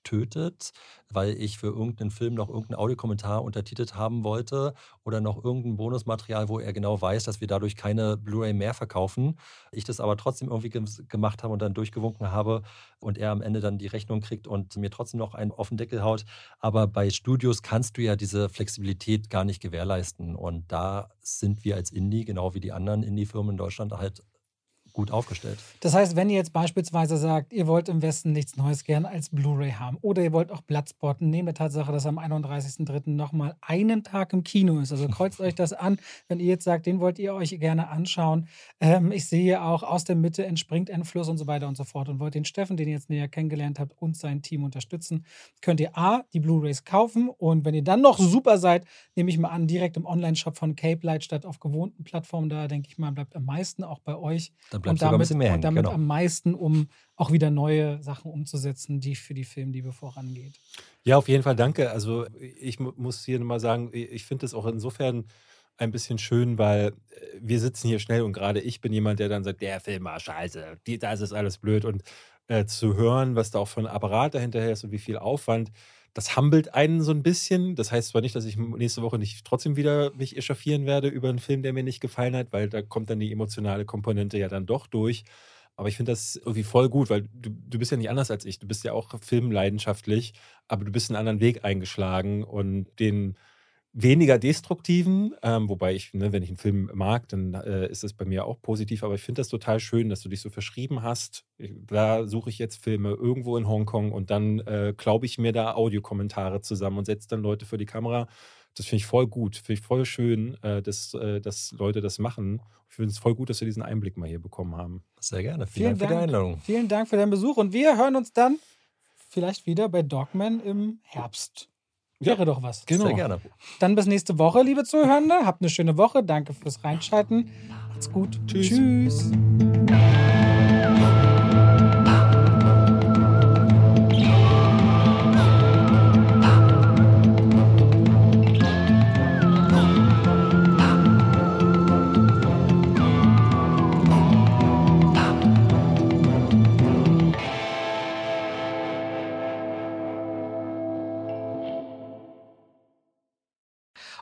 getötet, weil ich für irgendeinen Film noch irgendeinen Audiokommentar untertitelt haben wollte oder noch irgendein Bonusmaterial, wo er genau weiß, dass wir dadurch keine Blu-ray mehr verkaufen. Ich das aber trotzdem irgendwie ge- gemacht habe und dann durchgewunken habe und er am Ende dann die Rechnung kriegt und mir trotzdem noch einen auf den Deckel haut. Aber bei Studios kannst du ja diese Flexibilität gar nicht gewährleisten. Und da sind wir als Indie, genau wie die anderen Indie-Firmen in Deutschland, halt gut aufgestellt. Das heißt, wenn ihr jetzt beispielsweise sagt, ihr wollt im Westen nichts Neues gern als Blu-ray haben oder ihr wollt auch Bloodspot, nehmt der Tatsache, dass am 31.03. nochmal einen Tag im Kino ist. Also kreuzt euch das an, wenn ihr jetzt sagt, den wollt ihr euch gerne anschauen. Ähm, ich sehe auch, aus der Mitte entspringt ein Fluss und so weiter und so fort und wollt den Steffen, den ihr jetzt näher kennengelernt habt, und sein Team unterstützen, könnt ihr A, die Blu-rays kaufen und wenn ihr dann noch super seid, nehme ich mal an, direkt im Online-Shop von Cape Light statt auf gewohnten Plattformen, da denke ich mal, bleibt am meisten auch bei euch Dann bleibt und damit, und hängen. damit Genau. am meisten, um auch wieder neue Sachen umzusetzen, die für die Filmliebe vorangeht. Ja, auf jeden Fall danke. Also ich mu- muss hier mal sagen, ich finde es auch insofern ein bisschen schön, weil äh, wir sitzen hier schnell und gerade ich bin jemand, der dann sagt, der Film war scheiße, das ist alles blöd. Und äh, zu hören, was da auch für ein Apparat dahinter ist und wie viel Aufwand, das humbelt einen so ein bisschen. Das heißt zwar nicht, dass ich nächste Woche nicht trotzdem wieder mich echauffieren werde über einen Film, der mir nicht gefallen hat, weil da kommt dann die emotionale Komponente ja dann doch durch. Aber ich finde das irgendwie voll gut, weil du, du bist ja nicht anders als ich. Du bist ja auch filmleidenschaftlich, aber du bist einen anderen Weg eingeschlagen und den weniger destruktiven, ähm, wobei ich, ne, wenn ich einen Film mag, dann äh, ist das bei mir auch positiv, aber ich finde das total schön, dass du dich so verschrieben hast. Ich, da suche ich jetzt Filme irgendwo in Hongkong und dann äh, glaube ich mir da Audiokommentare zusammen und setze dann Leute für die Kamera. Das finde ich voll gut, finde ich voll schön, äh, dass, äh, dass Leute das machen. Ich finde es voll gut, dass wir diesen Einblick mal hier bekommen haben. Sehr gerne. Vielen Vielen, Dank für die Dank. Einladung. Vielen Dank für deinen Besuch und wir hören uns dann vielleicht wieder bei Dogman im Herbst. Ja, Wäre doch was. Genau. Sehr gerne. Dann bis nächste Woche, liebe Zuhörende. Habt eine schöne Woche. Danke fürs Reinschalten. Macht's gut. Tschüss. Tschüss.